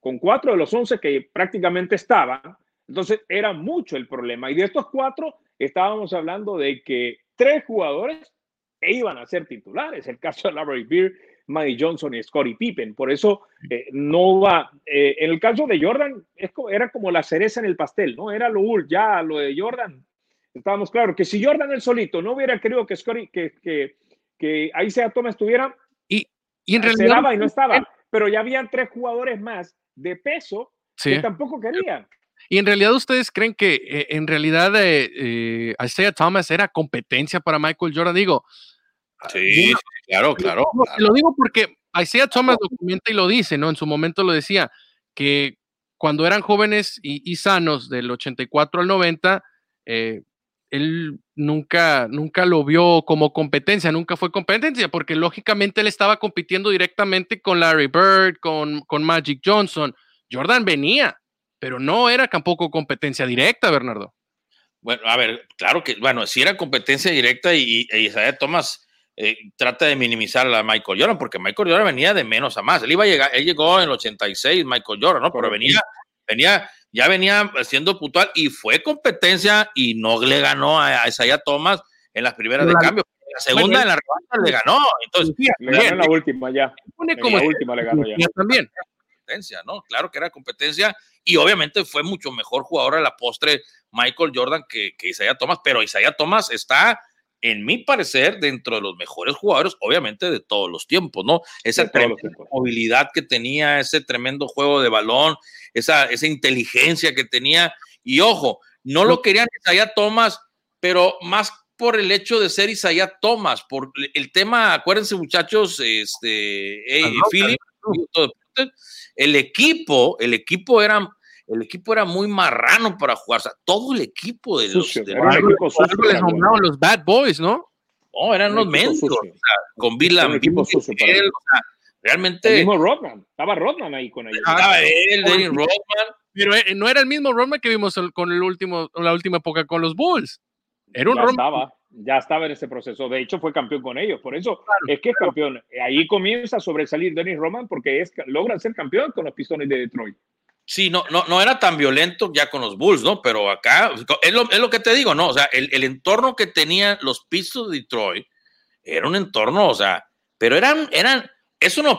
con cuatro de los once que prácticamente estaban, entonces era mucho el problema. Y de estos cuatro estábamos hablando de que tres jugadores iban a ser titulares, el caso de Larry Beard, Mike Johnson y Scottie Pippen. Por eso eh, no va. Eh, en el caso de Jordan, era como la cereza en el pastel, ¿no? Era lo ya lo de Jordan. Estábamos claros que si Jordan el solito no hubiera querido que Scottie, que, que, que ahí sea Thomas estuviera, y, y en realidad, y no estaba pero ya habían tres jugadores más de peso que tampoco querían. Y en realidad ustedes creen que eh, en realidad eh, eh, Isaiah Thomas era competencia para Michael Jordan, digo. Sí, claro, claro, Lo digo porque Isaiah Thomas lo comenta y lo dice, ¿no? En su momento lo decía, que cuando eran jóvenes y, sanos del 84 al 90, eh, él nunca, nunca lo vio como competencia, nunca fue competencia, porque lógicamente él estaba compitiendo directamente con Larry Bird, con, con Magic Johnson. Jordan venía, pero no era tampoco competencia directa, Bernardo. Bueno, a ver, claro que, bueno, si era competencia directa y, y Isaiah Thomas eh, trata de minimizar a Michael Jordan, porque Michael Jordan venía de menos a más. Él iba a llegar, él llegó en el 86, Michael Jordan, ¿no? Pero venía, venía ya venía siendo puntual y fue competencia y no le ganó a, Isaiah Thomas en las primeras de cambio. la segunda en la revancha le ganó. Entonces, le ganó en la última ya. En la última le ganó ya. También. competencia, ¿no? Claro que era competencia y obviamente fue mucho mejor jugador a la postre Michael Jordan que, que Isaiah Thomas, pero Isaiah Thomas está, en mi parecer, dentro de los mejores jugadores, obviamente de todos los tiempos, ¿no? Esa tremenda movilidad que tenía, ese tremendo juego de balón, esa, esa inteligencia que tenía. Y ojo, no lo querían Isaiah Thomas, pero más por el hecho de ser Isaiah Thomas, por el tema, acuérdense muchachos, este, Philip, el equipo, el equipo era el equipo era muy marrano para jugar, o sea, todo el equipo de los, de los, los Bad Boys, ¿no? No, eran los mentos, o sea, con Bill equipo sucio o sea, realmente. El mismo Rodman, estaba Rodman ahí con ellos. Estaba él, Dennis Rodman. Pero eh, no era el mismo Rodman que vimos con el último, la última época con los Bulls. Era un ya estaba, ya estaba en ese proceso. De hecho, fue campeón con ellos. Por eso es que es campeón. Ahí comienza a sobresalir Dennis Roman porque es, logra ser campeón con los Pistones de Detroit. Sí, no, no, no era tan violento ya con los Bulls, ¿no? Pero acá es lo, es lo que te digo, ¿no? O sea, el, el, entorno que tenían los Pistons de Detroit era un entorno, o sea, pero eran, eran, eso no,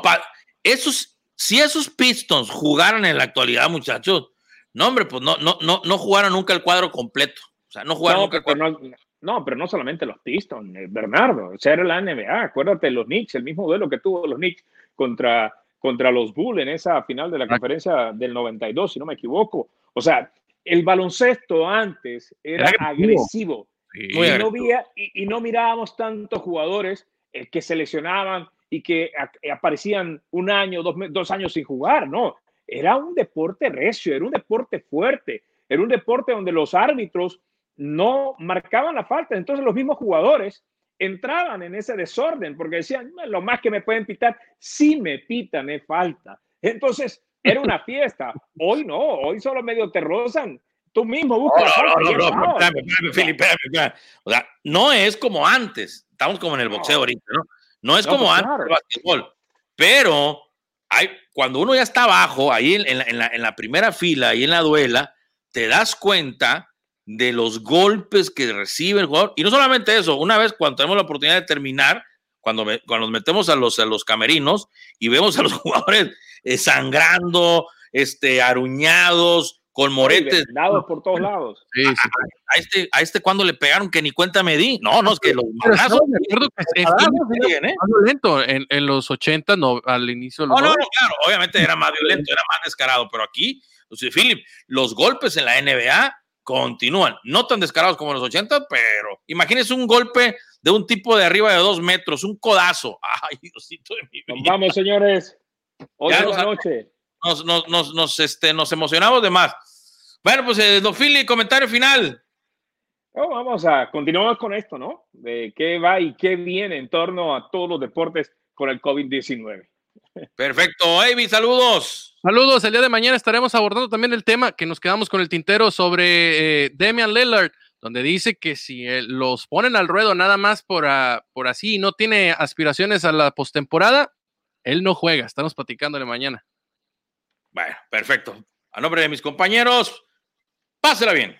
esos, si esos Pistons jugaran en la actualidad, muchachos, no, hombre, pues no, no, no, no jugaron nunca el cuadro completo. O sea, no jugaron nunca el cuadro. No, pero no solamente los Pistons, eh, Bernardo, o sea, era la NBA, acuérdate, los Knicks, el mismo duelo que tuvo los Knicks contra contra los Bulls en esa final de la conferencia del 92, si no me equivoco. O sea, el baloncesto antes era, agresivo. y, no y, no mirábamos tantos jugadores eh, que se lesionaban y que aparecían un año, dos, dos años sin jugar, no. Era un deporte recio, era un deporte fuerte, era un deporte donde los árbitros no marcaban la falta. Entonces los mismos jugadores entraban en ese desorden porque decían, lo más que me pueden pitar, si me pitan es falta. Entonces, era una fiesta. Hoy no, hoy solo medio te rozan. Tú mismo buscas. No, no, no, no es como antes. Estamos como en el boxeo ahorita, ¿no? No es como pues antes el básquetbol. Pero hay, cuando uno ya está abajo, ahí en, la, en, la, en la primera fila, ahí en la duela, te das cuenta de los golpes que recibe el jugador. Y no solamente eso, una vez cuando tenemos la oportunidad de terminar, cuando, cuando nos metemos a los, a los camerinos y vemos a los jugadores eh, sangrando, este, aruñados, con moretes. Dados por todos lados. A, este, a este cuando le pegaron que ni cuenta me di. No, no, es que los manazos. que ¿eh? más violento. En, en, los 80, no, al inicio. No, no, no, claro, obviamente era más violento, era más descarado, pero aquí, o sea, Philip, los golpes en la NBA continúan. No tan descarados como los 80, pero imagínese un golpe de un tipo de arriba de dos metros, un codazo. Ay, Diosito de mi vida. Vamos, señores. Hoy la noche. Nos, nos, nos, nos, este, nos emocionamos de más. Bueno, pues, eh, Don Philly, comentario final. Vamos a continuar con esto, ¿no? De qué va y qué viene en torno a todos los deportes con el COVID-19. Perfecto. Avi, saludos. Saludos. El día de mañana estaremos abordando también el tema que nos quedamos con el tintero sobre eh, Damian Lillard, donde dice que si eh, los ponen al ruedo nada más por, por así y no tiene aspiraciones a la postemporada, él no juega. Estamos platicándole mañana. Bueno, perfecto. A nombre de mis compañeros, pásela bien.